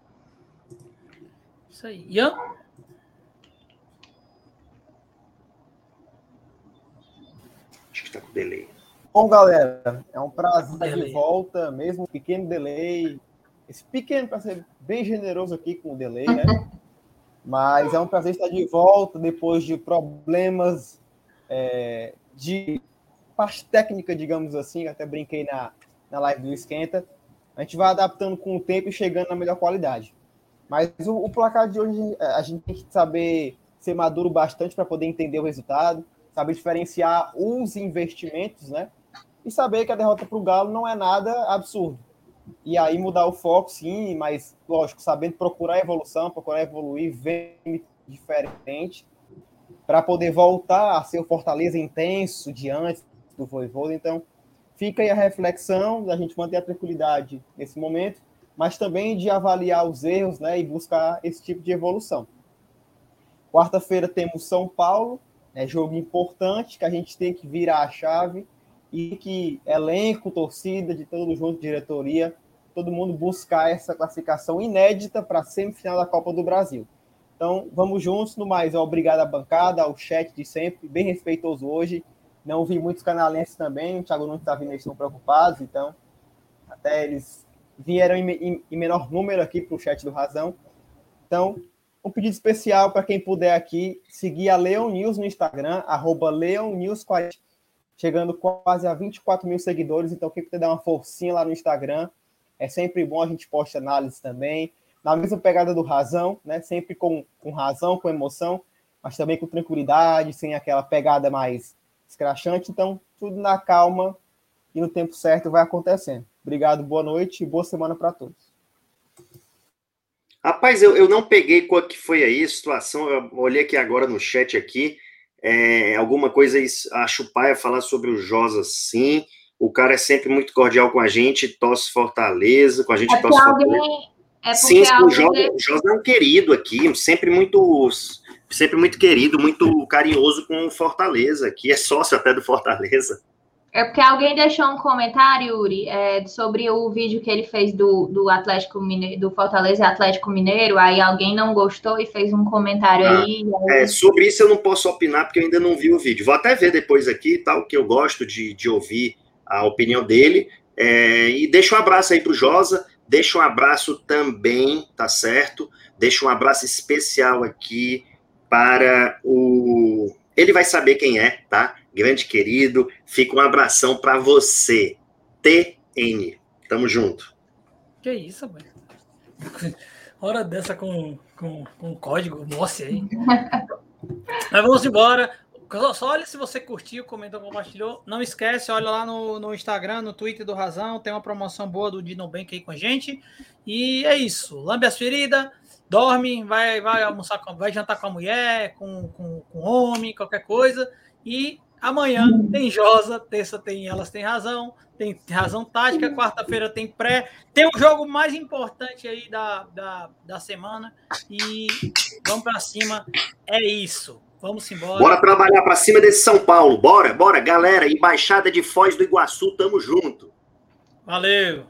Isso aí. Ian? Acho que tá com delay. Bom, galera, é um prazer estar de volta, mesmo um pequeno delay, esse pequeno para ser bem generoso aqui com o delay, né? [laughs] Mas é um prazer estar de volta depois de problemas é, de parte técnica, digamos assim, até brinquei na, na live do Esquenta. A gente vai adaptando com o tempo e chegando na melhor qualidade. Mas o, o placar de hoje, a gente tem que saber ser maduro bastante para poder entender o resultado, saber diferenciar os investimentos, né? E saber que a derrota para o Galo não é nada absurdo e aí mudar o foco, sim, mas, lógico, sabendo procurar evolução, procurar evoluir, ver diferente, para poder voltar a ser o Fortaleza intenso de antes do Voivoda. Então, fica aí a reflexão da gente manter a tranquilidade nesse momento, mas também de avaliar os erros né, e buscar esse tipo de evolução. Quarta-feira temos São Paulo, é jogo importante que a gente tem que virar a chave e que elenco, torcida, de todo junto, diretoria, todo mundo buscar essa classificação inédita para a semifinal da Copa do Brasil. Então, vamos juntos. No mais, obrigado à bancada, ao chat de sempre, bem respeitoso hoje. Não vi muitos canalenses também, o Thiago Nunes está vindo, eles estão preocupados, então, até eles vieram em, em, em menor número aqui para o chat do Razão. Então, um pedido especial para quem puder aqui, seguir a Leon News no Instagram, arroba Leon News 40 chegando quase a 24 mil seguidores. Então, quem puder dar uma forcinha lá no Instagram, é sempre bom a gente posta análise também. Na mesma pegada do razão, né? Sempre com, com razão, com emoção, mas também com tranquilidade, sem aquela pegada mais escrachante. Então, tudo na calma e no tempo certo vai acontecendo. Obrigado, boa noite e boa semana para todos. Rapaz, eu, eu não peguei qual que foi aí a situação, eu olhei aqui agora no chat aqui, é, alguma coisa a Chupaia falar sobre o Josa, sim. O cara é sempre muito cordial com a gente, tosse Fortaleza, com a gente é tosse alguém, Fortaleza. É sim, o Josa, o Josa é um querido aqui, sempre muito sempre muito querido, muito carinhoso com o Fortaleza, que é sócio até do Fortaleza. É porque alguém deixou um comentário, Yuri, é, sobre o vídeo que ele fez do, do Atlético Mineiro, do Fortaleza e Atlético Mineiro. Aí alguém não gostou e fez um comentário ah, aí, aí. É, sobre isso eu não posso opinar porque eu ainda não vi o vídeo. Vou até ver depois aqui, tal, que eu gosto de, de ouvir a opinião dele. É, e deixa um abraço aí pro Josa. Deixa um abraço também, tá certo? Deixa um abraço especial aqui para o. Ele vai saber quem é, tá? Grande querido. Fica um abração para você. TN. Tamo junto. Que isso, mãe. [laughs] Hora dessa com, com, com código Mosse aí. [laughs] Mas vamos embora. Só olha se você curtiu, comentou, compartilhou. Não esquece, olha lá no, no Instagram, no Twitter do Razão. Tem uma promoção boa do Dino Bank aí com a gente. E é isso. Lambe as feridas, dorme, vai, vai almoçar, com, vai jantar com a mulher, com, com, com o homem, qualquer coisa. E Amanhã tem Josa, terça tem Elas Tem Razão, tem Razão Tática, quarta-feira tem pré. Tem o jogo mais importante aí da, da, da semana. E vamos para cima. É isso. Vamos embora. Bora trabalhar para cima desse São Paulo. Bora, bora, galera. Embaixada de Foz do Iguaçu, tamo junto. Valeu.